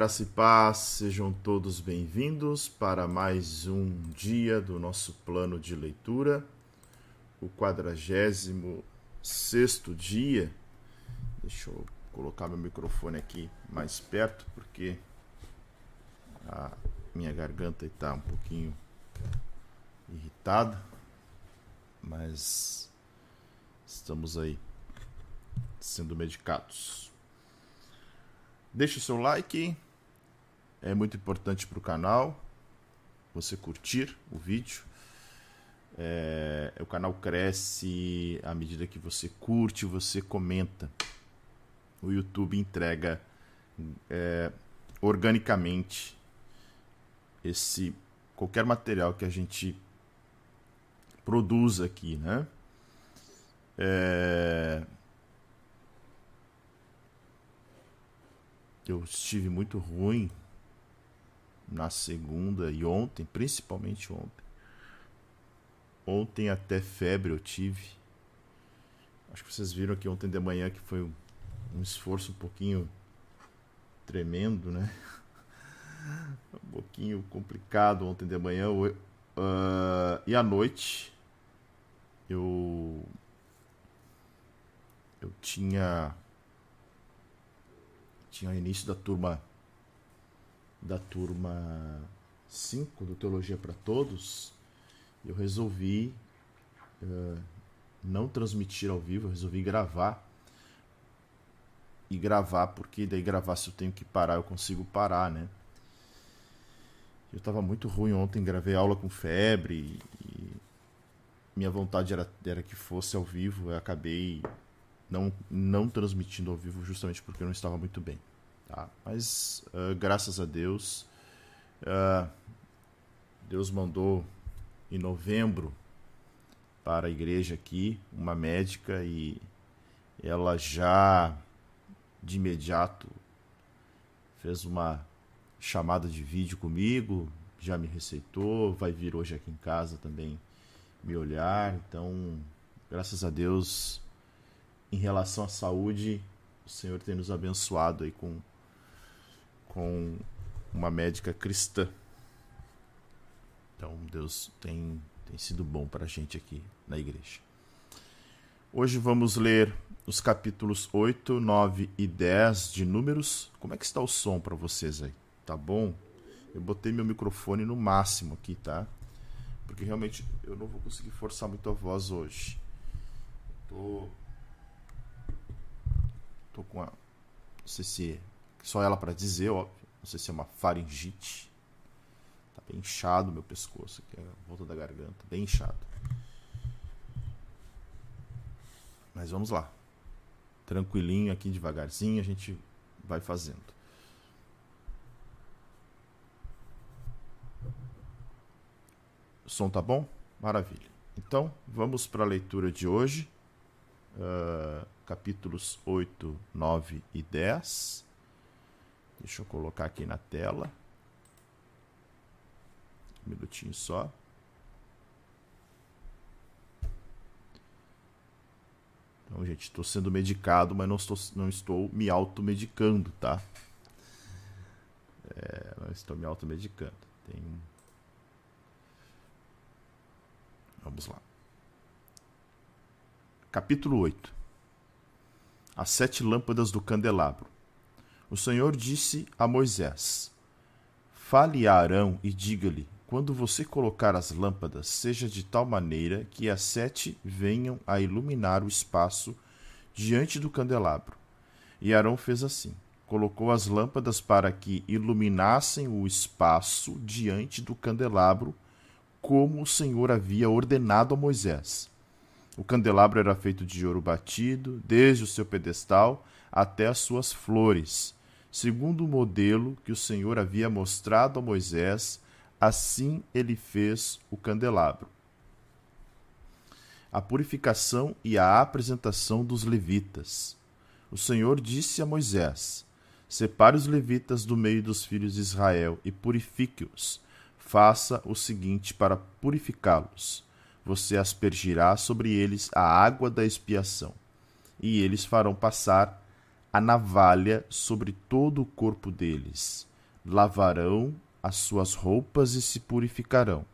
Graça e paz, sejam todos bem-vindos para mais um dia do nosso plano de leitura, o 46 dia. Deixa eu colocar meu microfone aqui mais perto, porque a minha garganta está um pouquinho irritada, mas estamos aí sendo medicados. Deixe o seu like, é muito importante para o canal. Você curtir o vídeo. É, o canal cresce à medida que você curte, você comenta. O YouTube entrega é, organicamente esse qualquer material que a gente produz aqui, né? É, eu estive muito ruim na segunda e ontem, principalmente ontem. Ontem até febre eu tive. Acho que vocês viram aqui ontem de manhã que foi um, esforço um pouquinho tremendo, né? um pouquinho complicado ontem de manhã. Uh, e à noite eu eu tinha tinha o início da turma da turma 5 do Teologia para Todos, eu resolvi uh, não transmitir ao vivo, eu resolvi gravar. E gravar, porque daí gravar se eu tenho que parar, eu consigo parar, né? Eu estava muito ruim ontem, gravei aula com febre e minha vontade era, era que fosse ao vivo, eu acabei não, não transmitindo ao vivo justamente porque eu não estava muito bem. Tá? Mas uh, graças a Deus, uh, Deus mandou em novembro para a igreja aqui uma médica e ela já de imediato fez uma chamada de vídeo comigo, já me receitou, vai vir hoje aqui em casa também me olhar. Então, graças a Deus, em relação à saúde, o Senhor tem nos abençoado aí com, com uma médica cristã. Então, Deus tem, tem sido bom para a gente aqui na igreja. Hoje vamos ler os capítulos 8, 9 e 10 de Números. Como é que está o som para vocês aí? Tá bom? Eu botei meu microfone no máximo aqui, tá? Porque realmente eu não vou conseguir forçar muito a voz hoje. Tô Tô com a. Não sei se. Só ela para dizer, óbvio. Não sei se é uma faringite. Tá bem inchado meu pescoço aqui, a volta da garganta. Bem inchado. Mas vamos lá. Tranquilinho aqui, devagarzinho, a gente vai fazendo. O som tá bom? Maravilha. Então, vamos para a leitura de hoje. Uh, capítulos 8, 9 e 10. Deixa eu colocar aqui na tela. Um minutinho só. Então, gente, estou sendo medicado, mas não estou, não estou me automedicando, tá? É, não estou me automedicando. Tem... Vamos lá. Capítulo 8 as sete lâmpadas do candelabro. O Senhor disse a Moisés: Fale a Arão e diga-lhe: quando você colocar as lâmpadas, seja de tal maneira que as sete venham a iluminar o espaço diante do candelabro. E Arão fez assim: colocou as lâmpadas para que iluminassem o espaço diante do candelabro, como o Senhor havia ordenado a Moisés. O candelabro era feito de ouro batido, desde o seu pedestal até as suas flores, segundo o modelo que o Senhor havia mostrado a Moisés, assim ele fez o candelabro. A purificação e a apresentação dos levitas. O Senhor disse a Moisés: Separe os levitas do meio dos filhos de Israel e purifique-os. Faça o seguinte para purificá-los você aspergirá sobre eles a água da expiação, e eles farão passar a navalha sobre todo o corpo deles. Lavarão as suas roupas e se purificarão.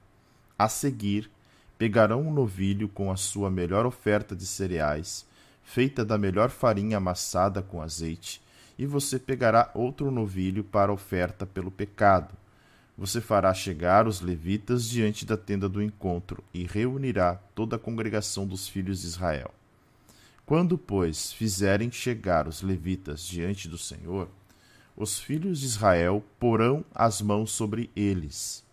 A seguir, pegarão um novilho com a sua melhor oferta de cereais, feita da melhor farinha amassada com azeite, e você pegará outro novilho para oferta pelo pecado. Você fará chegar os levitas diante da tenda do encontro e reunirá toda a congregação dos filhos de Israel. Quando, pois, fizerem chegar os levitas diante do Senhor, os filhos de Israel porão as mãos sobre eles.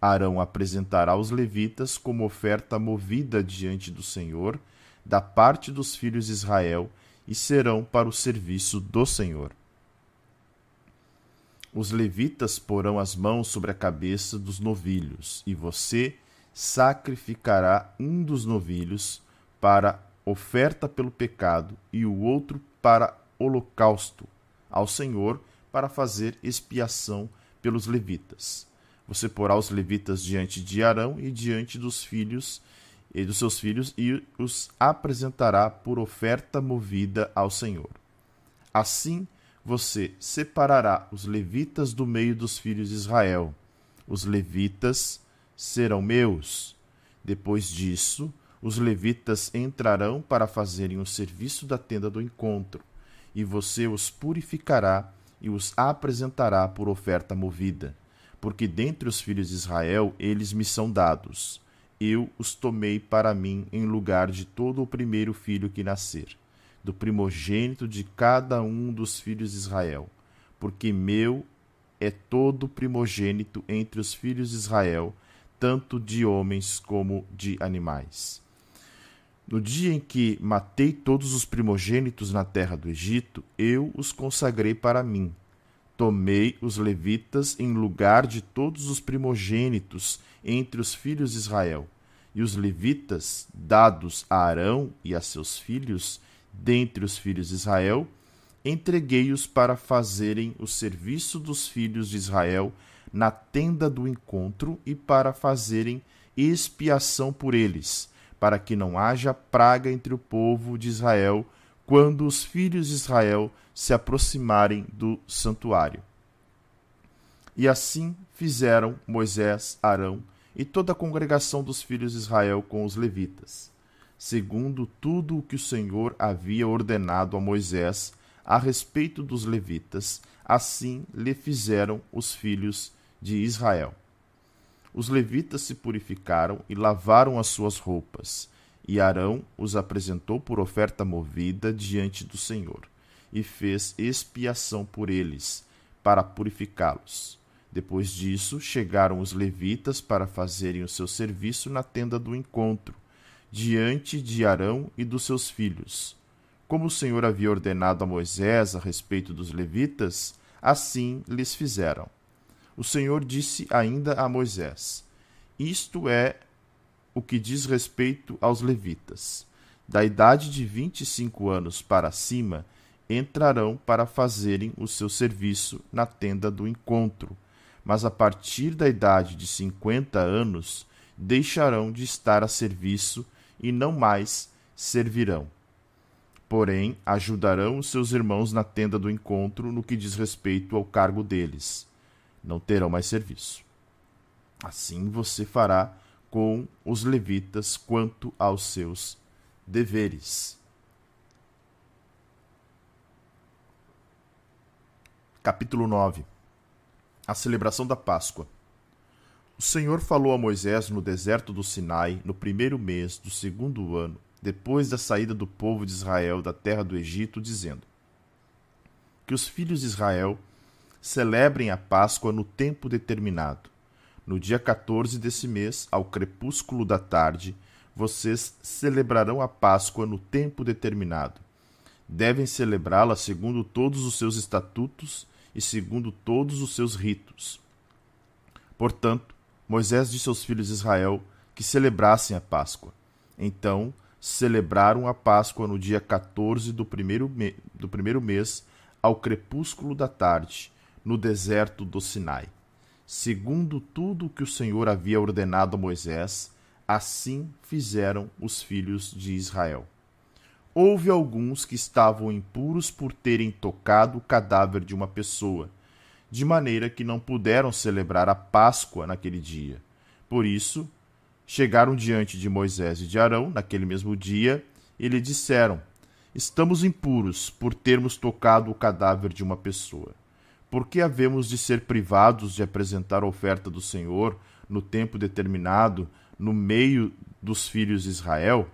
Arão apresentará os levitas como oferta movida diante do Senhor, da parte dos filhos de Israel, e serão para o serviço do Senhor. Os levitas porão as mãos sobre a cabeça dos novilhos, e você sacrificará um dos novilhos para oferta pelo pecado, e o outro para holocausto ao Senhor, para fazer expiação pelos levitas. Você porá os levitas diante de Arão e diante dos filhos e dos seus filhos e os apresentará por oferta movida ao Senhor. Assim, você separará os levitas do meio dos filhos de Israel. Os levitas serão meus. Depois disso, os levitas entrarão para fazerem o serviço da tenda do encontro, e você os purificará e os apresentará por oferta movida, porque dentre os filhos de Israel eles me são dados. Eu os tomei para mim em lugar de todo o primeiro filho que nascer, do primogênito de cada um dos filhos de Israel, porque meu é todo primogênito entre os filhos de Israel, tanto de homens como de animais. No dia em que matei todos os primogênitos na terra do Egito, eu os consagrei para mim. Tomei os levitas em lugar de todos os primogênitos entre os filhos de Israel. E os levitas, dados a Arão e a seus filhos, dentre os filhos de Israel, entreguei-os para fazerem o serviço dos filhos de Israel na tenda do encontro e para fazerem expiação por eles para que não haja praga entre o povo de Israel quando os filhos de Israel se aproximarem do santuário. E assim fizeram Moisés, Arão e toda a congregação dos filhos de Israel com os levitas, segundo tudo o que o Senhor havia ordenado a Moisés a respeito dos levitas, assim lhe fizeram os filhos de Israel. Os levitas se purificaram e lavaram as suas roupas, e Arão os apresentou por oferta movida diante do Senhor, e fez expiação por eles, para purificá-los. Depois disso, chegaram os levitas para fazerem o seu serviço na tenda do encontro, diante de Arão e dos seus filhos. Como o Senhor havia ordenado a Moisés a respeito dos levitas, assim lhes fizeram o Senhor disse ainda a Moisés: Isto é o que diz respeito aos levitas. Da idade de vinte e cinco anos para cima, entrarão para fazerem o seu serviço na tenda do encontro, mas a partir da idade de cinquenta anos deixarão de estar a serviço e não mais servirão. Porém, ajudarão os seus irmãos na tenda do encontro no que diz respeito ao cargo deles não terão mais serviço. Assim você fará com os levitas quanto aos seus deveres. Capítulo 9 A celebração da Páscoa. O Senhor falou a Moisés no deserto do Sinai, no primeiro mês do segundo ano, depois da saída do povo de Israel da terra do Egito, dizendo: Que os filhos de Israel celebrem a Páscoa no tempo determinado. No dia 14 desse mês, ao crepúsculo da tarde, vocês celebrarão a Páscoa no tempo determinado. Devem celebrá-la segundo todos os seus estatutos e segundo todos os seus ritos. Portanto, Moisés disse aos filhos de Israel que celebrassem a Páscoa. Então, celebraram a Páscoa no dia 14 do primeiro, do primeiro mês, ao crepúsculo da tarde, no deserto do Sinai. Segundo tudo que o Senhor havia ordenado a Moisés, assim fizeram os filhos de Israel. houve alguns que estavam impuros por terem tocado o cadáver de uma pessoa, de maneira que não puderam celebrar a Páscoa naquele dia. Por isso, chegaram diante de Moisés e de Arão naquele mesmo dia e lhe disseram: Estamos impuros por termos tocado o cadáver de uma pessoa. Por que havemos de ser privados de apresentar a oferta do Senhor no tempo determinado no meio dos filhos de Israel?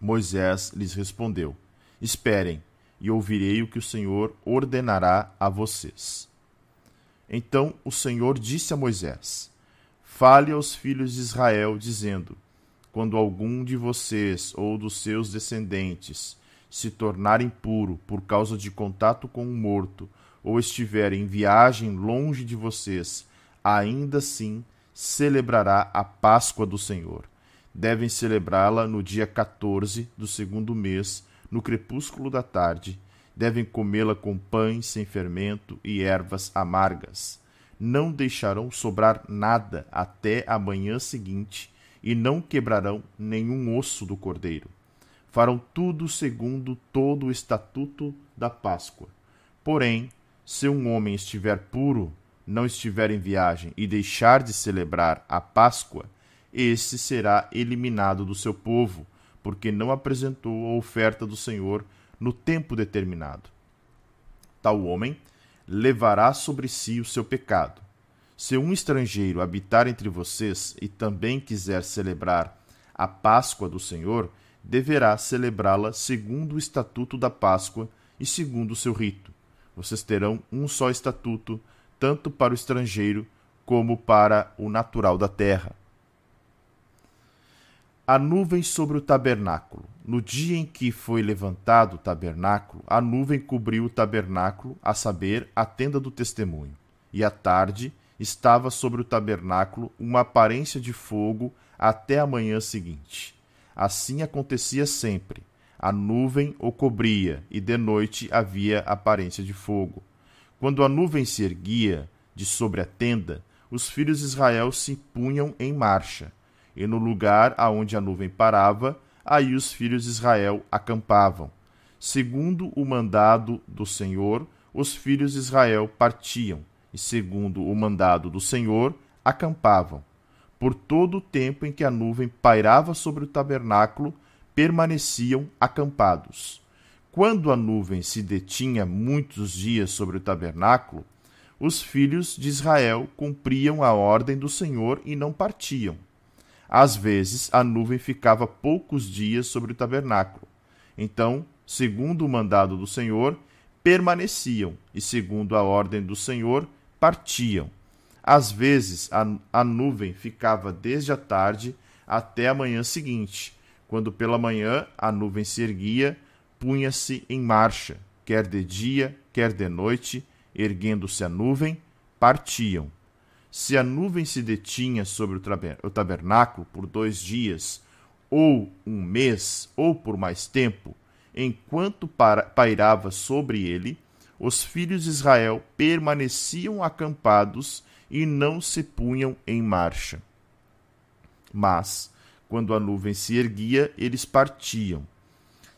Moisés lhes respondeu: Esperem, e ouvirei o que o Senhor ordenará a vocês. Então o Senhor disse a Moisés: Fale aos filhos de Israel, dizendo: Quando algum de vocês ou dos seus descendentes se tornar impuro por causa de contato com um morto, ou estiver em viagem longe de vocês, ainda assim celebrará a Páscoa do Senhor devem celebrá-la no dia 14 do segundo mês, no crepúsculo da tarde. Devem comê-la com pães sem fermento e ervas amargas. Não deixarão sobrar nada até a manhã seguinte, e não quebrarão nenhum osso do cordeiro. Farão tudo segundo todo o estatuto da Páscoa. Porém, se um homem estiver puro, não estiver em viagem e deixar de celebrar a Páscoa, esse será eliminado do seu povo, porque não apresentou a oferta do Senhor no tempo determinado. Tal homem levará sobre si o seu pecado. Se um estrangeiro habitar entre vocês e também quiser celebrar a Páscoa do Senhor, deverá celebrá-la segundo o estatuto da Páscoa e segundo o seu rito. Vocês terão um só estatuto, tanto para o estrangeiro como para o natural da terra a nuvem sobre o tabernáculo. No dia em que foi levantado o tabernáculo, a nuvem cobriu o tabernáculo, a saber, a tenda do testemunho. E à tarde estava sobre o tabernáculo uma aparência de fogo até a manhã seguinte. Assim acontecia sempre. A nuvem o cobria, e de noite havia aparência de fogo. Quando a nuvem se erguia de sobre a tenda, os filhos de Israel se punham em marcha e no lugar aonde a nuvem parava, aí os filhos de Israel acampavam. Segundo o mandado do Senhor, os filhos de Israel partiam, e segundo o mandado do Senhor, acampavam. Por todo o tempo em que a nuvem pairava sobre o tabernáculo, permaneciam acampados. Quando a nuvem se detinha muitos dias sobre o tabernáculo, os filhos de Israel cumpriam a ordem do Senhor e não partiam. Às vezes, a nuvem ficava poucos dias sobre o tabernáculo. Então, segundo o mandado do Senhor, permaneciam, e segundo a ordem do Senhor, partiam. Às vezes, a, a nuvem ficava desde a tarde até a manhã seguinte. Quando pela manhã a nuvem se erguia, punha-se em marcha, quer de dia, quer de noite, erguendo-se a nuvem, partiam se a nuvem se detinha sobre o tabernáculo por dois dias, ou um mês, ou por mais tempo, enquanto pairava sobre ele, os filhos de Israel permaneciam acampados e não se punham em marcha. Mas, quando a nuvem se erguia, eles partiam.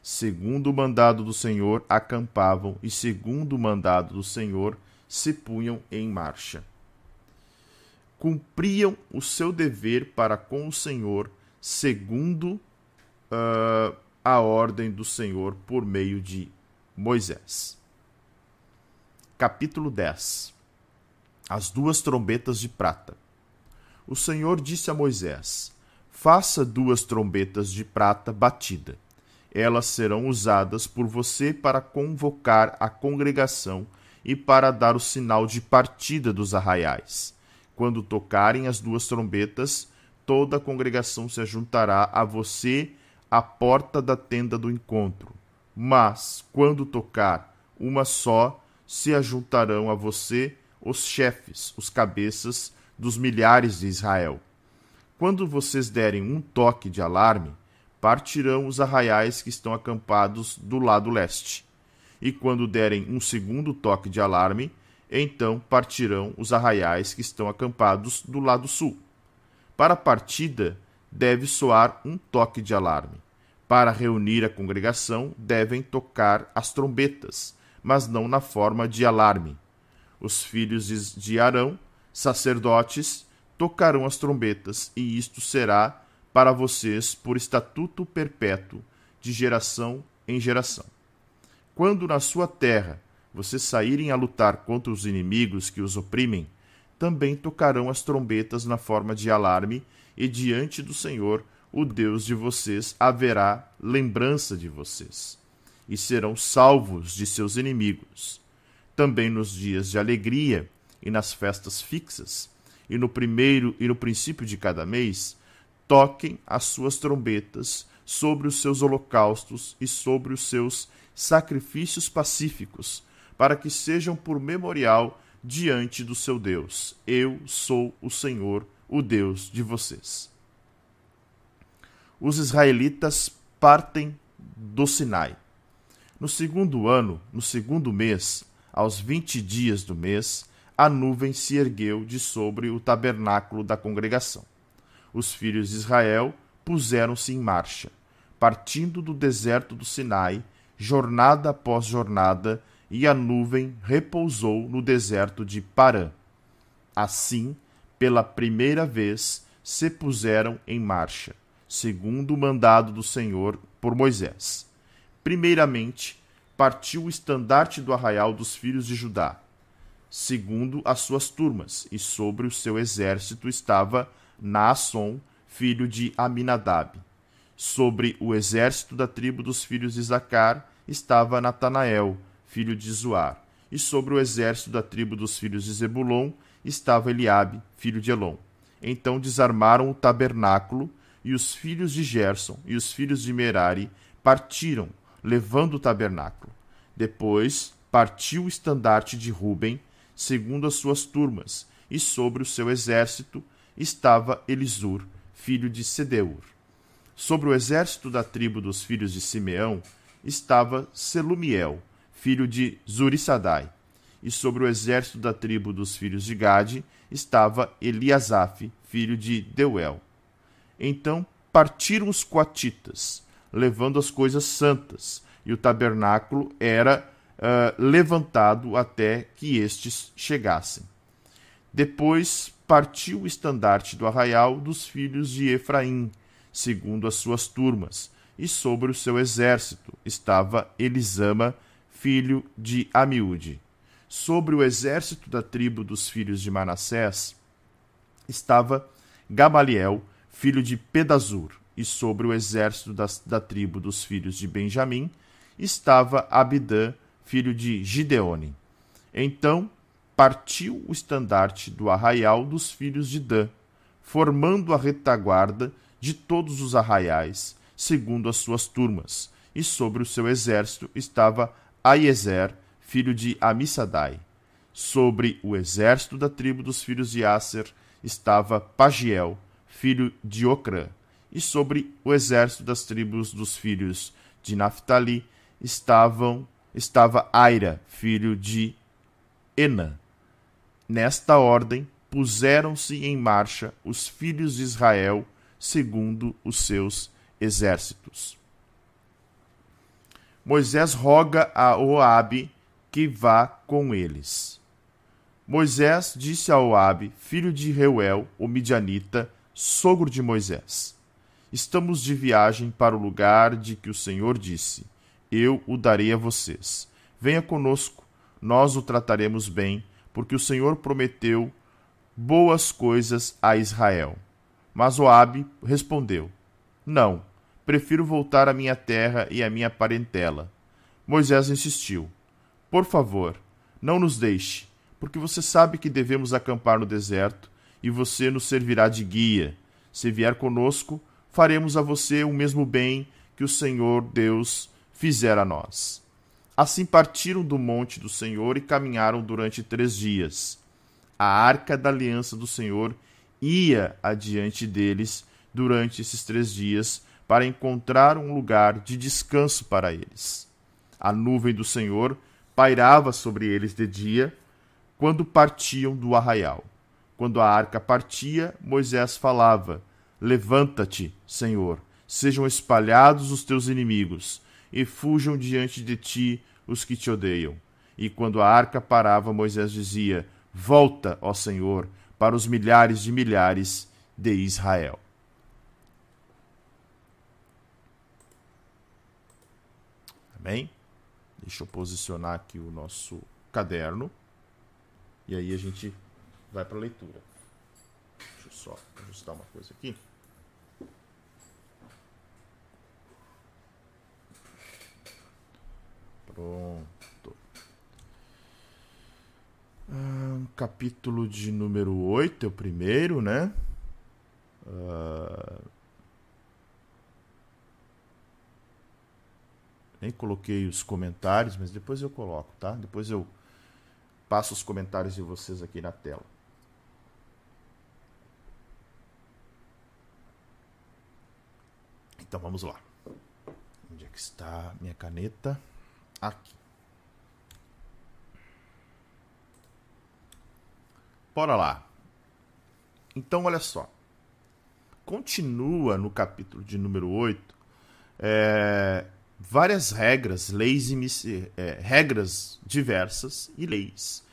Segundo o mandado do Senhor, acampavam, e segundo o mandado do Senhor, se punham em marcha cumpriam o seu dever para com o Senhor, segundo uh, a ordem do Senhor por meio de Moisés. Capítulo 10 As duas trombetas de prata. O Senhor disse a Moisés: Faça duas trombetas de prata batida. Elas serão usadas por você para convocar a congregação e para dar o sinal de partida dos arraiais quando tocarem as duas trombetas, toda a congregação se ajuntará a você à porta da tenda do encontro. Mas, quando tocar uma só, se ajuntarão a você os chefes, os cabeças dos milhares de Israel. Quando vocês derem um toque de alarme, partirão os arraiais que estão acampados do lado leste. E quando derem um segundo toque de alarme, então partirão os arraiais que estão acampados do lado sul. Para a partida, deve soar um toque de alarme. Para reunir a congregação, devem tocar as trombetas, mas não na forma de alarme. Os filhos de Arão, sacerdotes, tocarão as trombetas, e isto será para vocês por estatuto perpétuo, de geração em geração. Quando na sua terra vocês saírem a lutar contra os inimigos que os oprimem, também tocarão as trombetas na forma de alarme, e diante do Senhor, o Deus de vocês, haverá lembrança de vocês, e serão salvos de seus inimigos. Também nos dias de alegria e nas festas fixas, e no primeiro e no princípio de cada mês, toquem as suas trombetas sobre os seus holocaustos e sobre os seus sacrifícios pacíficos, para que sejam por memorial diante do seu Deus. Eu sou o Senhor, o Deus de vocês. Os israelitas partem do Sinai. No segundo ano, no segundo mês, aos vinte dias do mês, a nuvem se ergueu de sobre o tabernáculo da congregação. Os filhos de Israel puseram-se em marcha, partindo do deserto do Sinai, jornada após jornada, e a nuvem repousou no deserto de Parã. Assim, pela primeira vez, se puseram em marcha, segundo o mandado do Senhor por Moisés. Primeiramente, partiu o estandarte do arraial dos filhos de Judá, segundo as suas turmas, e sobre o seu exército estava Naasson, filho de Aminadab. Sobre o exército da tribo dos filhos de Zacar estava Natanael, filho de Zoar. E sobre o exército da tribo dos filhos de Zebulon estava Eliabe, filho de Elon. Então desarmaram o tabernáculo, e os filhos de Gerson e os filhos de Merari partiram, levando o tabernáculo. Depois partiu o estandarte de Ruben, segundo as suas turmas, e sobre o seu exército estava Elisur, filho de Sedeur. Sobre o exército da tribo dos filhos de Simeão estava Selumiel, filho de Zurissadai. E sobre o exército da tribo dos filhos de Gade estava Eliasaf, filho de Deuel. Então partiram os coatitas, levando as coisas santas, e o tabernáculo era uh, levantado até que estes chegassem. Depois partiu o estandarte do arraial dos filhos de Efraim, segundo as suas turmas, e sobre o seu exército estava Elisama, filho de Amiúde. Sobre o exército da tribo dos filhos de Manassés estava Gamaliel, filho de Pedazur, e sobre o exército da, da tribo dos filhos de Benjamim estava Abidã, filho de Gideone. Então partiu o estandarte do arraial dos filhos de Dan, formando a retaguarda de todos os arraiais, segundo as suas turmas, e sobre o seu exército estava Aiezer, filho de Amissadai. Sobre o exército da tribo dos filhos de Aser estava Pagiel, filho de Ocrã. E sobre o exército das tribos dos filhos de Naphtali estavam estava Aira, filho de Enã. Nesta ordem puseram-se em marcha os filhos de Israel segundo os seus exércitos. Moisés roga a Oabe que vá com eles. Moisés disse a Oabe, filho de Reuel, o midianita, sogro de Moisés: Estamos de viagem para o lugar de que o Senhor disse: Eu o darei a vocês. Venha conosco, nós o trataremos bem, porque o Senhor prometeu boas coisas a Israel. Mas Oabe respondeu: Não prefiro voltar à minha terra e à minha parentela. Moisés insistiu: Por favor, não nos deixe, porque você sabe que devemos acampar no deserto e você nos servirá de guia. Se vier conosco, faremos a você o mesmo bem que o Senhor Deus fizera a nós. Assim partiram do monte do Senhor e caminharam durante três dias. A arca da aliança do Senhor ia adiante deles durante esses três dias, para encontrar um lugar de descanso para eles. A nuvem do Senhor pairava sobre eles de dia, quando partiam do arraial. Quando a arca partia, Moisés falava: Levanta-te, Senhor, sejam espalhados os teus inimigos, e fujam diante de ti os que te odeiam. E quando a arca parava, Moisés dizia: Volta, ó Senhor, para os milhares de milhares de Israel. Amém? Deixa eu posicionar aqui o nosso caderno. E aí a gente vai para a leitura. Deixa eu só ajustar uma coisa aqui. Pronto. Ah, capítulo de número 8 é o primeiro, né? Ah, nem coloquei os comentários, mas depois eu coloco, tá? Depois eu passo os comentários de vocês aqui na tela. Então vamos lá. Onde é que está minha caneta? Aqui. Bora lá. Então, olha só. Continua no capítulo de número 8 é, várias regras, leis e é, regras diversas e leis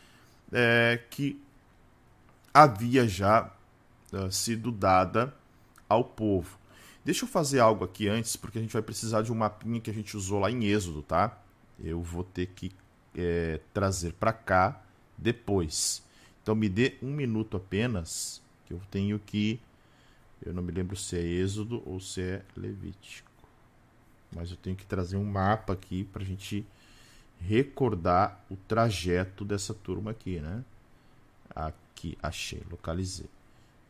é, que havia já uh, sido dada ao povo. Deixa eu fazer algo aqui antes, porque a gente vai precisar de um mapinha que a gente usou lá em Êxodo, tá? Eu vou ter que é, trazer para cá depois. Então me dê um minuto apenas, que eu tenho que. Eu não me lembro se é Êxodo ou se é Levítico. Mas eu tenho que trazer um mapa aqui para a gente recordar o trajeto dessa turma aqui, né? Aqui, achei, localizei.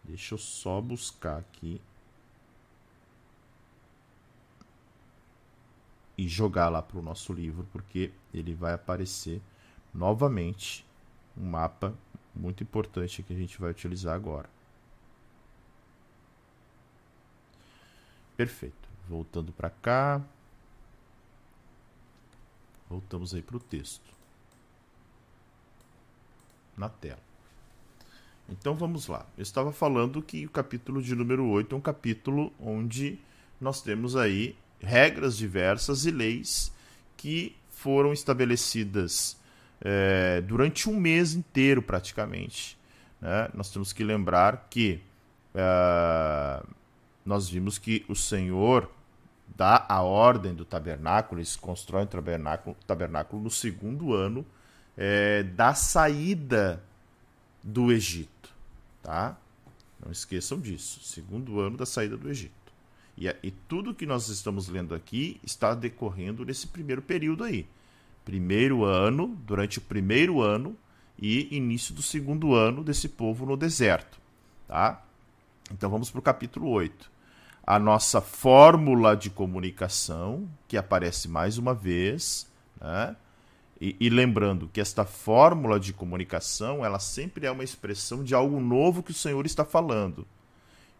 Deixa eu só buscar aqui. E jogar lá para o nosso livro, porque ele vai aparecer novamente um mapa muito importante que a gente vai utilizar agora. Perfeito. Voltando para cá. Voltamos aí para o texto. Na tela. Então vamos lá. Eu estava falando que o capítulo de número 8 é um capítulo onde nós temos aí regras diversas e leis que foram estabelecidas é, durante um mês inteiro, praticamente. Né? Nós temos que lembrar que é, nós vimos que o Senhor dá a ordem do tabernáculo, eles constroem o tabernáculo, tabernáculo no segundo ano é, da saída do Egito. Tá? Não esqueçam disso. Segundo ano da saída do Egito. E, e tudo que nós estamos lendo aqui está decorrendo nesse primeiro período aí. Primeiro ano, durante o primeiro ano e início do segundo ano desse povo no deserto. Tá? Então vamos para o capítulo 8 a nossa fórmula de comunicação, que aparece mais uma vez, né? E, e, lembrando que esta fórmula de comunicação, ela sempre é uma expressão de algo novo que o Senhor está falando.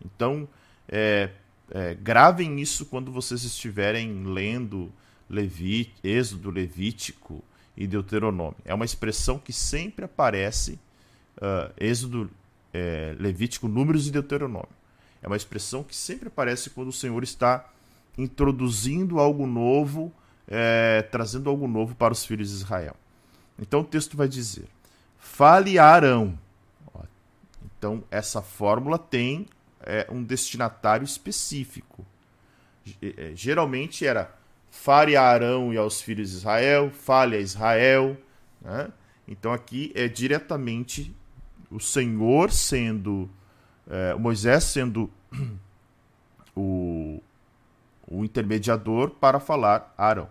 Então, é, é, gravem isso quando vocês estiverem lendo Leví, Êxodo, Levítico e Deuteronômio. É uma expressão que sempre aparece, uh, Êxodo, é, Levítico, Números e Deuteronômio. É uma expressão que sempre aparece quando o Senhor está introduzindo algo novo, é, trazendo algo novo para os filhos de Israel. Então o texto vai dizer: fale a Arão. Então essa fórmula tem é, um destinatário específico. É, geralmente era fale a Arão e aos filhos de Israel, fale a Israel. Né? Então aqui é diretamente o Senhor sendo é, Moisés sendo o, o intermediador para falar a Arão.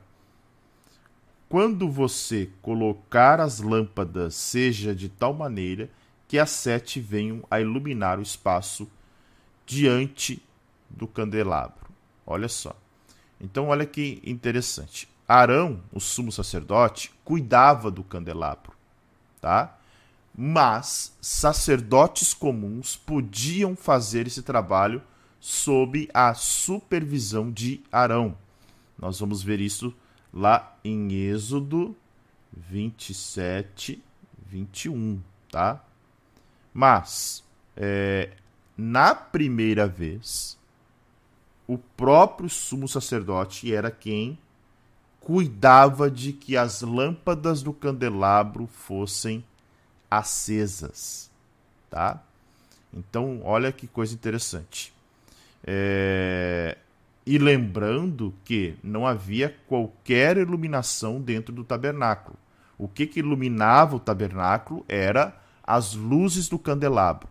Quando você colocar as lâmpadas, seja de tal maneira que as sete venham a iluminar o espaço diante do candelabro. Olha só. Então, olha que interessante. Arão, o sumo sacerdote, cuidava do candelabro, tá? mas sacerdotes comuns podiam fazer esse trabalho sob a supervisão de Arão. Nós vamos ver isso lá em Êxodo 27, 21, tá? Mas, é, na primeira vez, o próprio sumo sacerdote era quem cuidava de que as lâmpadas do candelabro fossem acesas, tá? Então, olha que coisa interessante. É... E lembrando que não havia qualquer iluminação dentro do tabernáculo. O que, que iluminava o tabernáculo era as luzes do candelabro.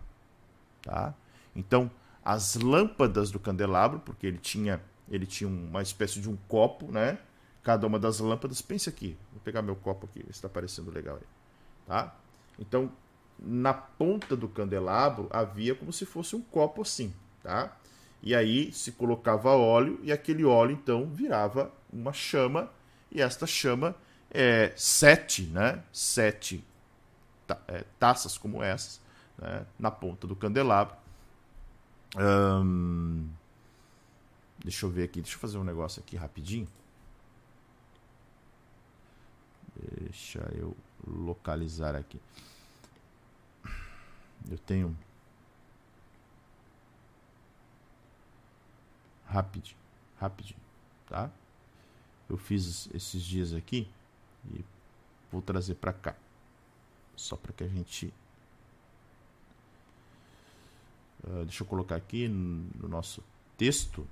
Tá? Então, as lâmpadas do candelabro, porque ele tinha, ele tinha uma espécie de um copo, né? Cada uma das lâmpadas, pense aqui, vou pegar meu copo aqui, está parecendo legal aí, tá? Então, na ponta do candelabro havia como se fosse um copo assim, tá? E aí se colocava óleo e aquele óleo então virava uma chama e esta chama é sete, né? Sete é, taças como essas né? na ponta do candelabro. Hum, deixa eu ver aqui, deixa eu fazer um negócio aqui rapidinho. Deixa eu localizar aqui. Eu tenho rapidinho, rapidinho, tá? Eu fiz esses dias aqui e vou trazer para cá. Só para que a gente uh, deixa eu colocar aqui no nosso texto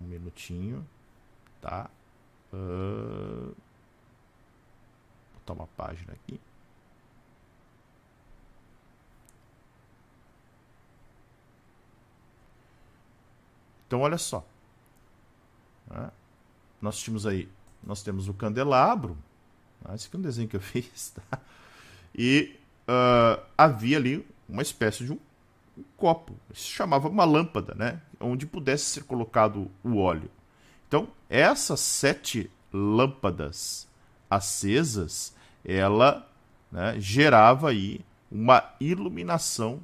um minutinho, tá? Uh, botar uma página aqui. Então, olha só. Né? Nós tínhamos aí, nós temos o candelabro. Né? Esse aqui é um desenho que eu fiz, tá? E uh, havia ali uma espécie de um, um copo. Se chamava uma lâmpada, né? Onde pudesse ser colocado o óleo. Então, essas sete lâmpadas acesas, ela né, gerava aí uma iluminação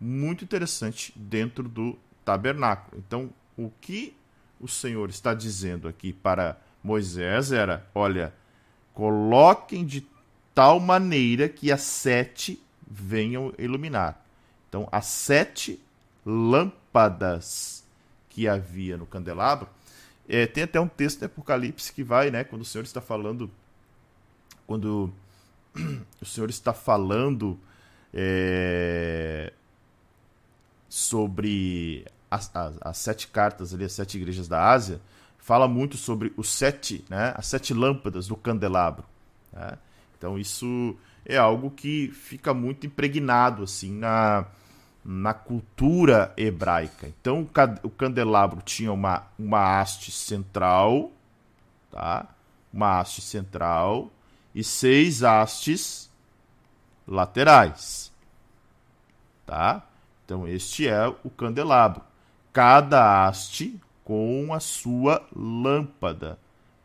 muito interessante dentro do tabernáculo. Então, o que o Senhor está dizendo aqui para Moisés era: olha, coloquem de tal maneira que as sete venham iluminar. Então, as sete lâmpadas que havia no candelabro. É, tem até um texto de Apocalipse que vai, né, quando o Senhor está falando, quando o Senhor está falando é, sobre as, as, as, sete cartas ali, as sete igrejas da Ásia, fala muito sobre os sete, né, as sete lâmpadas do candelabro. Né? Então isso é algo que fica muito impregnado assim na, na cultura hebraica. Então o candelabro tinha uma, uma haste central, tá? Uma haste central e seis hastes laterais, tá? Então este é o candelabro cada haste com a sua lâmpada,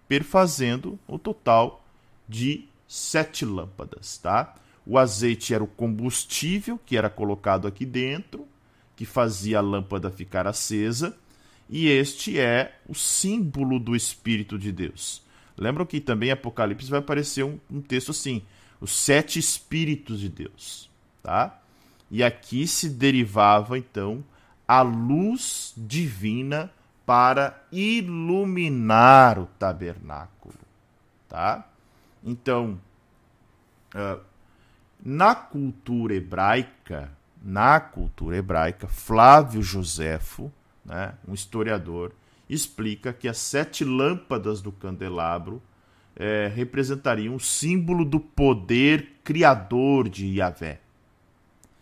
perfazendo o total de sete lâmpadas, tá? O azeite era o combustível que era colocado aqui dentro, que fazia a lâmpada ficar acesa, e este é o símbolo do Espírito de Deus. Lembram que também em Apocalipse vai aparecer um, um texto assim: os sete Espíritos de Deus, tá? E aqui se derivava então a luz divina para iluminar o tabernáculo, tá? Então, uh, na cultura hebraica, na cultura hebraica, Flávio Joséfo, né, um historiador, explica que as sete lâmpadas do candelabro é, representariam o símbolo do poder criador de Yahvé.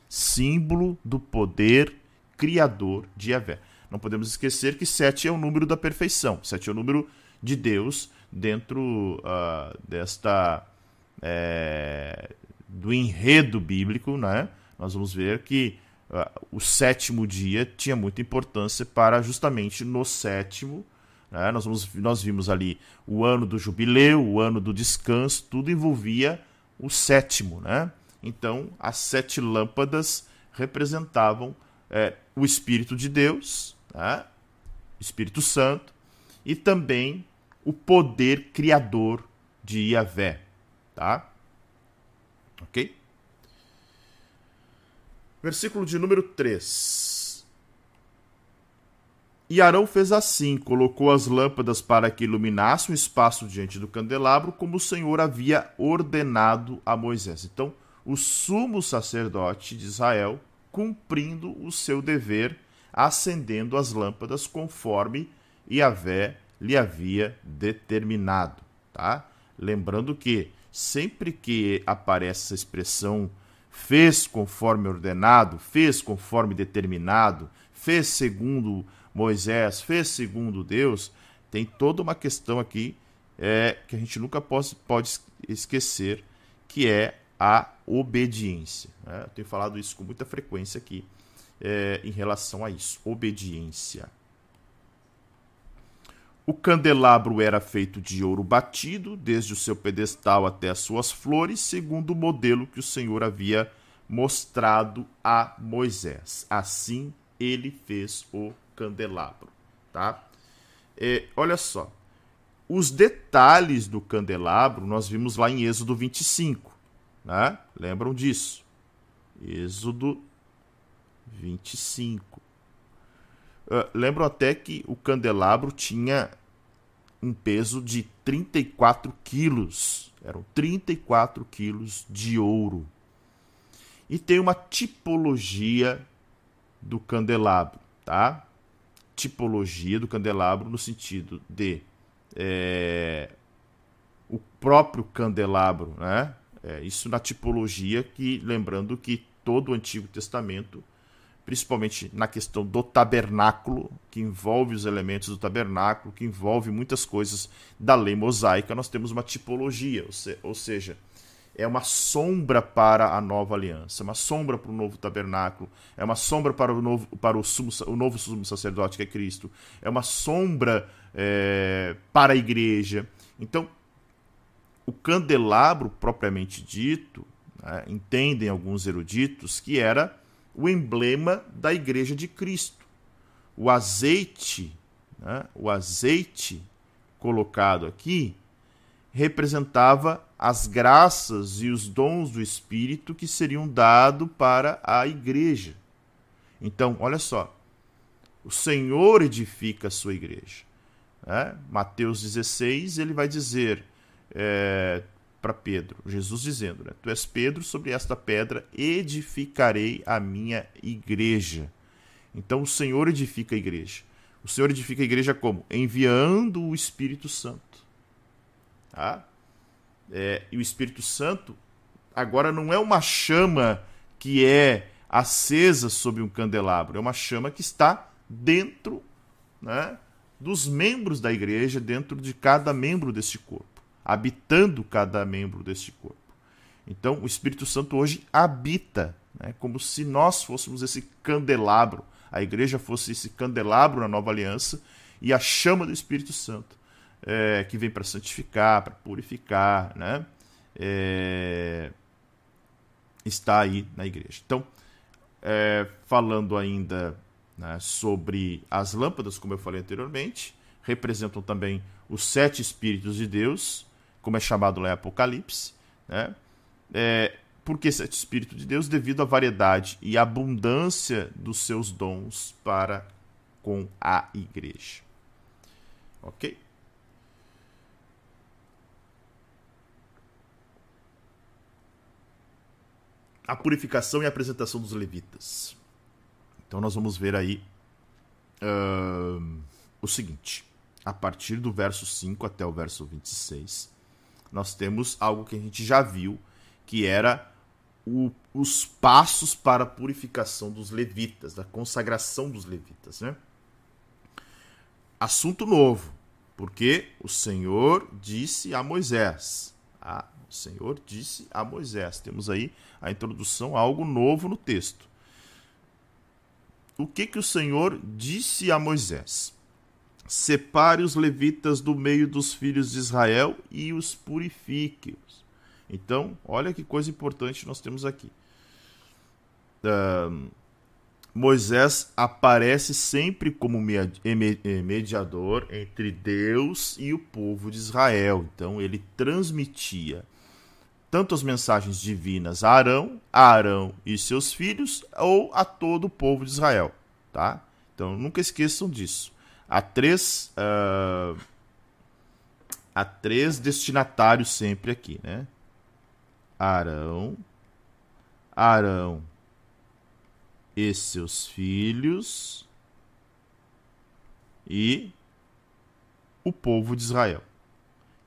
Símbolo do poder criador de Yahvé. Não podemos esquecer que sete é o número da perfeição, sete é o número de Deus dentro uh, desta é, do enredo bíblico, né? Nós vamos ver que uh, o sétimo dia tinha muita importância para justamente no sétimo, né? Nós vamos, nós vimos ali o ano do jubileu, o ano do descanso, tudo envolvia o sétimo, né? Então as sete lâmpadas representavam é, o Espírito de Deus, tá? Espírito Santo, e também o poder criador de Yahvé. Tá? Ok? Versículo de número 3. E Arão fez assim: colocou as lâmpadas para que iluminasse o espaço diante do candelabro, como o Senhor havia ordenado a Moisés. Então, o sumo sacerdote de Israel cumprindo o seu dever, acendendo as lâmpadas conforme Yahvé lhe havia determinado, tá? Lembrando que sempre que aparece essa expressão fez conforme ordenado, fez conforme determinado, fez segundo Moisés, fez segundo Deus, tem toda uma questão aqui é, que a gente nunca pode, pode esquecer, que é a obediência. Né? Eu tenho falado isso com muita frequência aqui é, em relação a isso, obediência. O candelabro era feito de ouro batido, desde o seu pedestal até as suas flores, segundo o modelo que o Senhor havia mostrado a Moisés. Assim ele fez o candelabro, tá? É, olha só, os detalhes do candelabro nós vimos lá em Êxodo 25, né? Lembram disso? Êxodo 25. Uh, lembro até que o candelabro tinha um peso de 34 quilos. Eram 34 quilos de ouro. E tem uma tipologia do candelabro, tá? Tipologia do candelabro no sentido de é, o próprio candelabro, né? É, isso na tipologia que, lembrando que todo o Antigo Testamento principalmente na questão do tabernáculo, que envolve os elementos do tabernáculo, que envolve muitas coisas da lei mosaica, nós temos uma tipologia, ou seja, é uma sombra para a nova aliança, uma sombra para o novo tabernáculo, é uma sombra para o novo, para o, sumo, o novo sumo sacerdote que é Cristo, é uma sombra é, para a igreja. Então, o candelabro propriamente dito, né, entendem alguns eruditos que era o emblema da Igreja de Cristo. O azeite, né, o azeite colocado aqui, representava as graças e os dons do Espírito que seriam dados para a igreja. Então, olha só, o Senhor edifica a sua igreja. Né? Mateus 16, ele vai dizer: é, para Pedro, Jesus dizendo: né, Tu és Pedro, sobre esta pedra edificarei a minha igreja. Então o Senhor edifica a igreja. O Senhor edifica a igreja como? Enviando o Espírito Santo. Tá? É, e o Espírito Santo agora não é uma chama que é acesa sob um candelabro, é uma chama que está dentro né, dos membros da igreja, dentro de cada membro deste corpo habitando cada membro deste corpo. Então, o Espírito Santo hoje habita, né, como se nós fôssemos esse candelabro, a igreja fosse esse candelabro na nova aliança e a chama do Espírito Santo, é, que vem para santificar, para purificar, né, é, está aí na igreja. Então, é, falando ainda né, sobre as lâmpadas, como eu falei anteriormente, representam também os sete Espíritos de Deus, como é chamado lá em Apocalipse, né? É, porque esse Espírito de Deus, devido à variedade e abundância dos seus dons para com a igreja. Ok? A purificação e a apresentação dos levitas. Então nós vamos ver aí uh, o seguinte, a partir do verso 5 até o verso 26 nós temos algo que a gente já viu, que era o, os passos para a purificação dos levitas, da consagração dos levitas. Né? Assunto novo, porque o Senhor disse a Moisés. O Senhor disse a Moisés. Temos aí a introdução algo novo no texto. O que, que o Senhor disse a Moisés? Separe os levitas do meio dos filhos de Israel e os purifique-os. Então, olha que coisa importante nós temos aqui. Uh, Moisés aparece sempre como mediador entre Deus e o povo de Israel. Então, ele transmitia tanto as mensagens divinas a Arão, a Arão e seus filhos, ou a todo o povo de Israel. Tá? Então, nunca esqueçam disso. Há três uh, há três destinatários sempre aqui, né? Arão, Arão e seus filhos e o povo de Israel.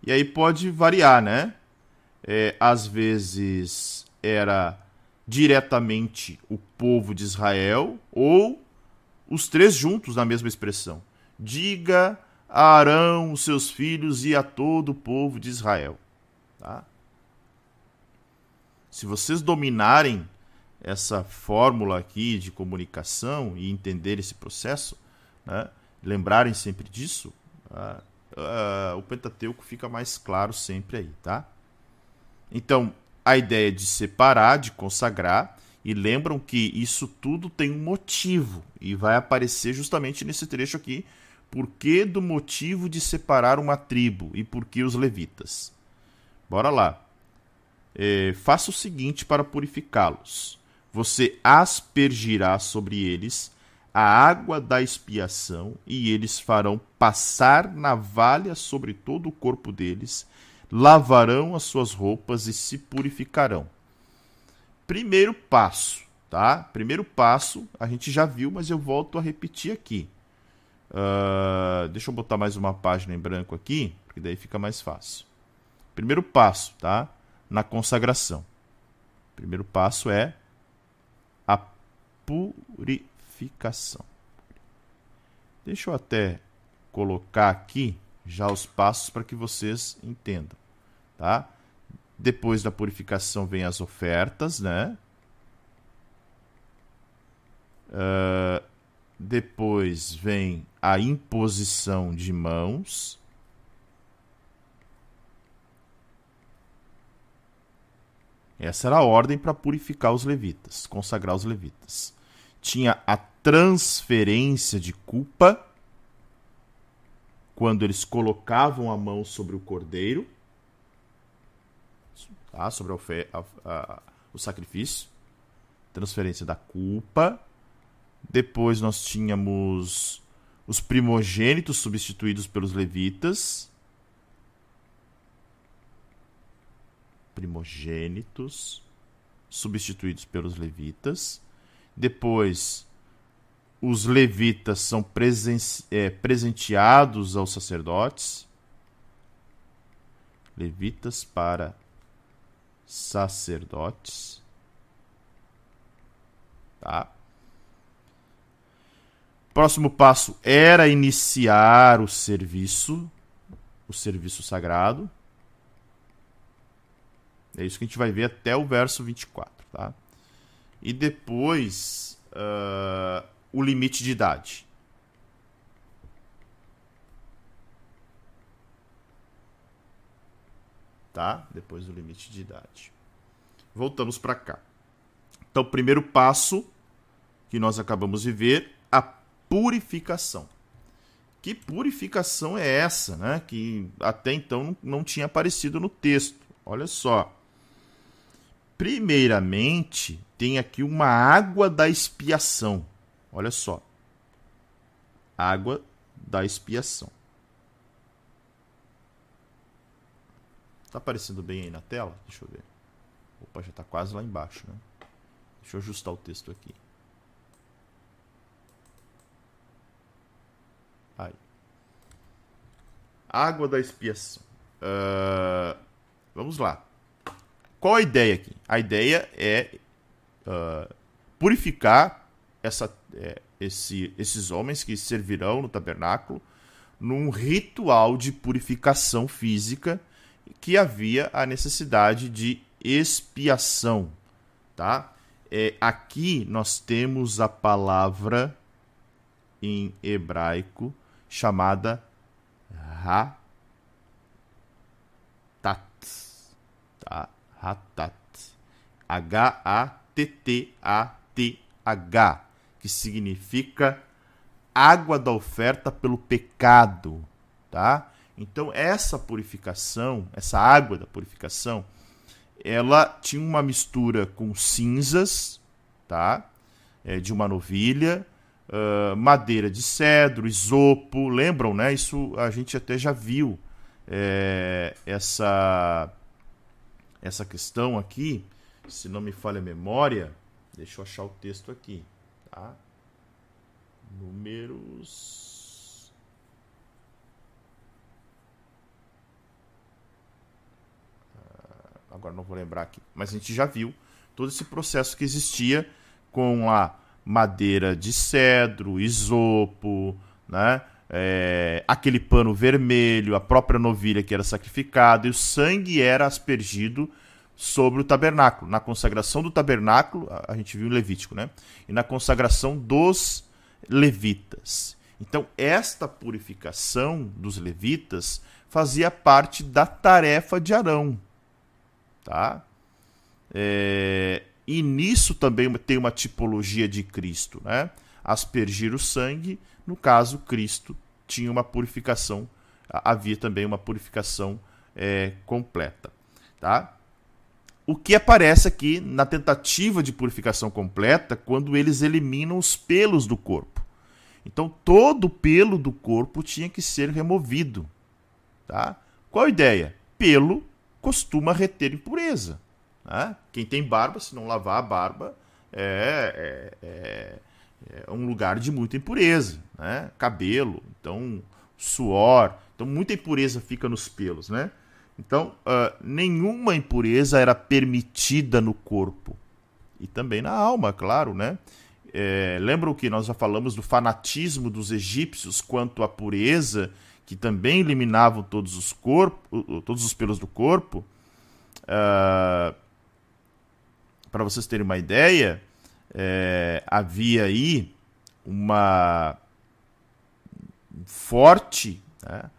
E aí pode variar, né? É, às vezes era diretamente o povo de Israel ou os três juntos na mesma expressão. Diga a Arão, os seus filhos e a todo o povo de Israel. Tá? Se vocês dominarem essa fórmula aqui de comunicação e entender esse processo, né, lembrarem sempre disso, uh, uh, o Pentateuco fica mais claro sempre aí, tá? Então, a ideia de separar, de consagrar, e lembram que isso tudo tem um motivo e vai aparecer justamente nesse trecho aqui por que do motivo de separar uma tribo e por que os levitas? Bora lá. É, faça o seguinte para purificá-los: você aspergirá sobre eles a água da expiação, e eles farão passar navalha sobre todo o corpo deles, lavarão as suas roupas e se purificarão. Primeiro passo, tá? Primeiro passo, a gente já viu, mas eu volto a repetir aqui. Uh, deixa eu botar mais uma página em branco aqui, porque daí fica mais fácil. Primeiro passo, tá? Na consagração. Primeiro passo é a purificação. Deixa eu até colocar aqui já os passos para que vocês entendam, tá? Depois da purificação vem as ofertas, né? Uh, depois vem a imposição de mãos. Essa era a ordem para purificar os levitas, consagrar os levitas. Tinha a transferência de culpa, quando eles colocavam a mão sobre o cordeiro, tá? sobre a, a, a, o sacrifício. Transferência da culpa. Depois nós tínhamos os primogênitos substituídos pelos levitas. Primogênitos substituídos pelos levitas. Depois, os levitas são presen é, presenteados aos sacerdotes. Levitas para sacerdotes. Tá? Próximo passo era iniciar o serviço, o serviço sagrado. É isso que a gente vai ver até o verso 24, tá? E depois uh, o limite de idade. Tá? Depois do limite de idade. Voltamos para cá. Então, o primeiro passo que nós acabamos de ver, purificação. Que purificação é essa, né? Que até então não tinha aparecido no texto. Olha só. Primeiramente, tem aqui uma água da expiação. Olha só. Água da expiação. Tá aparecendo bem aí na tela? Deixa eu ver. Opa, já tá quase lá embaixo, né? Deixa eu ajustar o texto aqui. Água da expiação. Uh, vamos lá. Qual a ideia aqui? A ideia é uh, purificar essa, é, esse, esses homens que servirão no tabernáculo num ritual de purificação física que havia a necessidade de expiação, tá? É, aqui nós temos a palavra em hebraico chamada Hatat. Tá? Hatat. H-A-T-T-A-T-H. Que significa água da oferta pelo pecado. Tá? Então, essa purificação, essa água da purificação, ela tinha uma mistura com cinzas, tá? É, de uma novilha, uh, madeira de cedro, isopo, lembram, né? Isso a gente até já viu é, essa essa questão aqui, se não me falha a memória, deixa eu achar o texto aqui, tá? Números ah, agora não vou lembrar aqui, mas a gente já viu todo esse processo que existia com a madeira de cedro, isopo, né? É, aquele pano vermelho, a própria novilha que era sacrificada, e o sangue era aspergido sobre o tabernáculo. Na consagração do tabernáculo, a gente viu em Levítico, né? E na consagração dos levitas. Então, esta purificação dos levitas fazia parte da tarefa de Arão. Tá? É, e nisso também tem uma tipologia de Cristo, né? Aspergir o sangue, no caso, Cristo tinha uma purificação, havia também uma purificação é, completa, tá? O que aparece aqui na tentativa de purificação completa quando eles eliminam os pelos do corpo. Então todo o pelo do corpo tinha que ser removido, tá? Qual a ideia? Pelo costuma reter impureza. Né? Quem tem barba, se não lavar a barba, é, é, é, é um lugar de muita impureza. Né? Cabelo, então suor. Então muita impureza fica nos pelos. Né? Então uh, nenhuma impureza era permitida no corpo. E também na alma, claro. Né? É, lembram que nós já falamos do fanatismo dos egípcios quanto à pureza, que também eliminavam todos os todos os pelos do corpo. Uh, para vocês terem uma ideia, é, havia aí uma forte, né,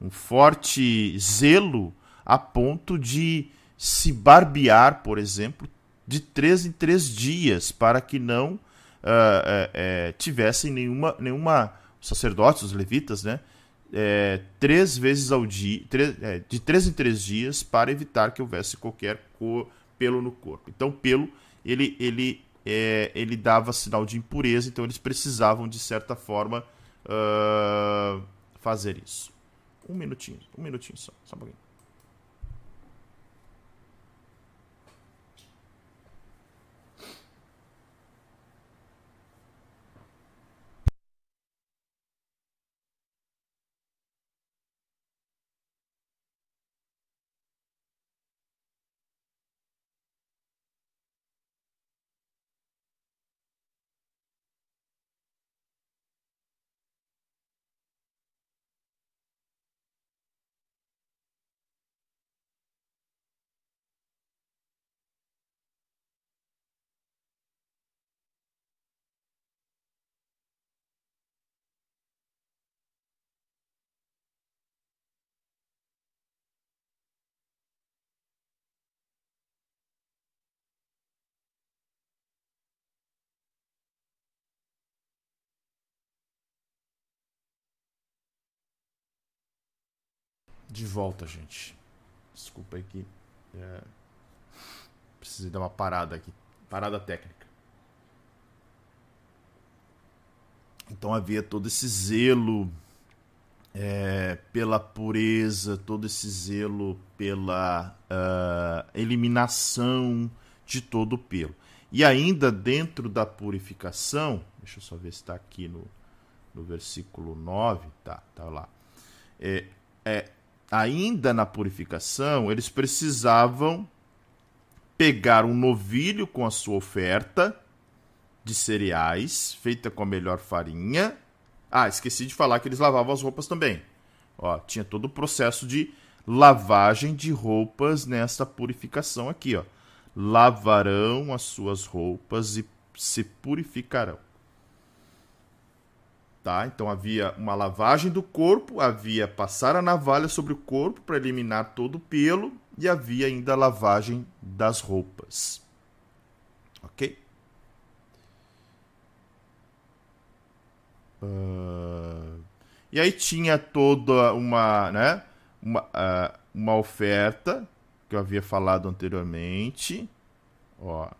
um forte zelo a ponto de se barbear, por exemplo, de três em três dias, para que não uh, uh, uh, tivessem nenhuma, nenhuma sacerdotes, os levitas, né, é, três vezes ao dia, de três em três dias, para evitar que houvesse qualquer cor, pelo no corpo. Então, pelo ele, ele, é, ele dava sinal de impureza, então eles precisavam, de certa forma, uh, fazer isso. Um minutinho, um minutinho só, só um pouquinho. De volta, gente. Desculpa aí que. É... Precisei dar uma parada aqui. Parada técnica. Então havia todo esse zelo é, pela pureza, todo esse zelo pela uh, eliminação de todo o pelo. E ainda dentro da purificação, deixa eu só ver se está aqui no, no versículo 9, tá, tá lá. É, é, ainda na purificação, eles precisavam pegar um novilho com a sua oferta de cereais, feita com a melhor farinha. Ah, esqueci de falar que eles lavavam as roupas também. Ó, tinha todo o processo de lavagem de roupas nessa purificação aqui, ó. Lavarão as suas roupas e se purificarão. Tá? Então havia uma lavagem do corpo, havia passar a navalha sobre o corpo para eliminar todo o pelo e havia ainda a lavagem das roupas. Ok? Uh... E aí tinha toda uma, né, uma, uh, uma oferta que eu havia falado anteriormente. Ó,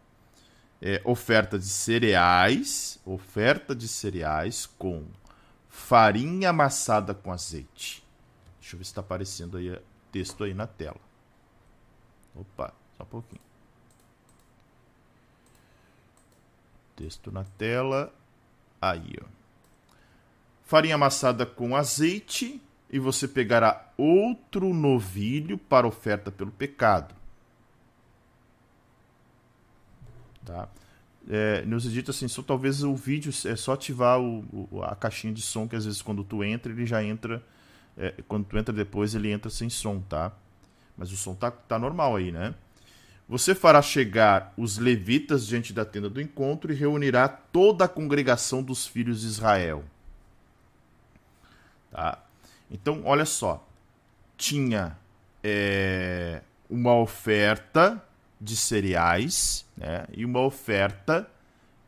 é, oferta de cereais, oferta de cereais com farinha amassada com azeite. Deixa eu ver se está aparecendo aí texto aí na tela. Opa, só um pouquinho. Texto na tela. Aí, ó. Farinha amassada com azeite e você pegará outro novilho para oferta pelo pecado. Tá? É, nos edita assim, só talvez o vídeo é só ativar o, o, a caixinha de som que às vezes quando tu entra ele já entra, é, quando tu entra depois ele entra sem som, tá? Mas o som tá, tá normal aí, né? Você fará chegar os levitas diante da tenda do encontro e reunirá toda a congregação dos filhos de Israel. Tá? Então, olha só. Tinha é, uma oferta de cereais né, e uma oferta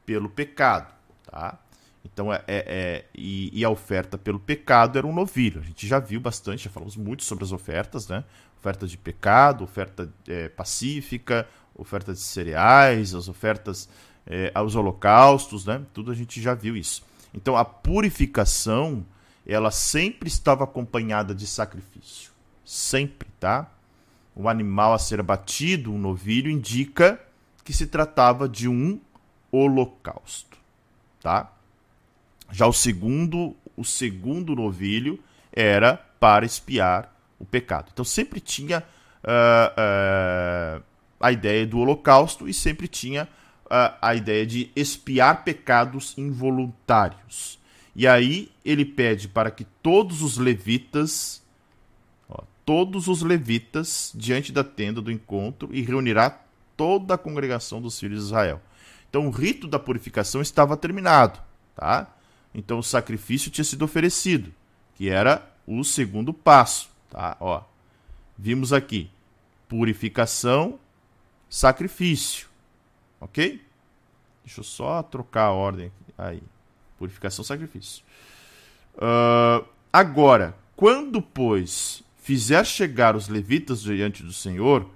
pelo pecado. Tá? Então, é, é, é e, e, a oferta pelo pecado era um novilho. A gente já viu bastante, já falamos muito sobre as ofertas, né? Oferta de pecado, oferta é, pacífica, oferta de cereais, as ofertas é, aos holocaustos, né? Tudo a gente já viu isso. Então, a purificação ela sempre estava acompanhada de sacrifício. Sempre, tá? O animal a ser abatido, um novilho, indica que se tratava de um holocausto, tá? Já o segundo, o segundo novilho era para espiar o pecado. Então sempre tinha uh, uh, a ideia do holocausto e sempre tinha uh, a ideia de espiar pecados involuntários. E aí ele pede para que todos os levitas, todos os levitas, diante da tenda do encontro, e reunirá toda a congregação dos filhos de Israel. Então o rito da purificação estava terminado, tá? Então o sacrifício tinha sido oferecido, que era o segundo passo, tá? Ó, vimos aqui purificação, sacrifício, ok? Deixa eu só trocar a ordem aí. Purificação, sacrifício. Uh, agora, quando, pois, fizer chegar os levitas diante do Senhor,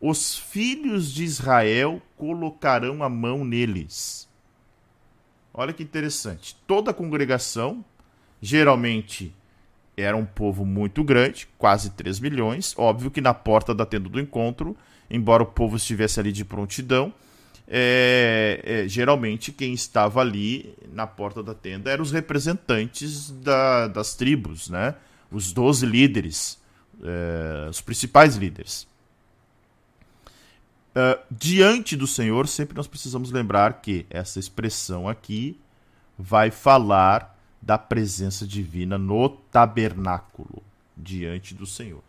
os filhos de Israel colocarão a mão neles. Olha que interessante. Toda a congregação, geralmente era um povo muito grande, quase 3 milhões. Óbvio que na porta da tenda do encontro, embora o povo estivesse ali de prontidão, é, é, geralmente quem estava ali na porta da tenda eram os representantes da, das tribos, né? os 12 líderes, é, os principais líderes. Uh, diante do Senhor, sempre nós precisamos lembrar que essa expressão aqui vai falar da presença divina no tabernáculo, diante do Senhor.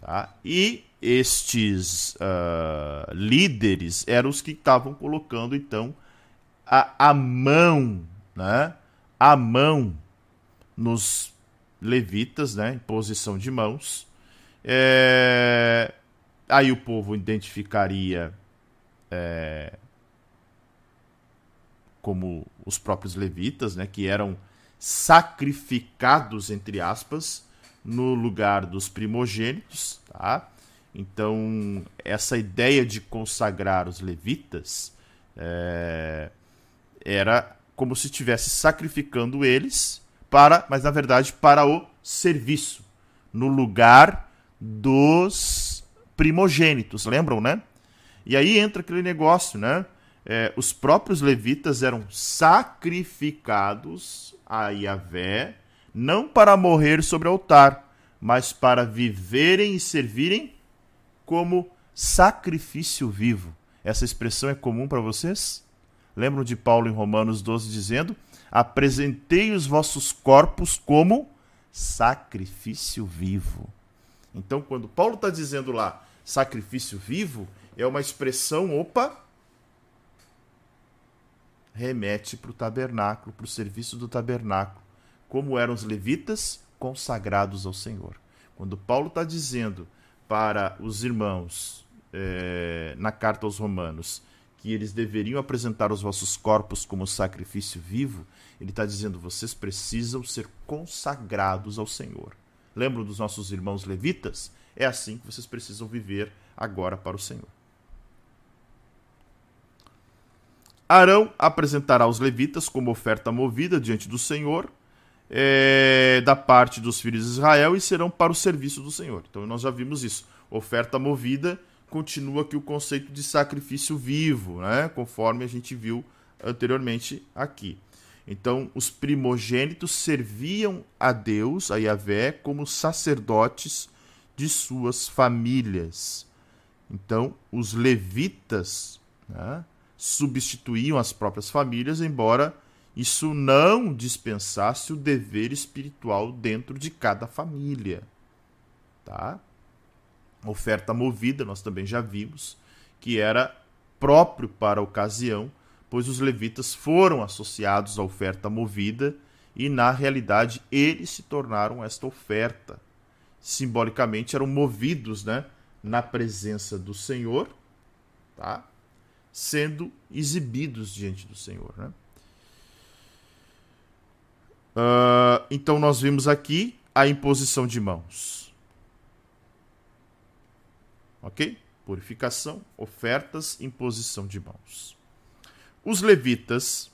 Tá? E estes uh, líderes eram os que estavam colocando então a, a mão, né? A mão nos levitas, né? Em posição de mãos. É... Aí o povo identificaria é... como os próprios levitas, né? Que eram sacrificados entre aspas no lugar dos primogênitos, tá? Então, essa ideia de consagrar os levitas é, era como se estivesse sacrificando eles para, mas na verdade para o serviço, no lugar dos primogênitos, lembram, né? E aí entra aquele negócio, né? É, os próprios levitas eram sacrificados a Yahvé, não para morrer sobre o altar, mas para viverem e servirem como sacrifício vivo. Essa expressão é comum para vocês? Lembram de Paulo em Romanos 12 dizendo: Apresentei os vossos corpos como sacrifício vivo. Então, quando Paulo está dizendo lá sacrifício vivo, é uma expressão, opa, remete para o tabernáculo, para o serviço do tabernáculo. Como eram os levitas consagrados ao Senhor. Quando Paulo está dizendo para os irmãos é, na carta aos Romanos que eles deveriam apresentar os vossos corpos como sacrifício vivo, ele está dizendo: vocês precisam ser consagrados ao Senhor. Lembram dos nossos irmãos levitas? É assim que vocês precisam viver agora para o Senhor. Arão apresentará os levitas como oferta movida diante do Senhor, é, da parte dos filhos de Israel, e serão para o serviço do Senhor. Então nós já vimos isso. Oferta movida continua aqui o conceito de sacrifício vivo, né? conforme a gente viu anteriormente aqui. Então, os primogênitos serviam a Deus, a Yahvé, como sacerdotes de suas famílias. Então, os levitas né, substituíam as próprias famílias, embora isso não dispensasse o dever espiritual dentro de cada família. Tá? Oferta movida, nós também já vimos, que era próprio para a ocasião, pois os levitas foram associados à oferta movida e, na realidade, eles se tornaram esta oferta. Simbolicamente eram movidos né, na presença do Senhor, tá? sendo exibidos diante do Senhor. Né? Uh, então, nós vimos aqui a imposição de mãos. Ok? Purificação, ofertas, imposição de mãos. Os levitas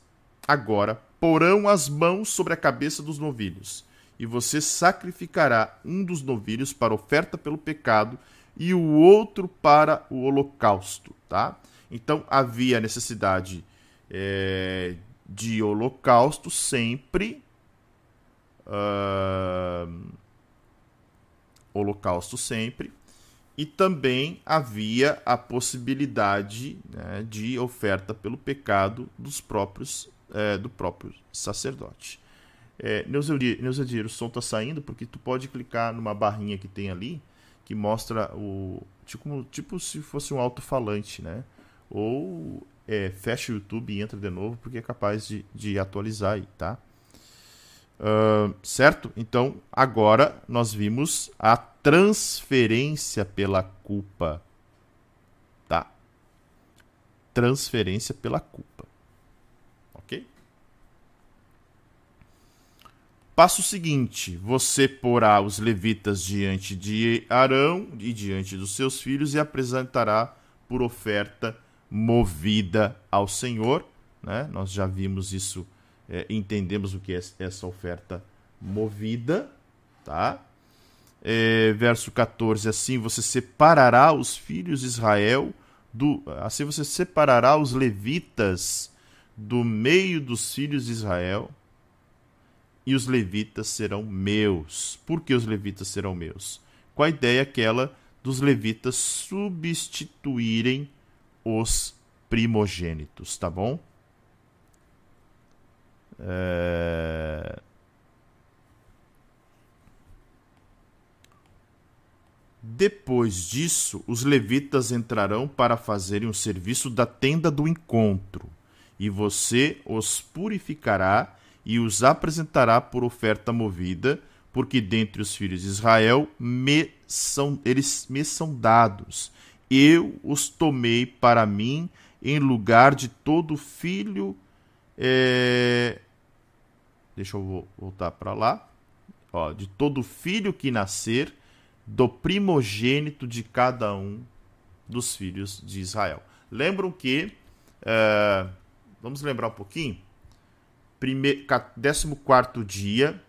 agora porão as mãos sobre a cabeça dos novilhos, e você sacrificará um dos novilhos para oferta pelo pecado e o outro para o holocausto, tá? Então havia necessidade é, de holocausto sempre. Uh, holocausto sempre e também havia a possibilidade né, de oferta pelo pecado dos próprios é, do próprio sacerdote. É, Neuzadir, o som está saindo porque tu pode clicar numa barrinha que tem ali que mostra o tipo, tipo se fosse um alto-falante, né? Ou é, fecha o YouTube e entra de novo porque é capaz de, de atualizar aí, tá? Uh, certo? Então, agora nós vimos a transferência pela culpa. Tá? Transferência pela culpa. Ok? Passo seguinte: você porá os levitas diante de Arão e diante dos seus filhos e apresentará por oferta movida ao Senhor. Né? Nós já vimos isso é, entendemos o que é essa oferta movida, tá? É, verso 14, assim você separará os filhos de Israel do, assim você separará os levitas do meio dos filhos de Israel e os levitas serão meus. Por que os levitas serão meus? Com a ideia aquela dos levitas substituírem os primogênitos, tá bom? É... Depois disso, os levitas entrarão para fazerem o serviço da tenda do encontro, e você os purificará e os apresentará por oferta movida, porque dentre os filhos de Israel me são, eles me são dados. Eu os tomei para mim em lugar de todo filho é, Deixa eu voltar para lá. Ó, de todo filho que nascer, do primogênito de cada um dos filhos de Israel. Lembram que. É, vamos lembrar um pouquinho? Prime, 14 dia.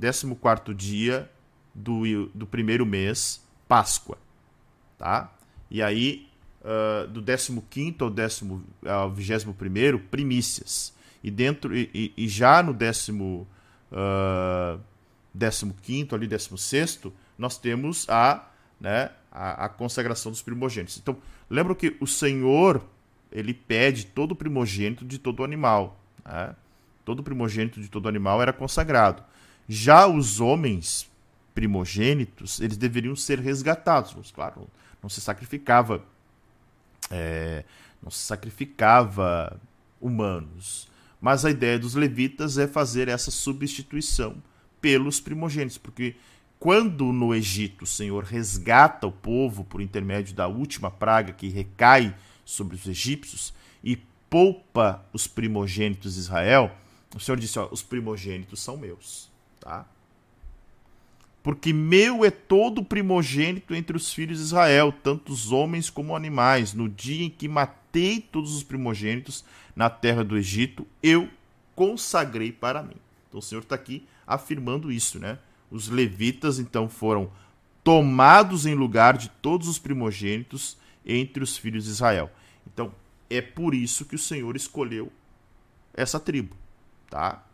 14 dia do, do primeiro mês, Páscoa. Tá? E aí, uh, do 15 ao, décimo, ao 21, primícias e dentro e, e já no décimo, uh, décimo quinto, ali décimo sexto, nós temos a, né, a, a consagração dos primogênitos. Então, lembra que o Senhor ele pede todo primogênito de todo animal. Né? Todo primogênito de todo animal era consagrado. Já os homens primogênitos, eles deveriam ser resgatados. Claro, não se sacrificava, é, não se sacrificava humanos. Mas a ideia dos levitas é fazer essa substituição pelos primogênitos, porque quando no Egito o Senhor resgata o povo por intermédio da última praga que recai sobre os egípcios e poupa os primogênitos de Israel, o Senhor disse: ó, os primogênitos são meus, tá? porque meu é todo primogênito entre os filhos de Israel, tanto os homens como animais. No dia em que matei todos os primogênitos na terra do Egito, eu consagrei para mim. Então o Senhor está aqui afirmando isso, né? Os levitas então foram tomados em lugar de todos os primogênitos entre os filhos de Israel. Então é por isso que o Senhor escolheu essa tribo, tá?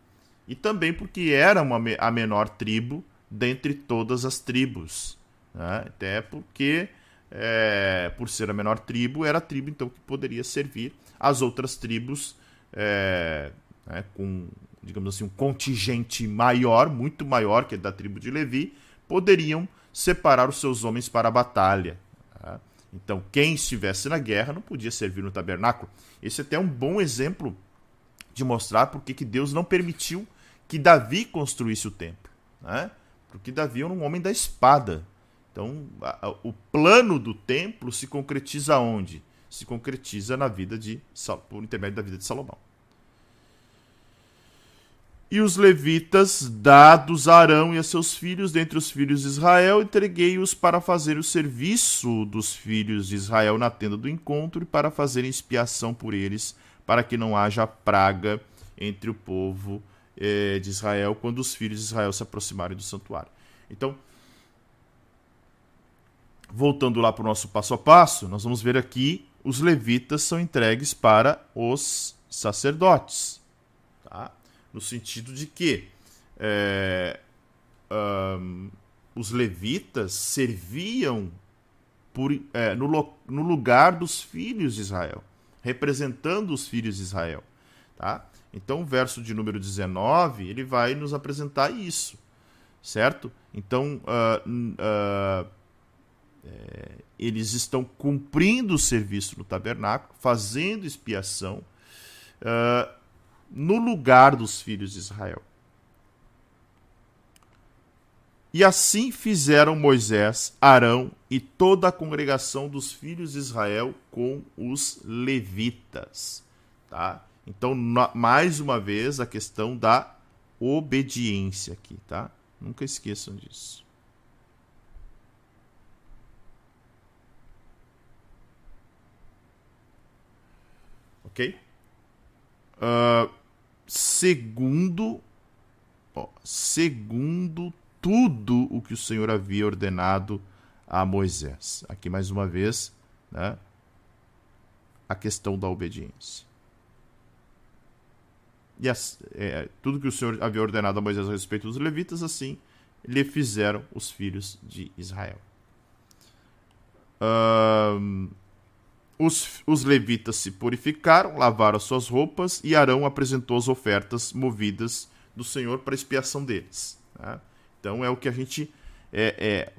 E também porque era uma, a menor tribo dentre todas as tribos, né? até porque é, por ser a menor tribo era a tribo então que poderia servir as outras tribos é, né, com digamos assim um contingente maior, muito maior que a da tribo de Levi, poderiam separar os seus homens para a batalha. Tá? Então quem estivesse na guerra não podia servir no tabernáculo. Esse é até é um bom exemplo de mostrar porque que Deus não permitiu que Davi construísse o templo, né? Porque Davi era um homem da espada. Então, a, a, o plano do templo se concretiza onde? Se concretiza na vida de por intermédio da vida de Salomão. E os levitas, dados a Arão e a seus filhos, dentre os filhos de Israel, entreguei-os para fazer o serviço dos filhos de Israel na tenda do encontro e para fazerem expiação por eles, para que não haja praga entre o povo é, de Israel quando os filhos de Israel se aproximarem do santuário. Então, voltando lá para o nosso passo a passo, nós vamos ver aqui os levitas são entregues para os sacerdotes. No sentido de que é, um, os levitas serviam por, é, no, no lugar dos filhos de Israel, representando os filhos de Israel. Tá? Então, o verso de número 19, ele vai nos apresentar isso, certo? Então, uh, uh, é, eles estão cumprindo o serviço no tabernáculo, fazendo expiação uh, no lugar dos filhos de Israel. E assim fizeram Moisés, Arão e toda a congregação dos filhos de Israel com os levitas. Tá? Então, mais uma vez, a questão da obediência aqui, tá? Nunca esqueçam disso. Ok? Uh, segundo, ó, segundo tudo o que o Senhor havia ordenado a Moisés. Aqui mais uma vez, né? A questão da obediência. E as, é, tudo que o Senhor havia ordenado a Moisés a respeito dos levitas, assim lhe fizeram os filhos de Israel. Um, os, os, levitas se purificaram, lavaram suas roupas e Arão apresentou as ofertas movidas do Senhor para expiação deles. Né? Então é o que a gente. É, é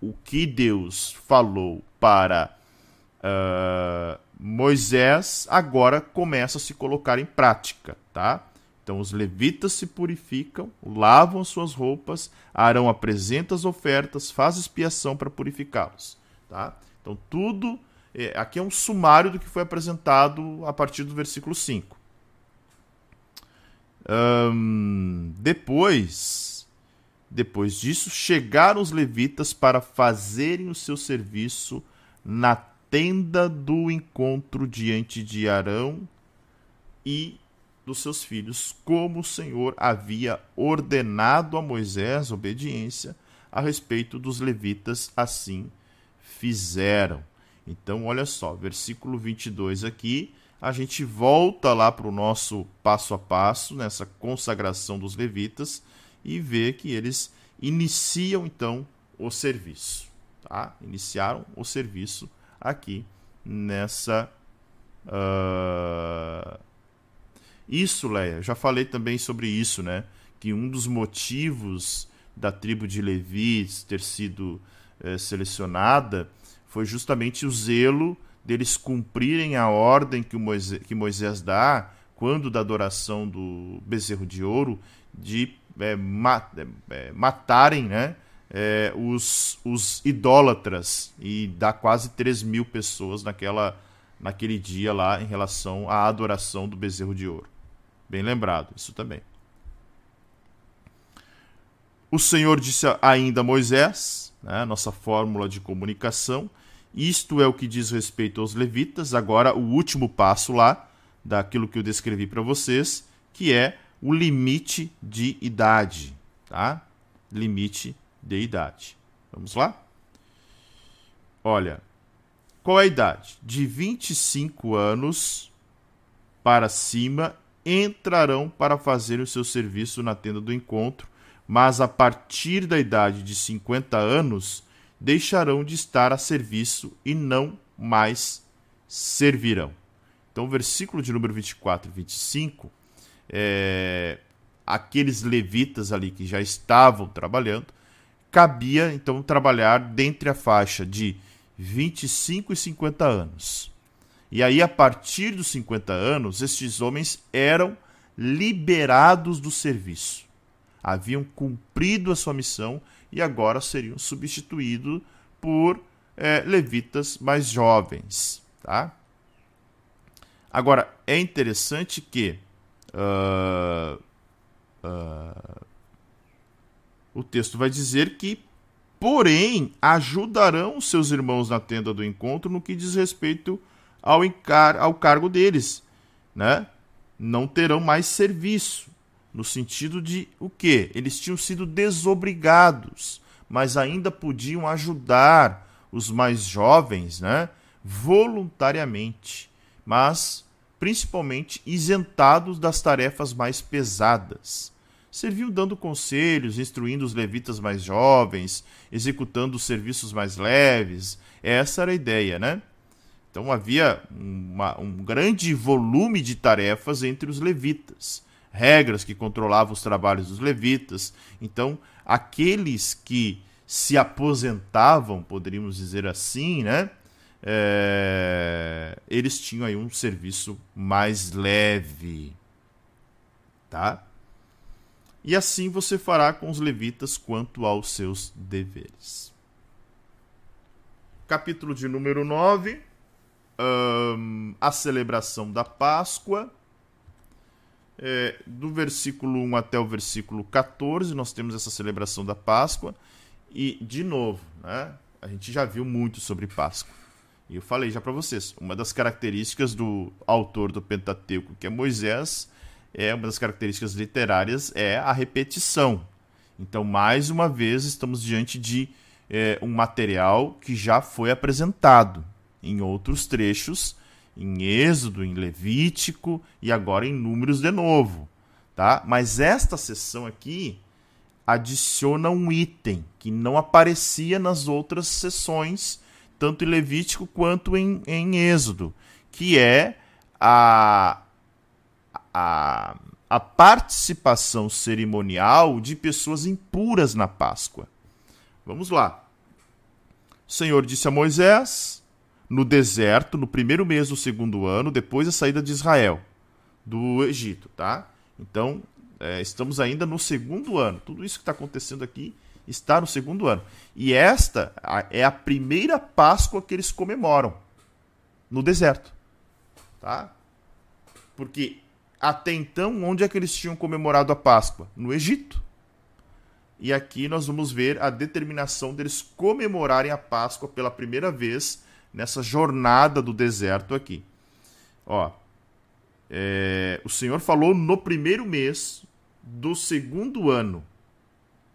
o que Deus falou para uh, Moisés agora começa a se colocar em prática, tá? Então os levitas se purificam, lavam suas roupas, Arão apresenta as ofertas, faz expiação para purificá-los, tá? Então tudo é, aqui é um sumário do que foi apresentado a partir do versículo 5. Um, depois, depois disso, chegaram os levitas para fazerem o seu serviço na tenda do encontro diante de Arão e dos seus filhos, como o Senhor havia ordenado a Moisés obediência a respeito dos levitas, assim fizeram. Então, olha só, versículo 22 aqui, a gente volta lá para o nosso passo a passo, nessa consagração dos levitas, e vê que eles iniciam então o serviço. Tá? Iniciaram o serviço aqui nessa. Uh... Isso, Leia, já falei também sobre isso, né? Que um dos motivos da tribo de Levi ter sido é, selecionada foi justamente o zelo deles cumprirem a ordem que, Moisés, que Moisés dá quando da adoração do bezerro de ouro de é, é, matarem né, é, os, os idólatras e dá quase 3 mil pessoas naquela, naquele dia lá em relação à adoração do bezerro de ouro. Bem lembrado, isso também. o Senhor disse ainda a Moisés, né, nossa fórmula de comunicação, isto é o que diz respeito aos levitas. Agora, o último passo lá, daquilo que eu descrevi para vocês, que é o limite de idade. Tá? Limite de idade. Vamos lá? Olha, qual é a idade? De 25 anos para cima entrarão para fazer o seu serviço na tenda do encontro, mas a partir da idade de 50 anos deixarão de estar a serviço e não mais servirão. Então, versículo de número 24 e 25, é, aqueles levitas ali que já estavam trabalhando, cabia então trabalhar dentre a faixa de 25 e 50 anos. E aí, a partir dos 50 anos, estes homens eram liberados do serviço. Haviam cumprido a sua missão e agora seriam substituídos por é, levitas mais jovens. Tá? Agora, é interessante que uh, uh, o texto vai dizer que, porém, ajudarão seus irmãos na tenda do encontro no que diz respeito ao, encar ao cargo deles. Né? Não terão mais serviço. No sentido de o quê? Eles tinham sido desobrigados, mas ainda podiam ajudar os mais jovens, né? Voluntariamente, mas principalmente isentados das tarefas mais pesadas. Serviam dando conselhos, instruindo os levitas mais jovens, executando os serviços mais leves. Essa era a ideia, né? Então havia uma, um grande volume de tarefas entre os levitas regras que controlavam os trabalhos dos levitas. Então, aqueles que se aposentavam, poderíamos dizer assim, né? É, eles tinham aí um serviço mais leve, tá? E assim você fará com os levitas quanto aos seus deveres. Capítulo de número 9, um, a celebração da Páscoa é, do versículo 1 até o versículo 14, nós temos essa celebração da Páscoa. E, de novo, né, a gente já viu muito sobre Páscoa. E eu falei já para vocês, uma das características do autor do Pentateuco, que é Moisés, é uma das características literárias é a repetição. Então, mais uma vez, estamos diante de é, um material que já foi apresentado em outros trechos em Êxodo, em Levítico e agora em Números de novo, tá? Mas esta sessão aqui adiciona um item que não aparecia nas outras sessões, tanto em Levítico quanto em, em Êxodo, que é a, a, a participação cerimonial de pessoas impuras na Páscoa. Vamos lá. O Senhor disse a Moisés: no deserto, no primeiro mês do segundo ano, depois da saída de Israel do Egito, tá? Então, é, estamos ainda no segundo ano. Tudo isso que está acontecendo aqui está no segundo ano. E esta é a primeira Páscoa que eles comemoram no deserto, tá? Porque até então, onde é que eles tinham comemorado a Páscoa? No Egito. E aqui nós vamos ver a determinação deles comemorarem a Páscoa pela primeira vez nessa jornada do deserto aqui. Ó, é, o Senhor falou no primeiro mês do segundo ano,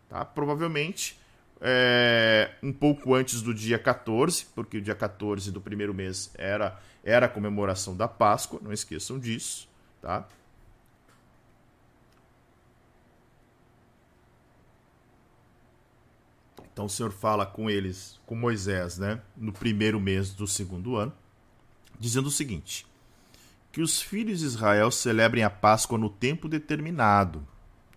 tá? Provavelmente é, um pouco antes do dia 14, porque o dia 14 do primeiro mês era, era a comemoração da Páscoa, não esqueçam disso, tá? Então o Senhor fala com eles, com Moisés, né, no primeiro mês do segundo ano, dizendo o seguinte: que os filhos de Israel celebrem a Páscoa no tempo determinado.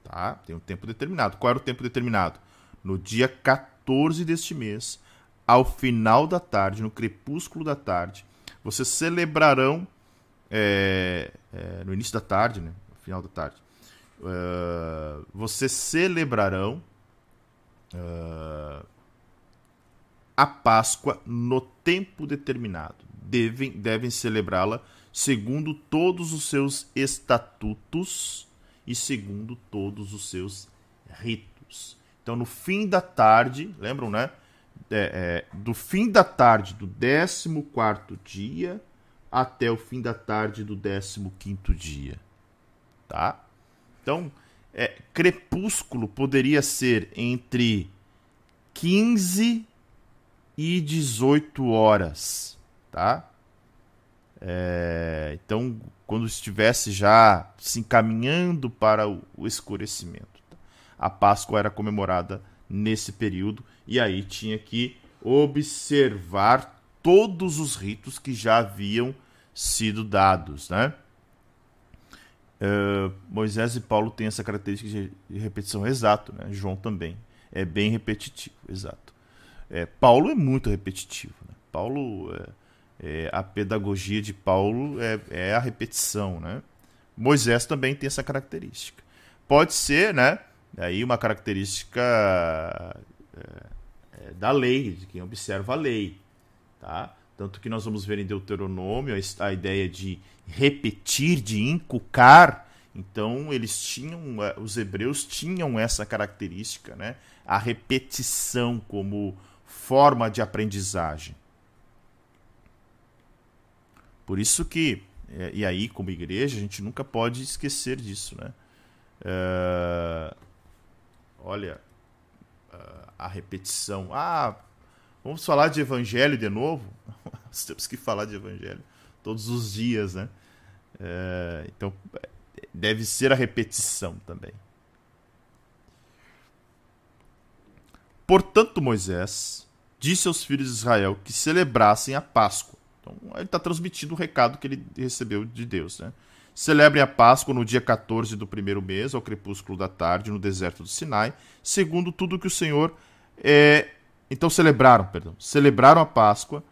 Tá? Tem um tempo determinado. Qual era o tempo determinado? No dia 14 deste mês, ao final da tarde, no crepúsculo da tarde, vocês celebrarão é, é, no início da tarde, né? No final da tarde. Uh, vocês celebrarão uh, a Páscoa no tempo determinado. Devem, devem celebrá-la segundo todos os seus estatutos e segundo todos os seus ritos. Então, no fim da tarde, lembram, né? É, é, do fim da tarde do 14 dia até o fim da tarde do 15 dia. Tá? Então, é, crepúsculo poderia ser entre 15 e 18 horas. Tá? É, então, quando estivesse já se encaminhando para o, o escurecimento. Tá? A Páscoa era comemorada nesse período e aí tinha que observar todos os ritos que já haviam sido dados, né? Uh, Moisés e Paulo têm essa característica de repetição exato, né? João também é bem repetitivo, exato. É, Paulo é muito repetitivo. Né? Paulo, é, é, a pedagogia de Paulo é, é, a repetição, né? Moisés também tem essa característica. Pode ser, né? Aí uma característica da lei, de quem observa a lei, tá? Tanto que nós vamos ver em Deuteronômio a, ideia de repetir, de inculcar. Então eles tinham, é, os hebreus tinham essa característica, né? A repetição como forma de aprendizagem. Por isso que, é, e aí como igreja, a gente nunca pode esquecer disso, né? É, olha, a repetição. Ah, Vamos falar de evangelho de novo? Nós temos que falar de evangelho todos os dias, né? É, então, deve ser a repetição também. Portanto, Moisés disse aos filhos de Israel que celebrassem a Páscoa. Então, ele está transmitindo o recado que ele recebeu de Deus. Né? Celebrem a Páscoa no dia 14 do primeiro mês, ao crepúsculo da tarde, no deserto do Sinai, segundo tudo que o Senhor é, então celebraram, perdão, celebraram a Páscoa.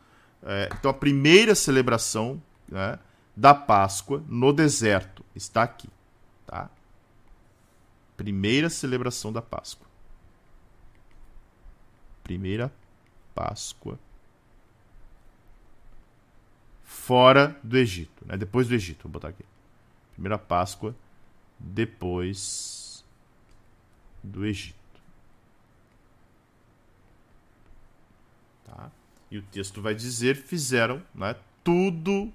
É, então a primeira celebração né, da Páscoa no deserto está aqui, tá? Primeira celebração da Páscoa. Primeira Páscoa fora do Egito, né? Depois do Egito, vou botar aqui. Primeira Páscoa depois do Egito. E o texto vai dizer: fizeram né, tudo,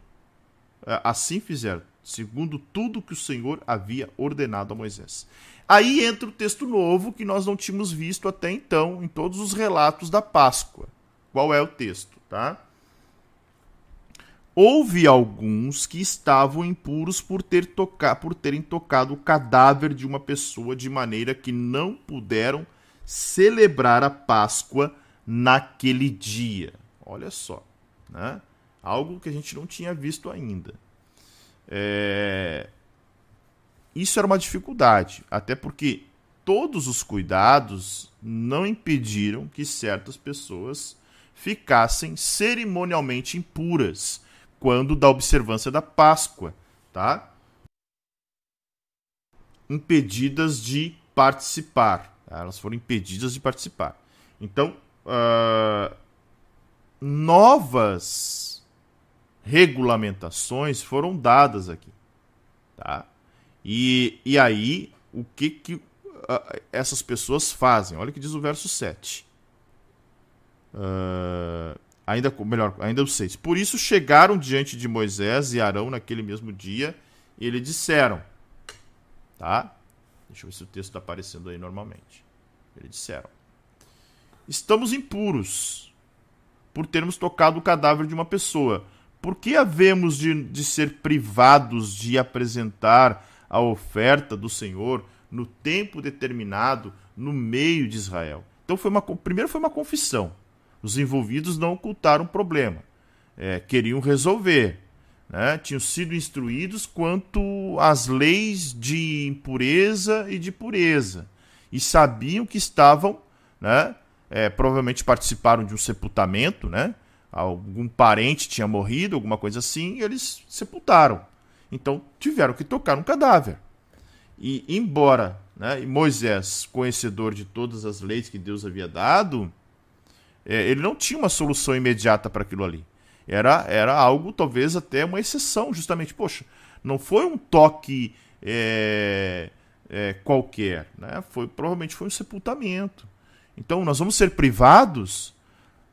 é, assim fizeram, segundo tudo que o Senhor havia ordenado a Moisés. Aí entra o texto novo que nós não tínhamos visto até então em todos os relatos da Páscoa. Qual é o texto? Tá? Houve alguns que estavam impuros por, ter tocar, por terem tocado o cadáver de uma pessoa de maneira que não puderam celebrar a Páscoa naquele dia. Olha só, né? Algo que a gente não tinha visto ainda. É... Isso era uma dificuldade, até porque todos os cuidados não impediram que certas pessoas ficassem cerimonialmente impuras quando da observância da Páscoa, tá? Impedidas de participar. Elas foram impedidas de participar. Então, uh, novas regulamentações foram dadas aqui. Tá? E, e aí, o que, que uh, essas pessoas fazem? Olha o que diz o verso 7. Uh, ainda melhor, ainda o 6. Por isso chegaram diante de Moisés e Arão naquele mesmo dia e lhe disseram, tá? Deixa eu ver se o texto está aparecendo aí normalmente. Eles disseram: estamos impuros por termos tocado o cadáver de uma pessoa. Por que havemos de, de ser privados de apresentar a oferta do Senhor no tempo determinado no meio de Israel? Então, foi uma, primeiro foi uma confissão. Os envolvidos não ocultaram o problema. É, queriam resolver. Né? Tinham sido instruídos quanto às leis de impureza e de pureza. E sabiam que estavam né, é, provavelmente participaram de um sepultamento, né? Algum parente tinha morrido, alguma coisa assim, e eles sepultaram. Então tiveram que tocar um cadáver. E embora né, Moisés, conhecedor de todas as leis que Deus havia dado, é, ele não tinha uma solução imediata para aquilo ali. Era, era algo, talvez até uma exceção, justamente. Poxa, não foi um toque é, é, qualquer, né? Foi, provavelmente foi um sepultamento. Então, nós vamos ser privados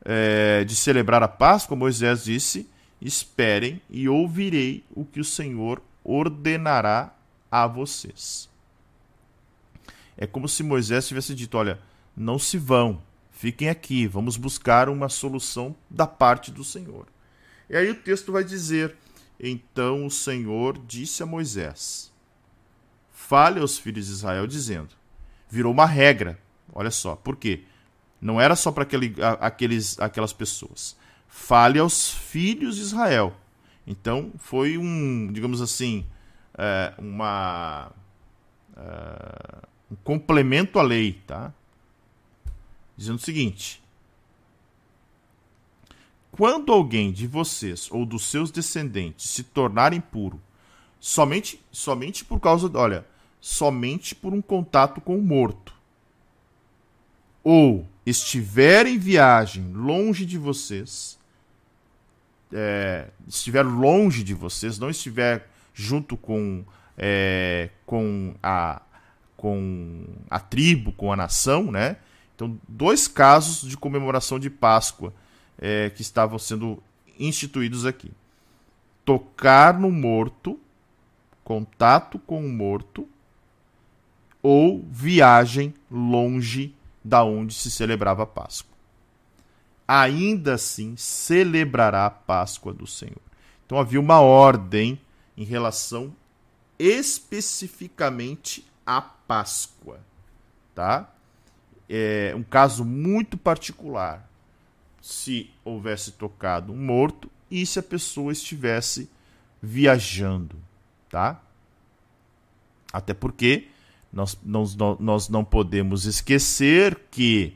é, de celebrar a Páscoa? Moisés disse: Esperem e ouvirei o que o Senhor ordenará a vocês. É como se Moisés tivesse dito: Olha, não se vão, fiquem aqui, vamos buscar uma solução da parte do Senhor. E aí o texto vai dizer: Então o Senhor disse a Moisés: Fale aos filhos de Israel, dizendo: Virou uma regra. Olha só, por quê? Não era só para aquele, aqueles, aquelas pessoas. Fale aos filhos de Israel. Então foi um, digamos assim, é, uma, é, um complemento à lei, tá? Dizendo o seguinte: quando alguém de vocês ou dos seus descendentes se tornar impuro, somente, somente por causa, olha, somente por um contato com o morto, ou estiver em viagem longe de vocês, é, estiver longe de vocês, não estiver junto com, é, com, a, com a tribo, com a nação, né? Então, dois casos de comemoração de Páscoa é, que estavam sendo instituídos aqui: tocar no morto, contato com o morto, ou viagem longe da onde se celebrava a Páscoa. Ainda assim celebrará a Páscoa do Senhor. Então havia uma ordem em relação especificamente à Páscoa, tá? É um caso muito particular. Se houvesse tocado um morto e se a pessoa estivesse viajando, tá? Até porque nós, nós, nós não podemos esquecer que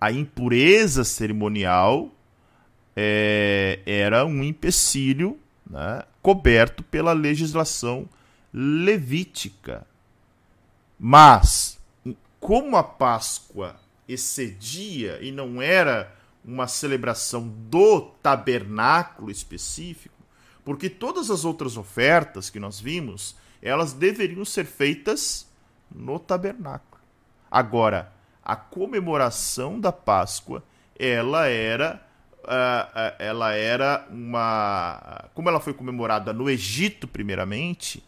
a impureza cerimonial é, era um empecilho né, coberto pela legislação levítica. Mas, como a Páscoa excedia e não era uma celebração do tabernáculo específico, porque todas as outras ofertas que nós vimos, elas deveriam ser feitas no tabernáculo. Agora, a comemoração da Páscoa, ela era uh, ela era uma. Como ela foi comemorada no Egito, primeiramente,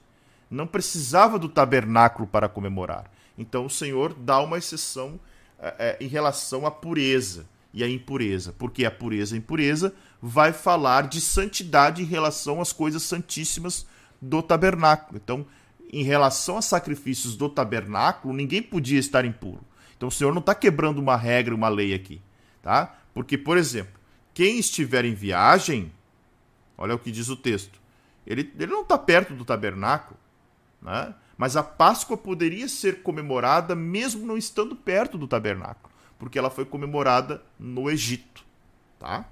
não precisava do tabernáculo para comemorar. Então o Senhor dá uma exceção uh, uh, em relação à pureza e à impureza. Porque a pureza e a impureza vai falar de santidade em relação às coisas santíssimas do tabernáculo. Então, em relação a sacrifícios do tabernáculo, ninguém podia estar impuro. Então o Senhor não está quebrando uma regra, uma lei aqui. Tá? Porque, por exemplo, quem estiver em viagem, olha o que diz o texto, ele, ele não está perto do tabernáculo, né? mas a Páscoa poderia ser comemorada mesmo não estando perto do tabernáculo, porque ela foi comemorada no Egito. Tá?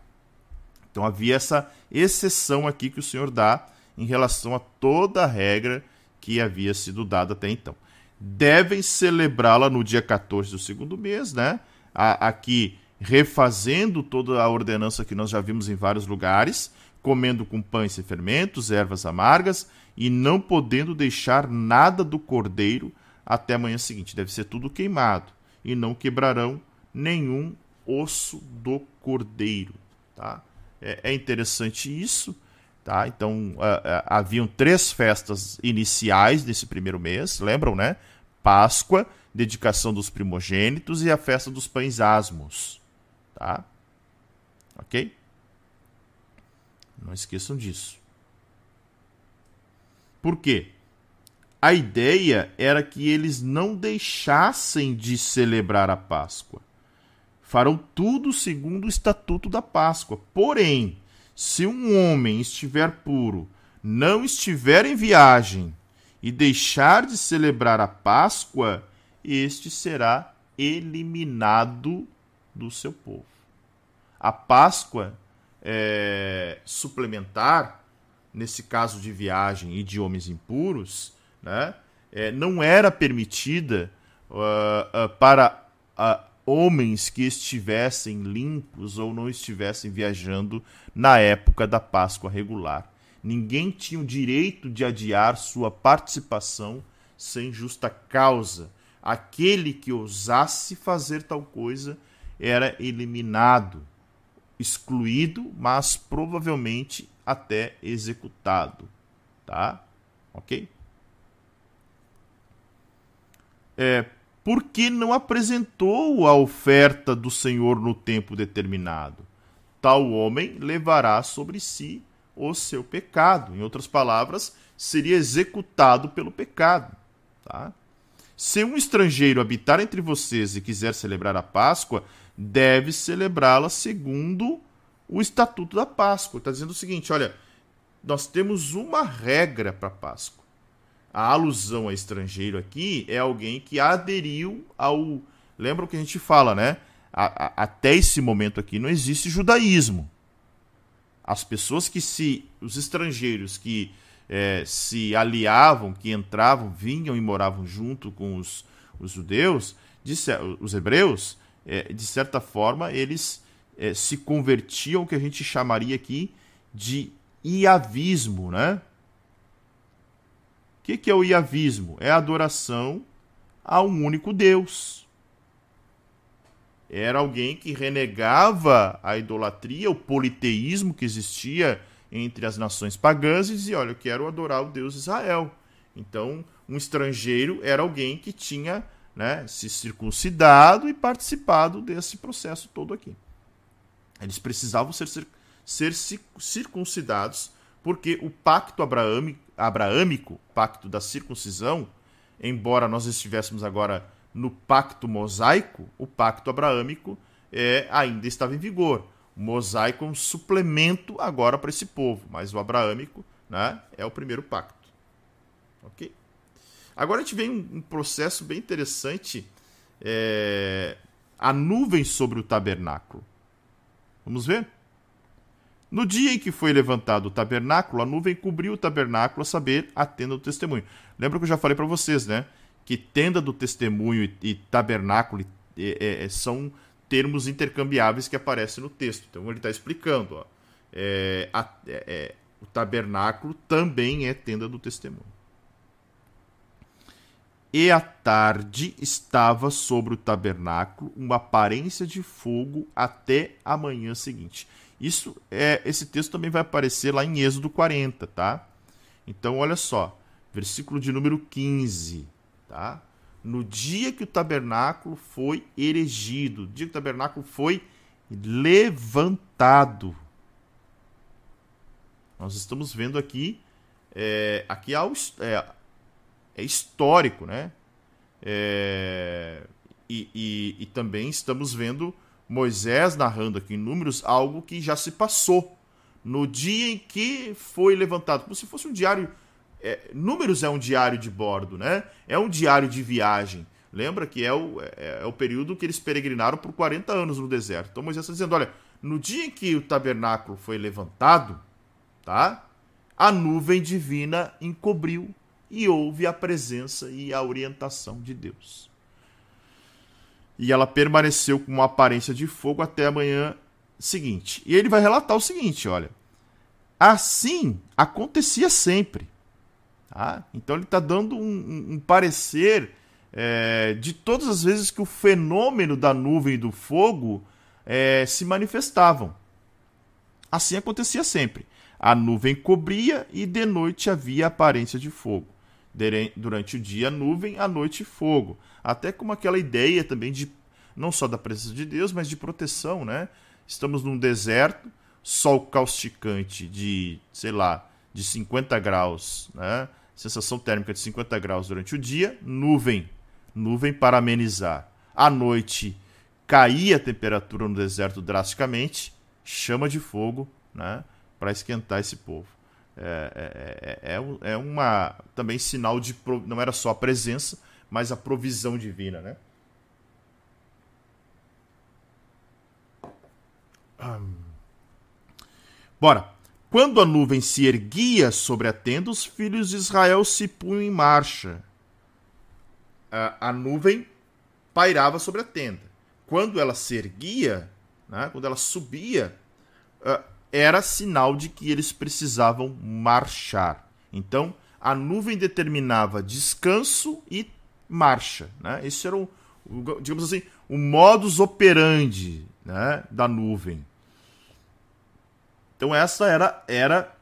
Então havia essa exceção aqui que o Senhor dá em relação a toda a regra que havia sido dada até então. Devem celebrá-la no dia 14 do segundo mês, né? Aqui refazendo toda a ordenança que nós já vimos em vários lugares, comendo com pães e fermentos, ervas amargas e não podendo deixar nada do cordeiro até a manhã seguinte. Deve ser tudo queimado e não quebrarão nenhum osso do cordeiro. Tá? É, é interessante isso. Tá? Então, uh, uh, haviam três festas iniciais desse primeiro mês, lembram, né? Páscoa, dedicação dos primogênitos e a festa dos pães asmos. Tá? Ok? Não esqueçam disso. Por quê? A ideia era que eles não deixassem de celebrar a Páscoa. Farão tudo segundo o estatuto da Páscoa. Porém, se um homem estiver puro, não estiver em viagem e deixar de celebrar a Páscoa, este será eliminado do seu povo. A Páscoa é, suplementar, nesse caso de viagem e de homens impuros, né, é, não era permitida uh, uh, para uh, homens que estivessem limpos ou não estivessem viajando na época da Páscoa regular. Ninguém tinha o direito de adiar sua participação sem justa causa aquele que ousasse fazer tal coisa era eliminado, excluído, mas provavelmente até executado, tá? OK? É, por que não apresentou a oferta do Senhor no tempo determinado? Tal homem levará sobre si o seu pecado. Em outras palavras, seria executado pelo pecado, tá? Se um estrangeiro habitar entre vocês e quiser celebrar a Páscoa, deve celebrá-la segundo o estatuto da Páscoa. Está dizendo o seguinte: olha, nós temos uma regra para a Páscoa. A alusão a estrangeiro aqui é alguém que aderiu ao. Lembra o que a gente fala, né? A, a, até esse momento aqui não existe judaísmo. As pessoas que se. Os estrangeiros que é, se aliavam, que entravam, vinham e moravam junto com os, os judeus, de, os hebreus, é, de certa forma, eles é, se convertiam o que a gente chamaria aqui de iavismo, né? Que, que é o iavismo? É a adoração a um único Deus. Era alguém que renegava a idolatria, o politeísmo que existia entre as nações pagãs e dizia: Olha, eu quero adorar o Deus Israel. Então, um estrangeiro era alguém que tinha né, se circuncidado e participado desse processo todo aqui. Eles precisavam ser, ser, ser circuncidados, porque o pacto abraâmico, abraâmico, pacto da circuncisão, embora nós estivéssemos agora no pacto mosaico, o pacto abraâmico é, ainda estava em vigor. O mosaico é um suplemento agora para esse povo, mas o abraâmico né, é o primeiro pacto. Ok? Agora a gente vem um, um processo bem interessante. É, a nuvem sobre o tabernáculo. Vamos ver? No dia em que foi levantado o tabernáculo, a nuvem cobriu o tabernáculo, a saber, a tenda do testemunho. Lembra que eu já falei para vocês, né? Que tenda do testemunho e, e tabernáculo é, é, são termos intercambiáveis que aparecem no texto. Então ele está explicando. Ó, é, a, é, é, o tabernáculo também é tenda do testemunho. E à tarde estava sobre o tabernáculo uma aparência de fogo até a manhã seguinte. Isso é esse texto também vai aparecer lá em Êxodo 40, tá? Então olha só, versículo de número 15, tá? no dia que o tabernáculo foi erigido, no dia que o tabernáculo foi levantado. Nós estamos vendo aqui, é, aqui é, é, histórico, né? É, e, e, e também estamos vendo Moisés narrando aqui em Números algo que já se passou no dia em que foi levantado, como se fosse um diário é, números é um diário de bordo, né? É um diário de viagem. Lembra que é o, é, é o período que eles peregrinaram por 40 anos no deserto. Então Moisés está dizendo: olha, no dia em que o tabernáculo foi levantado, tá? A nuvem divina encobriu e houve a presença e a orientação de Deus. E ela permaneceu com uma aparência de fogo até a manhã seguinte. E ele vai relatar o seguinte: olha, assim acontecia sempre. Tá? Então ele está dando um, um parecer é, de todas as vezes que o fenômeno da nuvem e do fogo é, se manifestavam. Assim acontecia sempre. A nuvem cobria e de noite havia aparência de fogo. Durante o dia, nuvem, à noite, fogo. Até como aquela ideia também de, não só da presença de Deus, mas de proteção, né? Estamos num deserto, sol causticante de, sei lá, de 50 graus, né? sensação térmica de 50 graus durante o dia, nuvem, nuvem para amenizar. À noite caía a temperatura no deserto drasticamente, chama de fogo, né, para esquentar esse povo. É, é, é, é, uma também sinal de não era só a presença, mas a provisão divina, né? Bora. Quando a nuvem se erguia sobre a tenda, os filhos de Israel se punham em marcha. A, a nuvem pairava sobre a tenda. Quando ela se erguia, né, quando ela subia, uh, era sinal de que eles precisavam marchar. Então, a nuvem determinava descanso e marcha. Né? Esse era o, o, digamos assim, o modus operandi né, da nuvem. Então essa era, era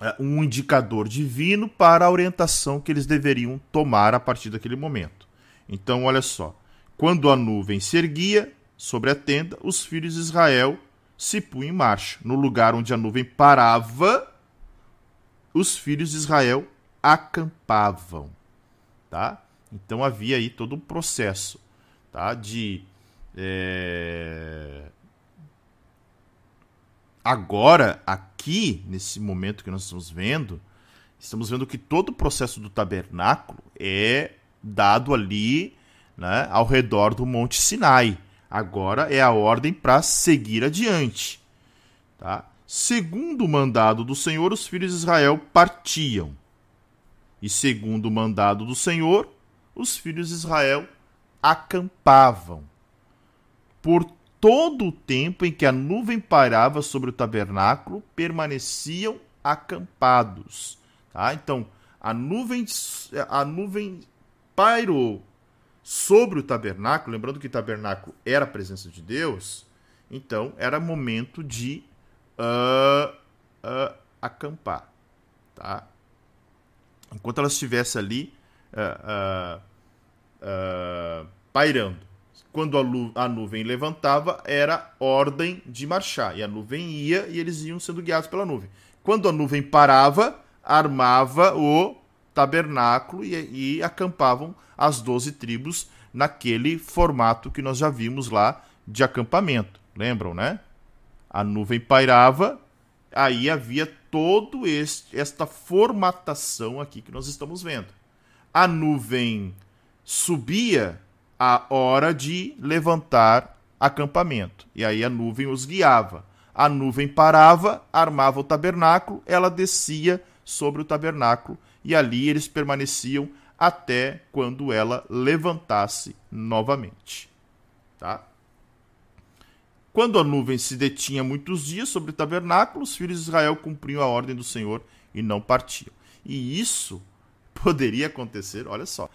é, um indicador divino para a orientação que eles deveriam tomar a partir daquele momento. Então, olha só. Quando a nuvem se erguia sobre a tenda, os filhos de Israel se punham em marcha. No lugar onde a nuvem parava, os filhos de Israel acampavam. Tá? Então havia aí todo um processo tá? de. É... Agora, aqui, nesse momento que nós estamos vendo, estamos vendo que todo o processo do tabernáculo é dado ali né, ao redor do Monte Sinai. Agora é a ordem para seguir adiante. Tá? Segundo o mandado do Senhor, os filhos de Israel partiam. E segundo o mandado do Senhor, os filhos de Israel acampavam. Por todo o tempo em que a nuvem pairava sobre o tabernáculo, permaneciam acampados. Tá? Então, a nuvem, a nuvem pairou sobre o tabernáculo, lembrando que o tabernáculo era a presença de Deus, então era momento de uh, uh, acampar, tá? Enquanto ela estivesse ali uh, pairando. Quando a, a, nuvem levantava, era ordem de marchar. E a nuvem ia e eles iam sendo guiados pela nuvem. Quando a nuvem parava, armava o tabernáculo e, e acampavam as doze tribos naquele formato que nós já vimos lá de acampamento. Lembram, né? A nuvem pairava, aí havia todo este, esta formatação aqui que nós estamos vendo. A nuvem subia a hora de levantar acampamento. E aí a nuvem os guiava. A nuvem parava, armava o tabernáculo, ela descia sobre o tabernáculo e ali eles permaneciam até quando ela levantasse novamente. Tá? Quando a nuvem se detinha muitos dias sobre o tabernáculo, os filhos de Israel cumpriam a ordem do Senhor e não partiam. E isso poderia acontecer, olha só,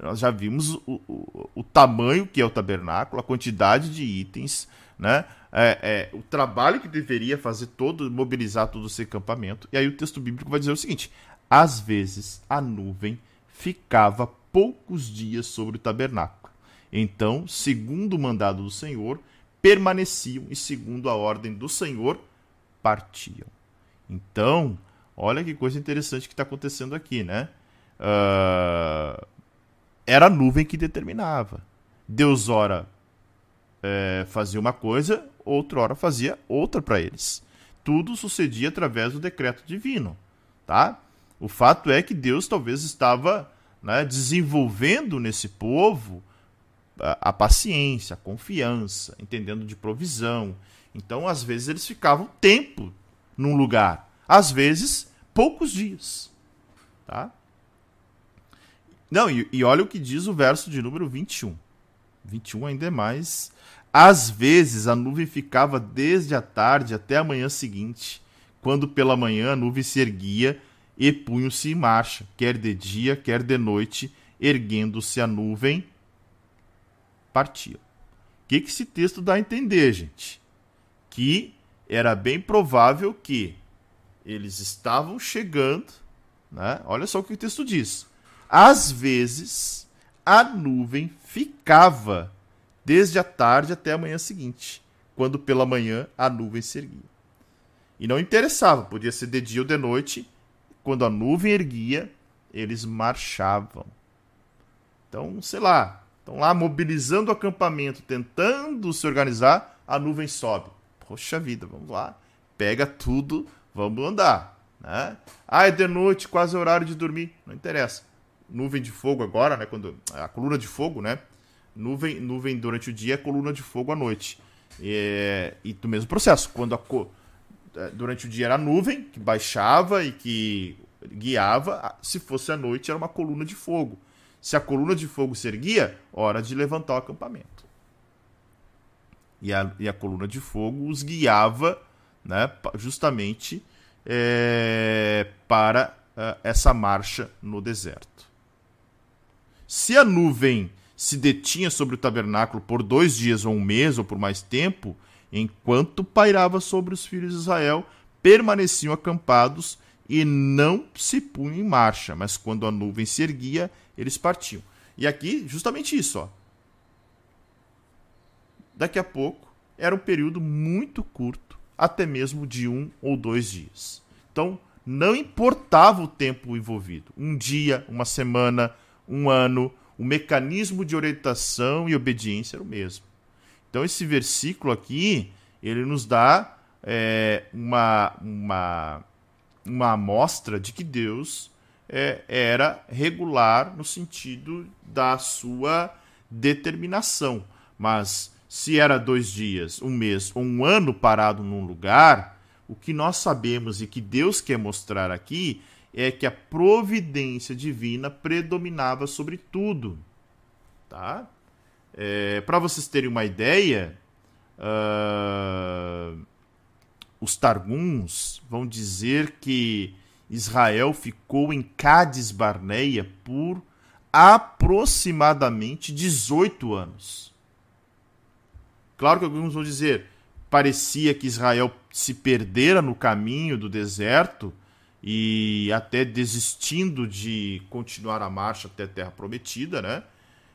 nós já vimos o, o, o tamanho que é o tabernáculo, a quantidade de itens, né? É, é, o trabalho que deveria fazer todo, mobilizar todo esse acampamento. E aí o texto bíblico vai dizer o seguinte: às vezes a nuvem ficava poucos dias sobre o tabernáculo. Então, segundo o mandado do Senhor, permaneciam e, segundo a ordem do Senhor, partiam. Então, olha que coisa interessante que está acontecendo aqui, né? Uh, era a nuvem que determinava. Deus, ora, é, fazia uma coisa, outra hora fazia outra para eles. Tudo sucedia através do decreto divino, tá? O fato é que Deus talvez estava né, desenvolvendo nesse povo a, a, paciência, a confiança, entendendo de provisão. Então, às vezes, eles ficavam tempo num lugar, às vezes, poucos dias. Tá? Não, e, e olha o que diz o verso de número 21. 21 ainda é mais. Às vezes a nuvem ficava desde a tarde até a manhã seguinte, quando pela manhã a nuvem se erguia e punham-se em marcha, quer de dia, quer de noite, erguendo-se a nuvem, partiam. O que, que esse texto dá a entender, gente? Que era bem provável que eles estavam chegando, né? Olha só o que o texto diz. Às vezes, a nuvem ficava desde a tarde até a manhã seguinte, quando pela manhã a nuvem se erguia. E não interessava, podia ser de dia ou de noite, quando a nuvem erguia, eles marchavam. Então, sei lá, estão lá mobilizando o acampamento, tentando se organizar, a nuvem sobe. Poxa vida, vamos lá, pega tudo, vamos andar. Né? Ah, é de noite, quase horário de dormir. Não interessa. Nuvem de fogo agora, né? Quando, a coluna de fogo, né? Nuvem, nuvem durante o dia, coluna de fogo à noite. E, e do mesmo processo, quando a, é, durante o dia era nuvem, que baixava e que guiava, se fosse à noite era uma coluna de fogo. Se a coluna de fogo se erguia, hora de levantar o acampamento. E a, e a coluna de fogo os guiava né, justamente é, para uh, essa marcha no deserto. Se a nuvem se detinha sobre o tabernáculo por dois dias ou um mês ou por mais tempo, enquanto pairava sobre os filhos de Israel, permaneciam acampados e não se punham em marcha, mas quando a nuvem se erguia, eles partiam. E aqui, justamente isso, ó. Daqui a pouco, era um período muito curto, até mesmo de um ou dois dias. Então, não importava o tempo envolvido. Um dia, uma semana, um ano, o mecanismo de orientação e obediência era o mesmo. Então, esse versículo aqui, ele nos dá é, uma, uma, uma amostra de que Deus é, era regular no sentido da sua determinação. Mas se era dois dias, um mês ou um ano parado num lugar, o que nós sabemos e que Deus quer mostrar aqui é que a providência divina predominava sobre tudo. Tá? É, Para vocês terem uma ideia, uh, os Targuns vão dizer que Israel ficou em Cádiz Barneia por aproximadamente 18 anos. Claro que alguns vão dizer, parecia que Israel se perdera no caminho do deserto e até desistindo de continuar a marcha até a terra prometida, né?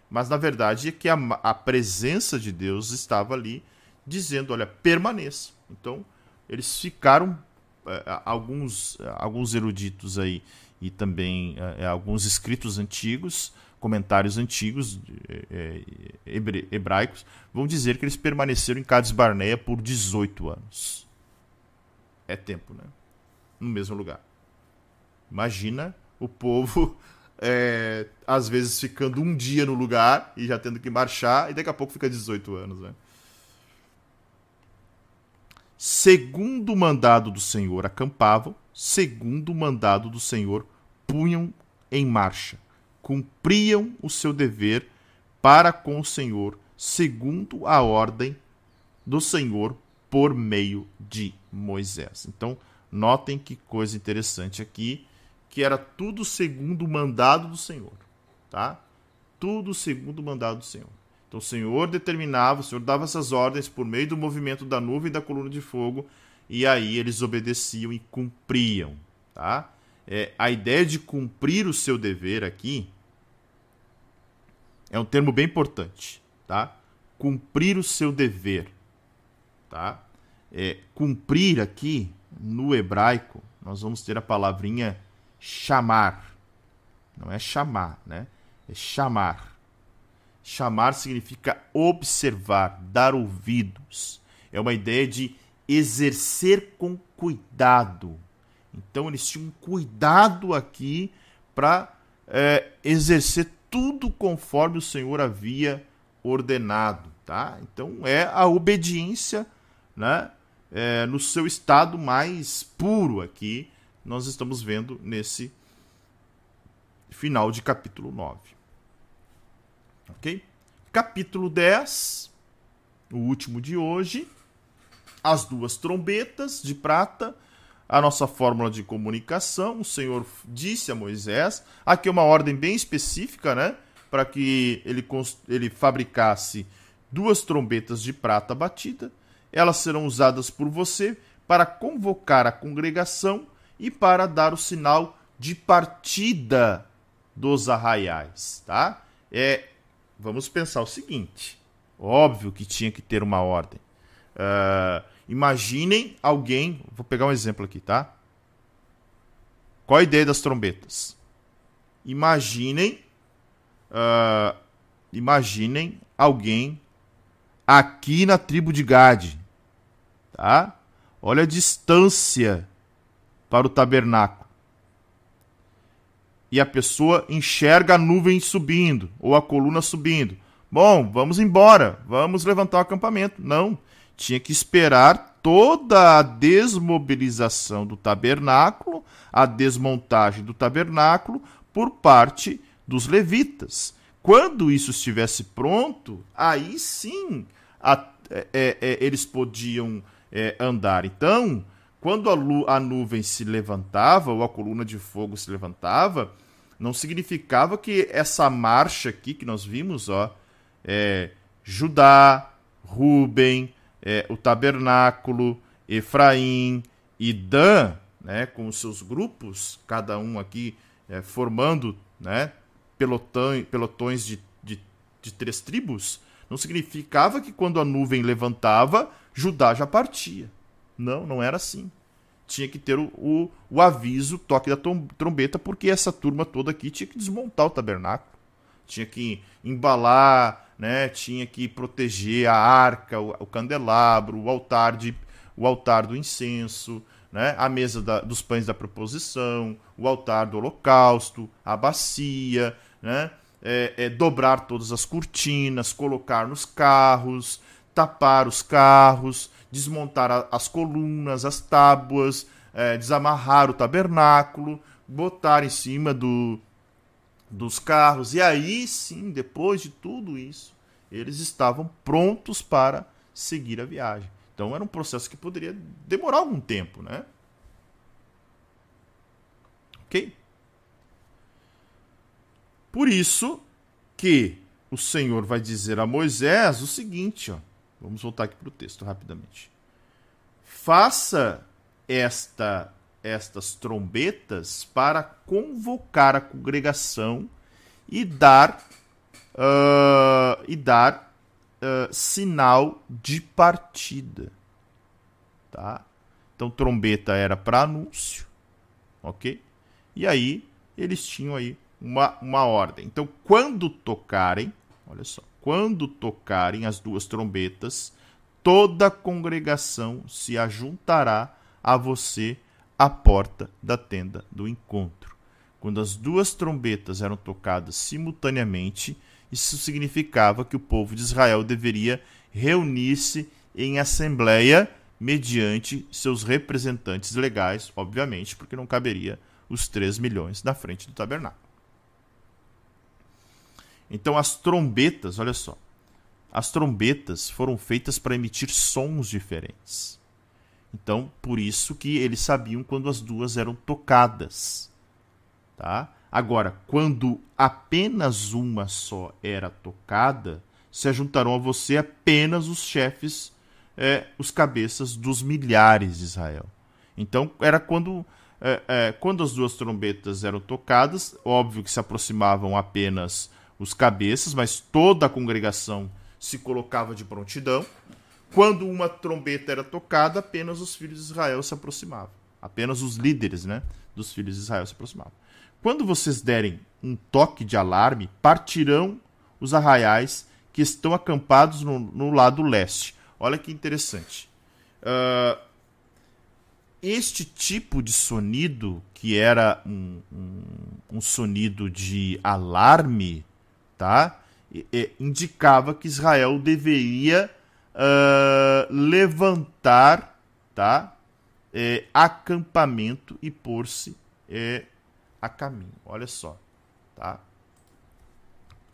Mas na verdade é que a, a presença de Deus estava ali dizendo, olha, permaneça. Então, eles ficaram é, alguns alguns eruditos aí e também é, alguns escritos antigos comentários antigos hebraicos vão dizer que eles permaneceram em Cades Barneia por 18 anos. É tempo né? No mesmo lugar. Imagina o povo é, às vezes ficando um dia no lugar e já tendo que marchar e daqui a pouco fica 18 anos né segundo o mandado do Senhor acampavam, segundo o mandado do Senhor punham em marcha, cumpriam o seu dever para com o Senhor, segundo a ordem do Senhor por meio de Moisés. Então, notem que coisa interessante aqui, que era tudo segundo o mandado do Senhor, tá? Tudo segundo o mandado do Senhor. Então o Senhor determinava, o Senhor dava essas ordens por meio do movimento da nuvem e da coluna de fogo, e aí eles obedeciam e cumpriam. Tá? É, a ideia de cumprir o seu dever aqui é um termo bem importante. Tá? Cumprir o seu dever. Tá? É, cumprir aqui, no hebraico, nós vamos ter a palavrinha chamar. Não é chamar, né? É chamar. Chamar significa observar, dar ouvidos. É uma ideia de exercer com cuidado. Então eles tinham cuidado aqui para é, exercer tudo conforme o Senhor havia ordenado, tá? Então é a obediência, né? É, no seu estado mais puro aqui, nós estamos vendo nesse final de capítulo 9. Ok? Capítulo 10, o último de hoje. As duas trombetas de prata, a nossa fórmula de comunicação. O Senhor disse a Moisés. Aqui é uma ordem bem específica, né? Para que ele, ele fabricasse duas trombetas de prata batida. Elas serão usadas por você para convocar a congregação e para dar o sinal de partida dos arraiais, tá? É vamos pensar o seguinte: óbvio que tinha que ter uma ordem. Uh, imaginem alguém, vou pegar um exemplo aqui, tá? Qual a ideia das trombetas? Imaginem, uh, imaginem alguém aqui na tribo de Gade, tá? Olha a distância para o tabernáculo e a pessoa enxerga a nuvem subindo ou a coluna subindo. Bom, vamos embora, vamos levantar o acampamento. Não, tinha que esperar toda a desmobilização do tabernáculo, a desmontagem do tabernáculo por parte dos levitas. Quando isso estivesse pronto, aí sim a, é, é, eles podiam é, andar. Então, quando a, a nuvem se levantava, ou a coluna de fogo se levantava, Não significava que essa marcha aqui que nós vimos, ó, é Judá, Ruben, é, o tabernáculo, Efraim e Dan, né, com os seus grupos, cada um aqui é, formando né, pelotão, pelotões de, de, de três tribos, não significava que quando a nuvem levantava, Judá já partia. Não, não era assim. Tinha que ter o, o, o aviso, toque da trombeta, porque essa turma toda aqui tinha que desmontar o tabernáculo. Tinha que embalar, né? tinha que proteger a arca, o, o candelabro, o altar, de, o altar do incenso, né? a mesa da, dos pães da proposição, o altar do holocausto, a bacia, né? É, é, dobrar todas as cortinas, colocar nos carros, tapar os carros, desmontar a, as colunas, as tábuas, é, desamarrar o tabernáculo, botar em cima do, dos carros. E aí sim, depois de tudo isso, eles estavam prontos para seguir a viagem. Então era um processo que poderia demorar algum tempo, né? Ok? Por isso que o Senhor vai dizer a Moisés o seguinte, ó. Vamos voltar aqui para o texto rapidamente. Faça esta estas trombetas para convocar a congregação e dar uh, e dar uh, sinal de partida, tá? Então trombeta era para anúncio, ok? E aí eles tinham aí uma, uma ordem. Então quando tocarem, olha só, quando tocarem as duas trombetas, toda a congregação se ajuntará a você à porta da tenda do encontro. Quando as duas trombetas eram tocadas simultaneamente, isso significava que o povo de Israel deveria reunir-se em assembleia mediante seus representantes legais, obviamente, porque não caberia os 3 milhões na frente do tabernáculo. Então as trombetas, olha só, as trombetas foram feitas para emitir sons diferentes. Então, por isso que eles sabiam quando as duas eram tocadas. Tá? Agora, quando apenas uma só era tocada, se ajuntaram a você apenas os chefes, é, os cabeças dos milhares de Israel. Então, era quando, é, é, quando as duas trombetas eram tocadas, óbvio que se aproximavam apenas os cabeças, mas toda a congregação se colocava de prontidão. Quando uma trombeta era tocada, apenas os filhos de Israel se aproximavam. Apenas os líderes né, dos filhos de Israel se aproximavam. Quando vocês derem um toque de alarme, partirão os arraiais que estão acampados no, no lado leste. Olha que interessante. Uh, este tipo de sonido, que era um, um, um sonido de alarme, tá? E, e, indicava que Israel deveria uh, levantar tá? É, acampamento e pôr-se é, a caminho. Olha só. Tá?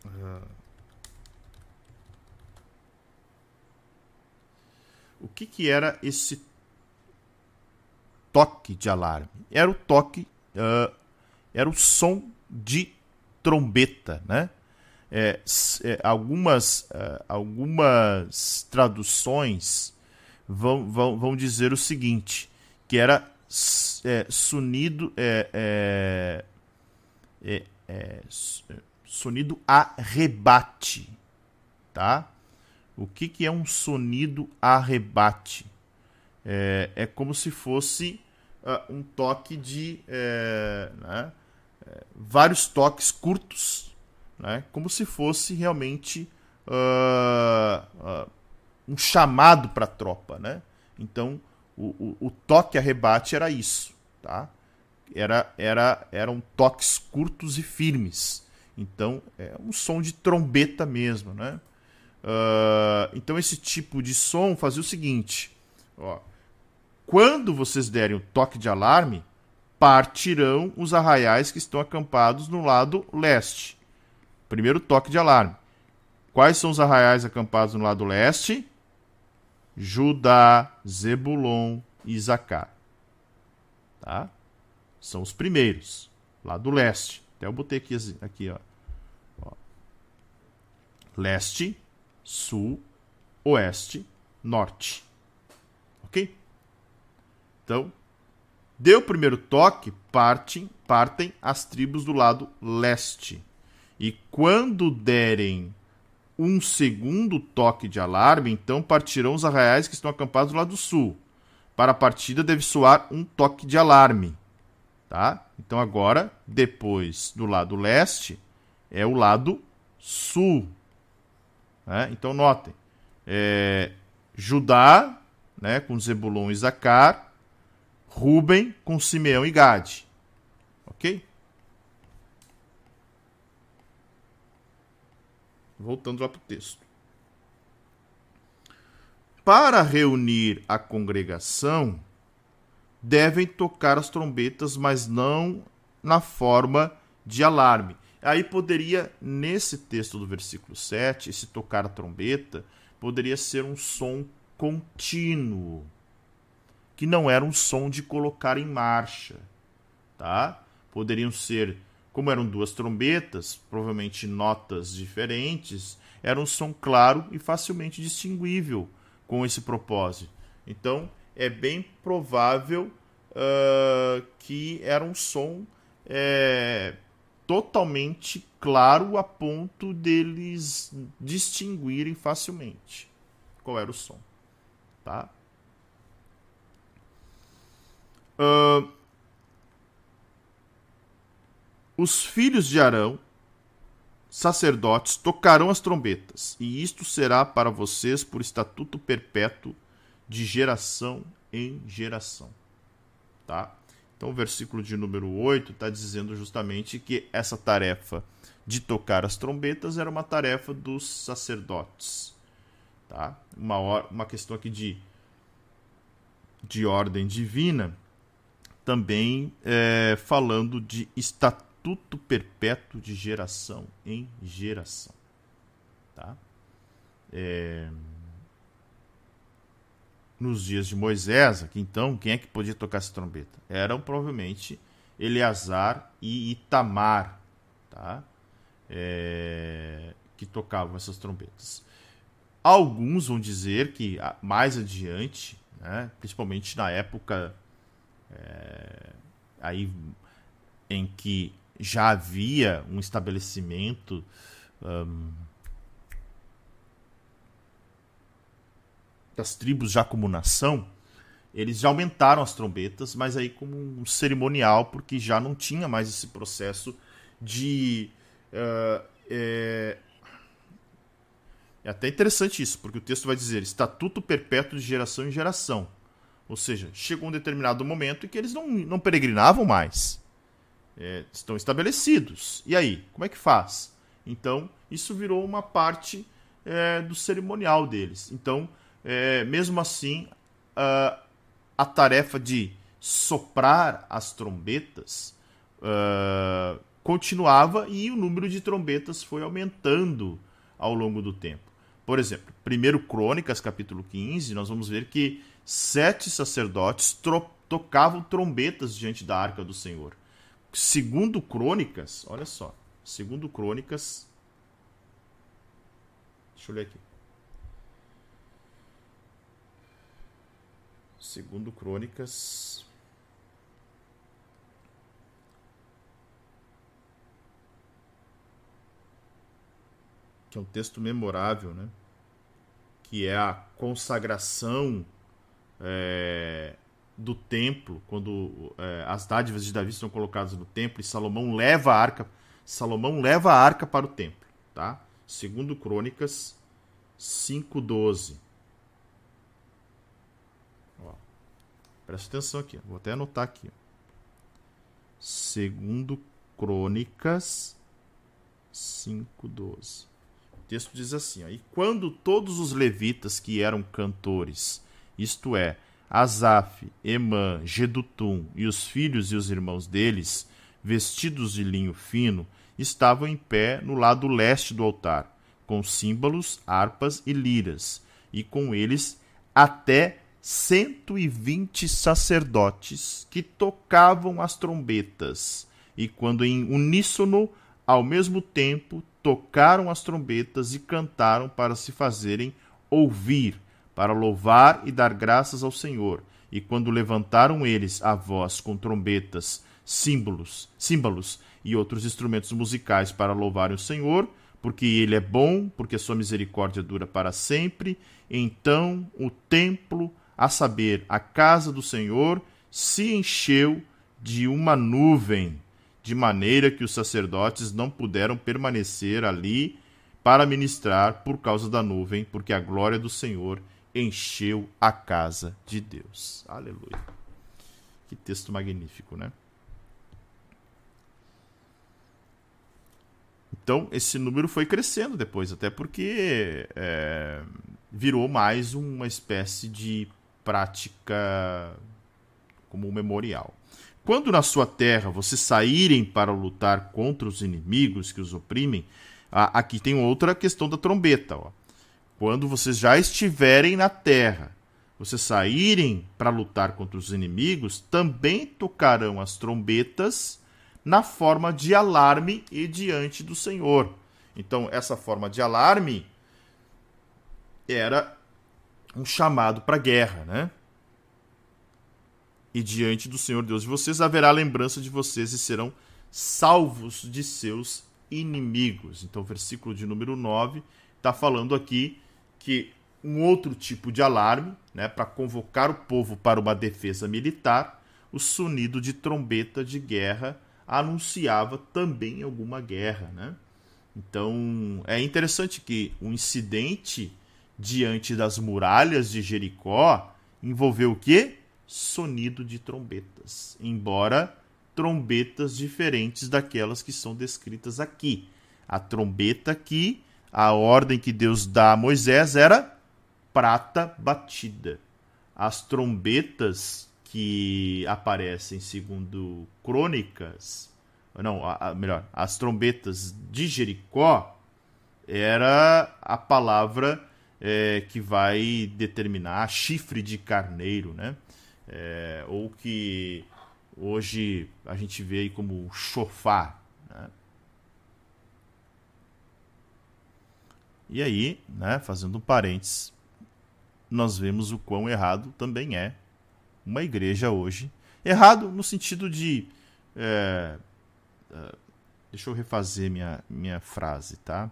Uh, o que, que era esse toque de alarme? Era o toque, uh, era o som de trombeta, né? É, é, algumas, é, algumas traduções vão, vão, vão dizer o seguinte, que era é, sonido é, é, é, sonido a rebate, tá? O que, que é um sonido a rebate? É, é como se fosse uh, um toque de né, vários toques curtos né? como se fosse realmente uh, uh, um chamado para a tropa. Né? Então, o, o, o, toque a rebate era isso. Tá? Era, era, eram toques curtos e firmes. Então, é um som de trombeta mesmo. Né? Uh, então, esse tipo de som fazia o seguinte: ó, quando vocês derem o toque de alarme, partirão os arraiais que estão acampados no lado leste. Primeiro toque de alarme. Quais são os arraiais acampados no lado leste? Judá, Zebulon e Isacar. Tá? São os primeiros, lado leste. Até eu botei aqui, aqui ó. ó. Leste, sul, oeste, norte. Ok? Então, deu o primeiro toque, partem, partem as tribos do lado leste. E quando derem um segundo toque de alarme, então partirão os arraiais que estão acampados do lado sul. Para a partida deve soar um toque de alarme. Tá? Então agora, depois do lado leste, é o lado sul. Né? Então notem, é, Judá, né, com Zebulon e Zacar, Ruben com Simeão e Gade. Ok? Voltando lá para o texto. Para reunir a congregação, devem tocar as trombetas, mas não na forma de alarme. Aí poderia, nesse texto do versículo 7, esse tocar a trombeta, poderia ser um som contínuo, que não era um som de colocar em marcha, tá? Poderiam ser como eram duas trombetas, provavelmente notas diferentes, era um som claro e facilmente distinguível com esse propósito. Então, é bem provável uh, que era um som é, totalmente claro a ponto deles distinguirem facilmente qual era o som. Tá? Uh, os filhos de Arão, sacerdotes, tocarão as trombetas, e isto será para vocês por estatuto perpétuo de geração em geração. Tá? Então, o versículo de número 8 está dizendo justamente que essa tarefa de tocar as trombetas era uma tarefa dos sacerdotes. Tá? Uma, uma questão aqui de, de ordem divina, também é, falando de estatuto estatuto perpétuo de geração em geração. Tá? É... Nos dias de Moisés, aqui então, quem é que podia tocar essa trombeta? Eram provavelmente Eleazar e Itamar, tá? É... que tocavam essas trombetas. Alguns vão dizer que mais adiante, né, principalmente na época é, aí em que já havia um estabelecimento um, das tribos já como nação, eles já aumentaram as trombetas, mas aí como um cerimonial, porque já não tinha mais esse processo de. Uh, é... é até interessante isso, porque o texto vai dizer estatuto perpétuo de geração em geração. Ou seja, chegou um determinado momento em que eles não, não peregrinavam mais é, estão estabelecidos. E aí, como é que faz? Então, isso virou uma parte é, do cerimonial deles. Então, é, mesmo assim, a, a tarefa de soprar as trombetas uh, continuava e o número de trombetas foi aumentando ao longo do tempo. Por exemplo, 1 Crônicas, capítulo 15, nós vamos ver que sete sacerdotes tocavam trombetas diante da arca do Senhor. Segundo Crônicas, olha só. Segundo Crônicas. Deixa eu ler aqui. Segundo Crônicas. Que é um texto memorável, né? Que é a consagração é, do templo, quando é, as dádivas de Davi são colocadas no templo e Salomão leva a arca, Salomão leva a arca para o templo, tá? Segundo Crônicas 5:12. Presta atenção aqui, vou até anotar aqui. Segundo Crônicas 5:12. O texto diz assim, ó, e quando todos os levitas que eram cantores, isto é, Asaf, Emã, Gedutum e os filhos e os irmãos deles, vestidos de linho fino, estavam em pé no lado leste do altar, com símbolos, harpas e liras, e com eles até 120 sacerdotes que tocavam as trombetas e quando em uníssono, ao mesmo tempo, tocaram as trombetas e cantaram para se fazerem ouvir, para louvar e dar graças ao Senhor. E quando levantaram eles a voz com trombetas, símbolos, símbolos e outros instrumentos musicais para louvarem o Senhor, porque ele é bom, porque sua misericórdia dura para sempre, então o templo, a saber, a casa do Senhor, se encheu de uma nuvem, de maneira que os sacerdotes não puderam permanecer ali para ministrar por causa da nuvem, porque a glória do Senhor encheu a casa de Deus. Aleluia. Que texto magnífico, né? Então, esse número foi crescendo depois, até porque é, virou mais uma espécie de prática como um memorial. Quando na sua terra vocês saírem para lutar contra os inimigos que os oprimem, aqui tem outra questão da trombeta. Ó. Quando vocês já estiverem na terra, vocês saírem para lutar contra os inimigos, também tocarão as trombetas na forma de alarme e diante do Senhor. Então, essa forma de alarme era um chamado para guerra, né? E diante do Senhor Deus de vocês haverá lembrança de vocês e serão salvos de seus inimigos. Então, versículo de número 9 está falando aqui que um outro tipo de alarme, né, para convocar o povo para uma defesa militar, o sonido de trombeta de guerra anunciava também alguma guerra, né? Então é interessante que o incidente diante das muralhas de Jericó envolveu o quê? Sonido de trombetas, embora trombetas diferentes daquelas que são descritas aqui. A trombeta aqui, a ordem que Deus dá a Moisés era prata batida. As trombetas que aparecem segundo Crônicas, não, a, a, melhor, as trombetas de Jericó era a palavra é, que vai determinar chifre de carneiro, né? É, ou que hoje a gente vê aí como chofar. E aí, né, fazendo um parênteses, nós vemos o quão errado também é uma igreja hoje. Errado no sentido de. É, é, deixa eu refazer minha, minha frase, tá?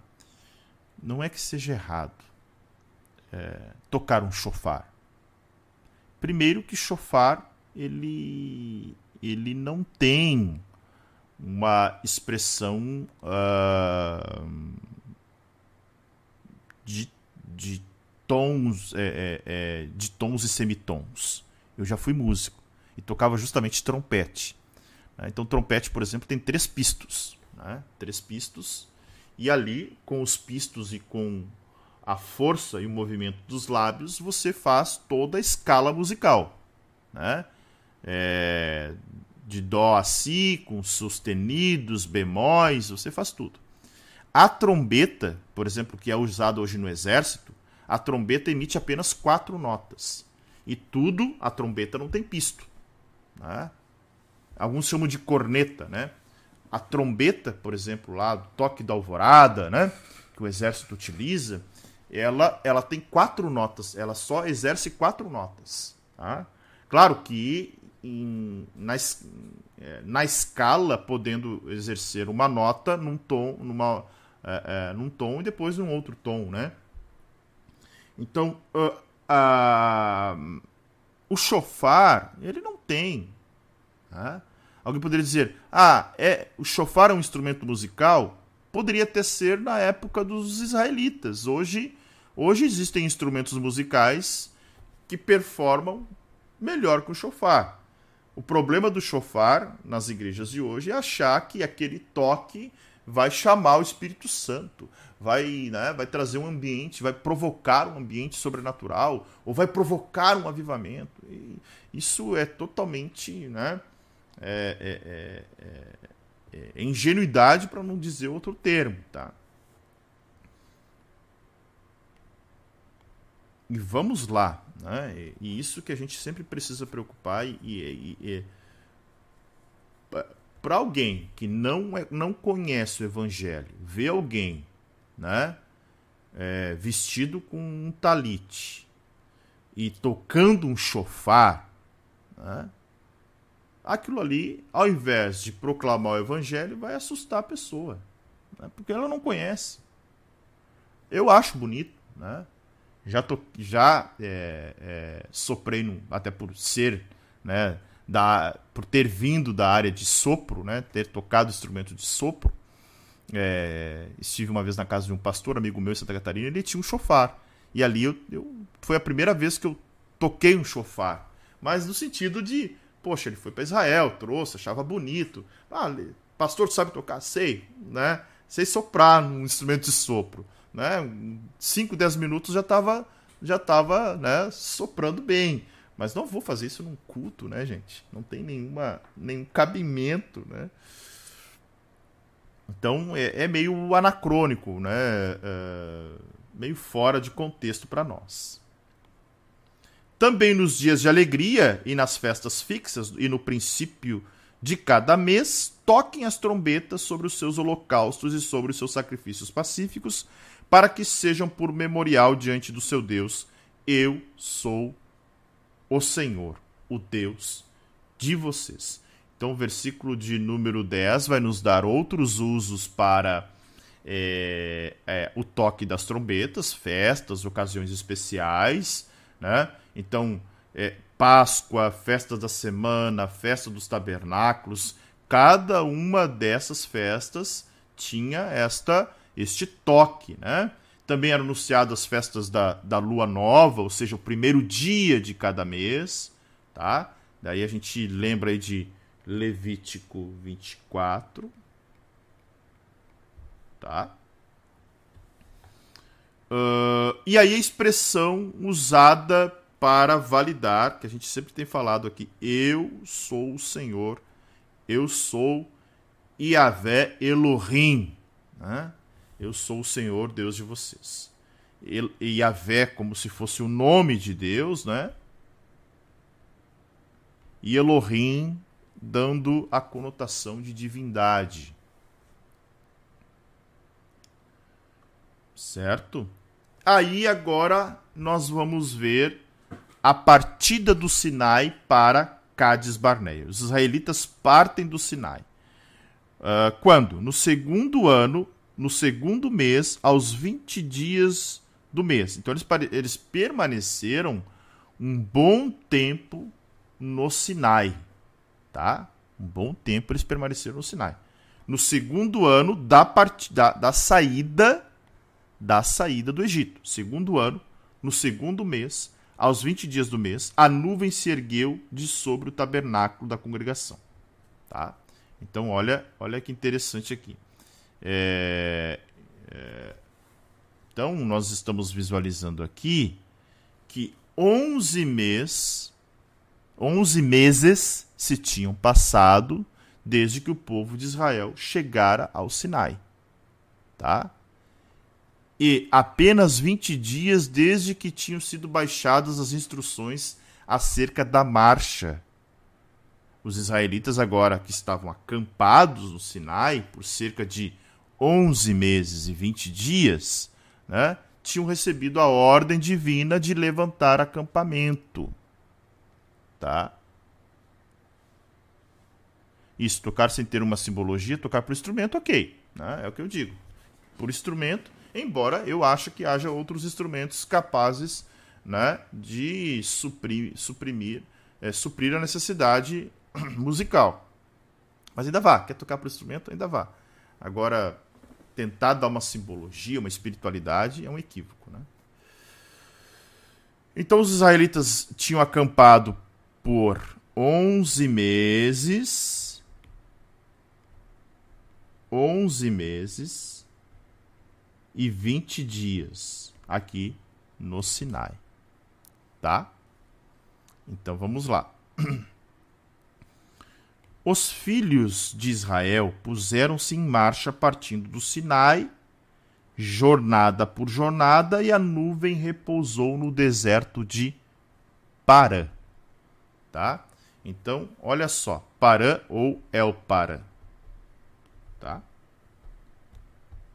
Não é que seja errado é, tocar um chofar. Primeiro que chofar ele, ele não tem uma expressão uh, de, de tons é, é, é, de tons e semitons eu já fui músico e tocava justamente trompete. Né? Então, trompete, por exemplo, tem três pistos. Né? Três pistos. E ali, com os pistos e com a força e o movimento dos lábios, você faz toda a escala musical. Né? É, de dó a si, com sustenidos, bemóis, você faz tudo. A trombeta, por exemplo, que é usada hoje no exército, a trombeta emite apenas quatro notas. E tudo, a trombeta não tem pisto. Né? Alguns chamam de corneta, né? A trombeta, por exemplo, lá do toque da alvorada, né? Que o exército utiliza, ela, ela tem quatro notas. Ela só exerce quatro notas. Tá? Claro que em, na, é, na escala, podendo exercer uma nota num tom, numa, é, é, num tom e depois num outro tom, né? Então, uh, a, o chofar, ele não tem. Né? Alguém poderia dizer, ah, é, o chofar é um instrumento musical? Poderia ter ser na época dos israelitas. Hoje, hoje existem instrumentos musicais que performam melhor que o chofar. O problema do chofar nas igrejas de hoje é achar que aquele toque vai chamar o Espírito Santo, vai, né, vai trazer um ambiente, vai provocar um ambiente sobrenatural, ou vai provocar um avivamento. E isso é totalmente né, é, é, é, é, é ingenuidade, para não dizer outro termo. Tá? E vamos lá. Né? E isso que a gente sempre precisa preocupar e, e, e para alguém que não, é, não conhece o evangelho, vê alguém né, é, vestido com um talite e tocando um chofar, né, aquilo ali, ao invés de proclamar o evangelho, vai assustar a pessoa, né, porque ela não conhece. Eu acho bonito, né? Já, já é, é, soprei, no, até por ser né, da, por ter vindo da área de sopro, né, ter tocado instrumento de sopro. É, estive uma vez na casa de um pastor, amigo meu em Santa Catarina, ele tinha um chofar. E ali eu, eu, foi a primeira vez que eu toquei um chofar. Mas no sentido de, poxa, ele foi para Israel, trouxe, achava bonito. Ah, pastor, sabe tocar? Sei, né? Sei soprar num instrumento de sopro. Né? 5, 10 minutos já estava já tava, né, soprando bem. Mas não vou fazer isso num culto, né, gente? Não tem nenhuma, nenhum cabimento, né? Então é, é meio anacrônico, né? É, meio fora de contexto para nós. Também nos dias de alegria e nas festas fixas e no princípio de cada mês, toquem as trombetas sobre os seus holocaustos e sobre os seus sacrifícios pacíficos, para que sejam por memorial diante do seu Deus. Eu sou o Senhor, o Deus de vocês. Então, o versículo de número 10 vai nos dar outros usos para é, é, o toque das trombetas, festas, ocasiões especiais, né? Então, é, Páscoa, festa da semana, festa dos tabernáculos, cada uma dessas festas tinha esta este toque, né? Também eram anunciadas as festas da, da lua nova, ou seja, o primeiro dia de cada mês, tá? Daí a gente lembra aí de Levítico 24, tá? Uh, e aí a expressão usada para validar, que a gente sempre tem falado aqui, eu sou o Senhor, eu sou Yahvé Elohim, né? Eu sou o Senhor Deus de vocês. E Yahvé, como se fosse o nome de Deus, né? E Elohim, dando a conotação de divindade. Certo? Aí agora nós vamos ver a partida do Sinai para Cades Barneia. Os israelitas partem do Sinai. Uh, quando? No segundo ano no segundo mês, aos 20 dias do mês. Então eles, eles permaneceram um bom tempo no Sinai, tá? Um bom tempo eles permaneceram no Sinai. No segundo ano da, part... da, da saída da saída do Egito. Segundo ano, no segundo mês, aos 20 dias do mês, a nuvem se ergueu de sobre o tabernáculo da congregação, tá? Então olha, olha que interessante aqui. É, é, então, nós estamos visualizando aqui que 11 meses, 11 meses se tinham passado desde que o povo de Israel chegara ao Sinai. Tá? E apenas 20 dias desde que tinham sido baixadas as instruções acerca da marcha. Os israelitas, agora que estavam acampados no Sinai por cerca de 11 meses e 20 dias, né, tinham recebido a ordem divina de levantar acampamento. Tá? Isso, tocar sem ter uma simbologia, tocar por instrumento, ok. Né? É o que eu digo. Por instrumento, embora eu ache que haja outros instrumentos capazes né, de suprir, suprimir, é, suprir a necessidade musical. Mas ainda vá, quer tocar por instrumento? Ainda vá. Agora, tentar dar uma simbologia, uma espiritualidade, é um equívoco. Né? Então os israelitas tinham acampado por 11 meses. 11 meses e 20 dias aqui no Sinai. Tá? Então vamos lá. Os filhos de Israel puseram-se em marcha partindo do Sinai, jornada por jornada, e a nuvem repousou no deserto de Parã. Tá? Então, olha só, Parã ou El Parã. tá?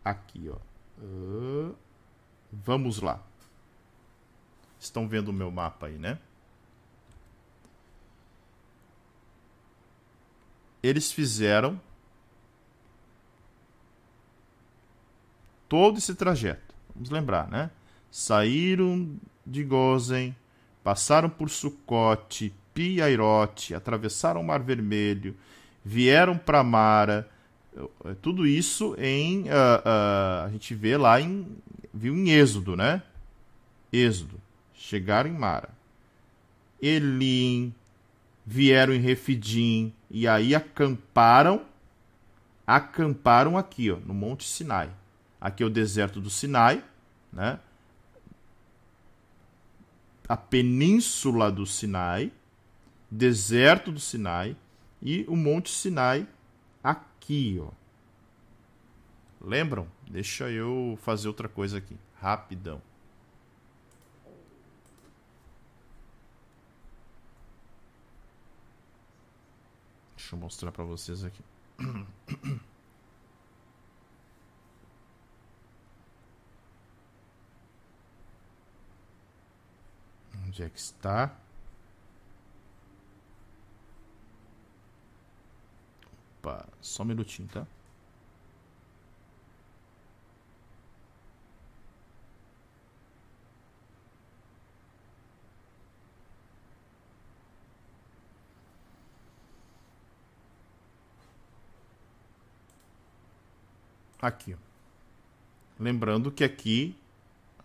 Aqui, ó. Uh, vamos lá. Estão vendo o meu mapa aí, né? Eles fizeram todo esse trajeto. Vamos lembrar, né? Saíram de Gozen, passaram por Sucote, Piairote, atravessaram o Mar Vermelho, vieram para Mara. É, tudo isso em uh, uh, a gente vê lá em viu em Êxodo, né? Êxodo. Chegaram em Mara. Elim, vieram em Refidim e aí acamparam acamparam aqui, ó, no Monte Sinai. Aqui é o deserto do Sinai, né? A península do Sinai, deserto do Sinai e o Monte Sinai aqui, ó. Lembram? Deixa eu fazer outra coisa aqui, rapidão. Deixa eu mostrar para vocês aqui. Onde é que está? Opa, só um minutinho, tá? Aqui. Lembrando que aqui,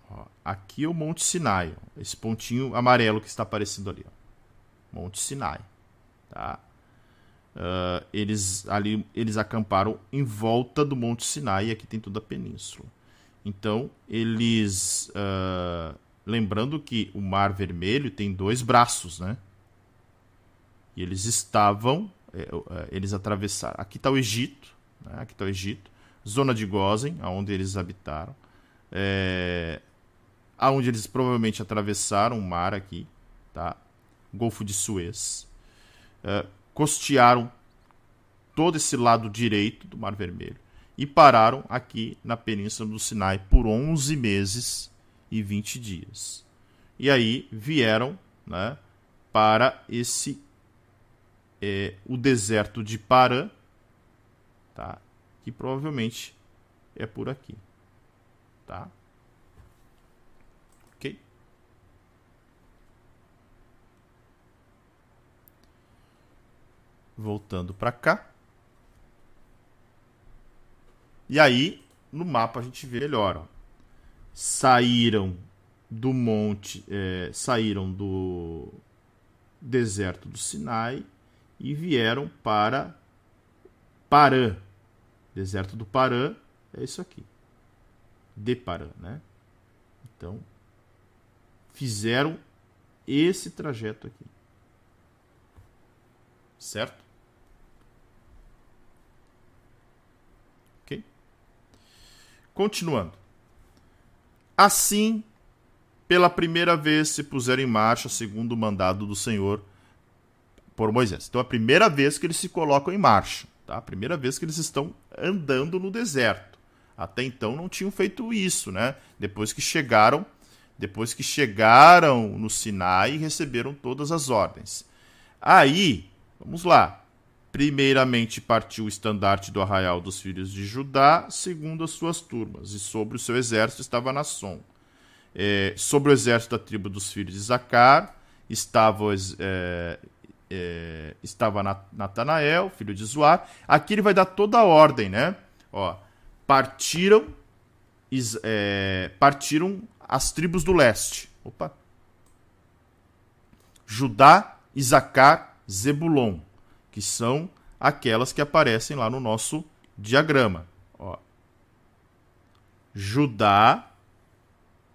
ó, aqui é o Monte Sinai, ó, esse pontinho amarelo que está aparecendo ali, Monte Sinai, tá? Uh, eles ali eles acamparam em volta do Monte Sinai e aqui tem toda a península. Então eles, uh, lembrando que o Mar Vermelho tem dois braços, né? E eles estavam, é, é, eles atravessaram. Aqui está o Egito, né? aqui está o Egito zona de Gozen, aonde eles habitaram, é, aonde eles provavelmente atravessaram o mar aqui, tá? Golfo de Suez, é, costearam todo esse lado direito do Mar Vermelho e pararam aqui na Península do Sinai por 11 meses e 20 dias. E aí vieram né, para esse é, o deserto de Parã, tá? Que provavelmente é por aqui. Tá? Ok? Voltando para cá. E aí, no mapa a gente vê melhor. Ó. Saíram do monte, é, saíram do deserto do Sinai e vieram para Parã, Deserto do Parã é isso aqui. De Parã, né? Então, fizeram esse trajeto aqui. Certo? Ok? Continuando. Assim, pela primeira vez se puseram em marcha segundo o mandado do Senhor por Moisés. Então, é a primeira vez que eles se colocam em marcha. Tá? Primeira vez que eles estão andando no deserto. Até então não tinham feito isso, né? Depois que chegaram, depois que chegaram no Sinai e receberam todas as ordens. Aí, vamos lá. Primeiramente partiu o estandarte do arraial dos filhos de Judá, segundo as suas turmas, e sobre o seu exército estava Nasson. É, sobre o exército da tribo dos filhos de Zacar estava é, é, estava Natanael, filho de Zoar. Aqui ele vai dar toda a ordem, né? Ó, partiram, é, partiram as tribos do leste. Opa. Judá, Isacar, Zebulon, que são aquelas que aparecem lá no nosso diagrama. Ó. Judá,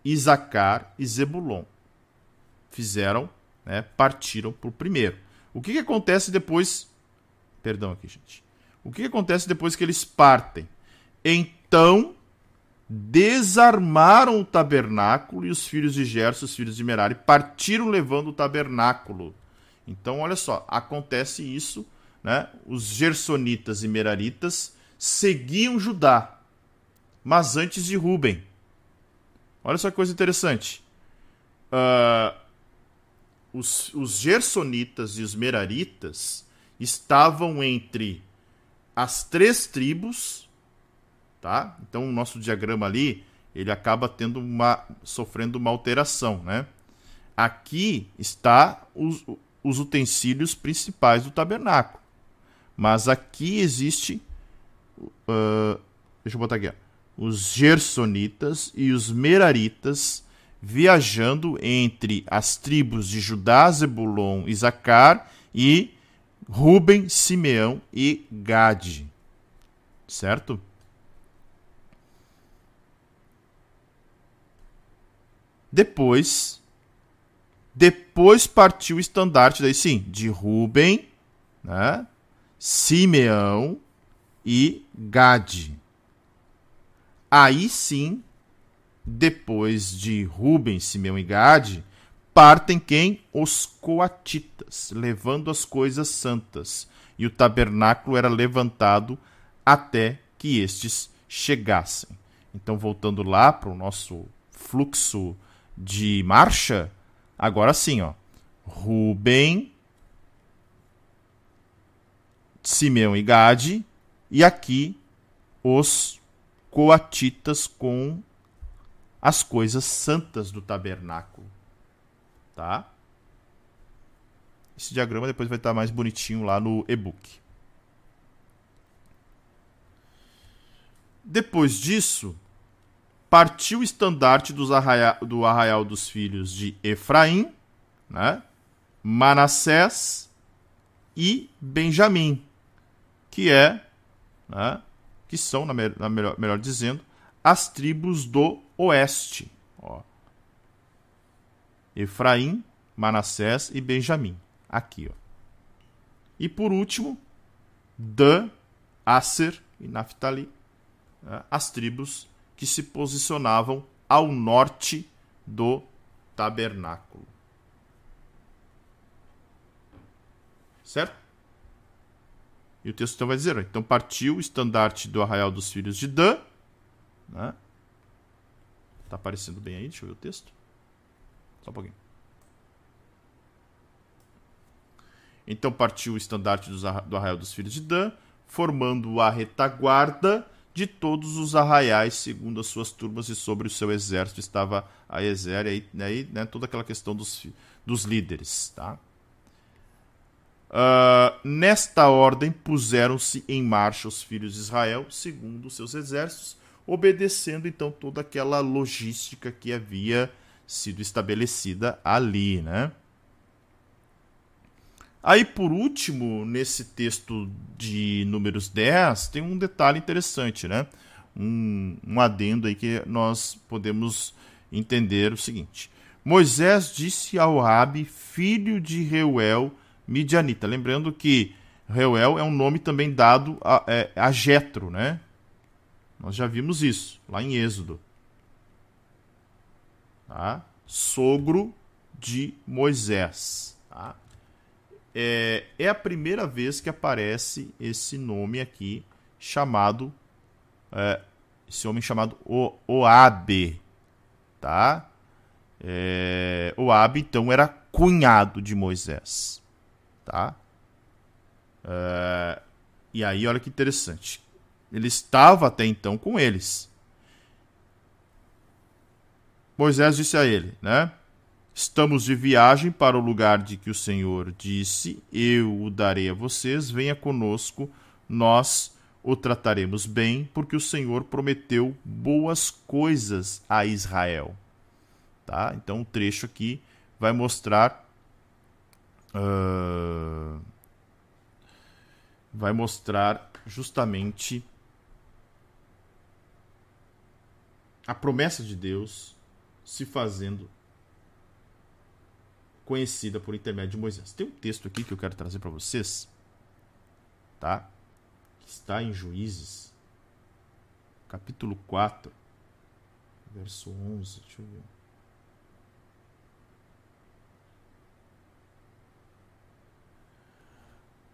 Isacar e Zebulon fizeram, né, partiram para o primeiro. O que, que acontece depois. Perdão aqui, gente. O que, que acontece depois que eles partem? Então desarmaram o tabernáculo e os filhos de Gerson, os filhos de Merari, partiram levando o tabernáculo. Então, olha só, acontece isso, né? Os gersonitas e meraritas seguiam Judá, mas antes de Ruben. Olha só que coisa interessante. Uh, os, os gersonitas e os meraritas estavam entre as três tribos, tá? Então o nosso diagrama ali ele acaba tendo uma sofrendo uma alteração, né? Aqui está os, os utensílios principais do tabernáculo, mas aqui existe, uh, deixa eu botar aqui, ó, os gersonitas e os meraritas viajando entre as tribos de Judá, Zebulon e Zacar e Ruben, Simeão e Gade. Certo? Depois, depois partiu o estandarte, daí sim, de Ruben, né? Simeão e Gade. Aí sim, depois de Ruben, Simeão e Gade, partem quem? Os coatitas, levando as coisas santas. E o tabernáculo era levantado até que estes chegassem. Então, voltando lá para o nosso fluxo de marcha, agora sim, ó. Ruben, Simeão e Gade, e aqui os coatitas com as coisas santas do tabernáculo. Tá? Esse diagrama depois vai estar mais bonitinho lá no e-book. Depois disso, partiu o estandarte arraia, do arraial dos filhos de Efraim, né? Manassés e Benjamim, que é, né? que são, na, me na melhor, melhor dizendo, as tribos do oeste. Ó. Efraim, Manassés e Benjamim. Aqui, ó. E por último, Dan, Aser e Naphtali, né? as tribos que se posicionavam ao norte do tabernáculo. Certo? E o texto então vai dizer: então partiu o estandarte do arraial dos filhos de Dan. Né? Tá aparecendo bem aí? Deixa eu ver o texto. Só um pouquinho. Então partiu o estandarte do arraial dos filhos de Dan, formando a retaguarda de todos os arraiais, segundo as suas turmas, e sobre o seu exército estava a Ezer, e aí, aí né, toda aquela questão dos, dos líderes. Tá? Uh, nesta ordem puseram-se em marcha os filhos de Israel, segundo os seus exércitos, obedecendo então toda aquela logística que havia sido estabelecida ali, né? Aí, por último, nesse texto de Números 10, tem um detalhe interessante, né? Um, um adendo aí que nós podemos entender o seguinte. Moisés disse ao Rabi, filho de Reuel, Midianita. Lembrando que Reuel é um nome também dado a, é, a Jetro, né? Nós já vimos isso lá em Êxodo. Tá? Sogro de Moisés. Tá? é, é a primeira vez que aparece esse nome aqui chamado é, esse homem chamado o, Oabe, tá? É, Oabe então era cunhado de Moisés, tá? É, e aí olha que interessante, ele estava até então com eles. Moisés disse a ele, né? Estamos de viagem para o lugar de que o Senhor disse: Eu o darei a vocês, venha conosco, nós o trataremos bem, porque o Senhor prometeu boas coisas a Israel. Tá? Então o trecho aqui vai mostrar. Uh, vai mostrar justamente a promessa de Deus se fazendo conhecida por intermédio de Moisés. Tem um texto aqui que eu quero trazer para vocês, tá? Que está em Juízes, capítulo 4, verso 11. Deixa eu ver.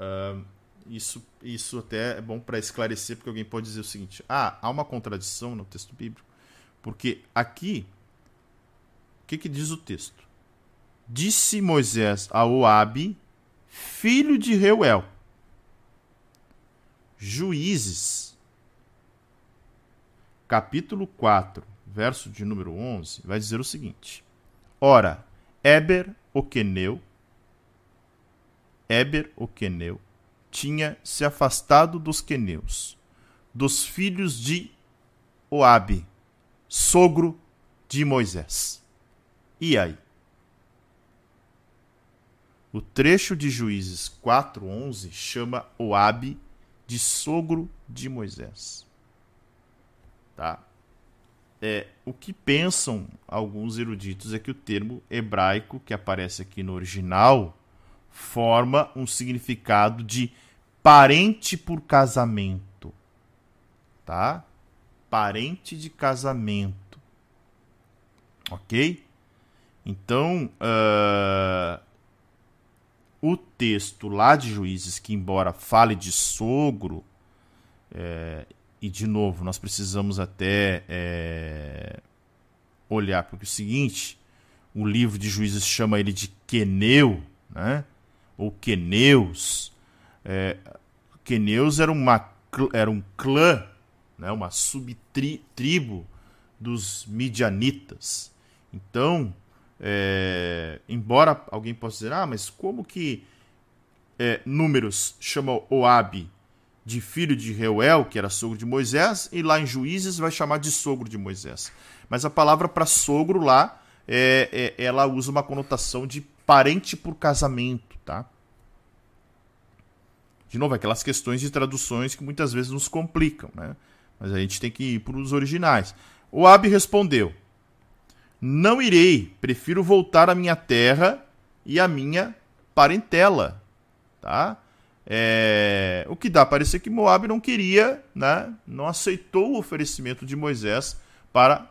Uh, Isso, isso até é bom para esclarecer, porque alguém pode dizer o seguinte: ah, há uma contradição no texto bíblico, porque aqui, o que, que diz o texto? Disse Moisés a Oabe, filho de Reuel, Juízes, capítulo 4, verso de número 11, vai dizer o seguinte: Ora, Eber, o queneu, Eber, o queneu, tinha se afastado dos queneus, dos filhos de Oabe, sogro de Moisés. E aí? O trecho de Juízes 4:11 chama Oabe de sogro de Moisés. Tá? É, o que pensam alguns eruditos é que o termo hebraico que aparece aqui no original forma um significado de parente por casamento. Tá? Parente de casamento. Ok? Então, uh, o texto lá de Juízes, que embora fale de sogro, é, e de novo, nós precisamos até é, olhar para o seguinte: o livro de Juízes chama ele de Queneu, né? ou Queneus. É, Queneus era, uma, era um clã, né? uma subtribo dos midianitas. Então, é, embora alguém possa dizer, ah, mas como que é, Números chama Oabe de filho de Reuel, que era sogro de Moisés, e lá em Juízes vai chamar de sogro de Moisés. Mas a palavra para sogro lá, é, é, ela usa uma conotação de parente por casamento, tá? De novo, aquelas questões de traduções que muitas vezes nos complicam, né? Mas a gente tem que ir para os originais. Oabe respondeu: não irei, prefiro voltar à minha terra e à minha parentela. Tá? É, o que dá a parecer que Moab não queria, né, não aceitou o oferecimento de Moisés para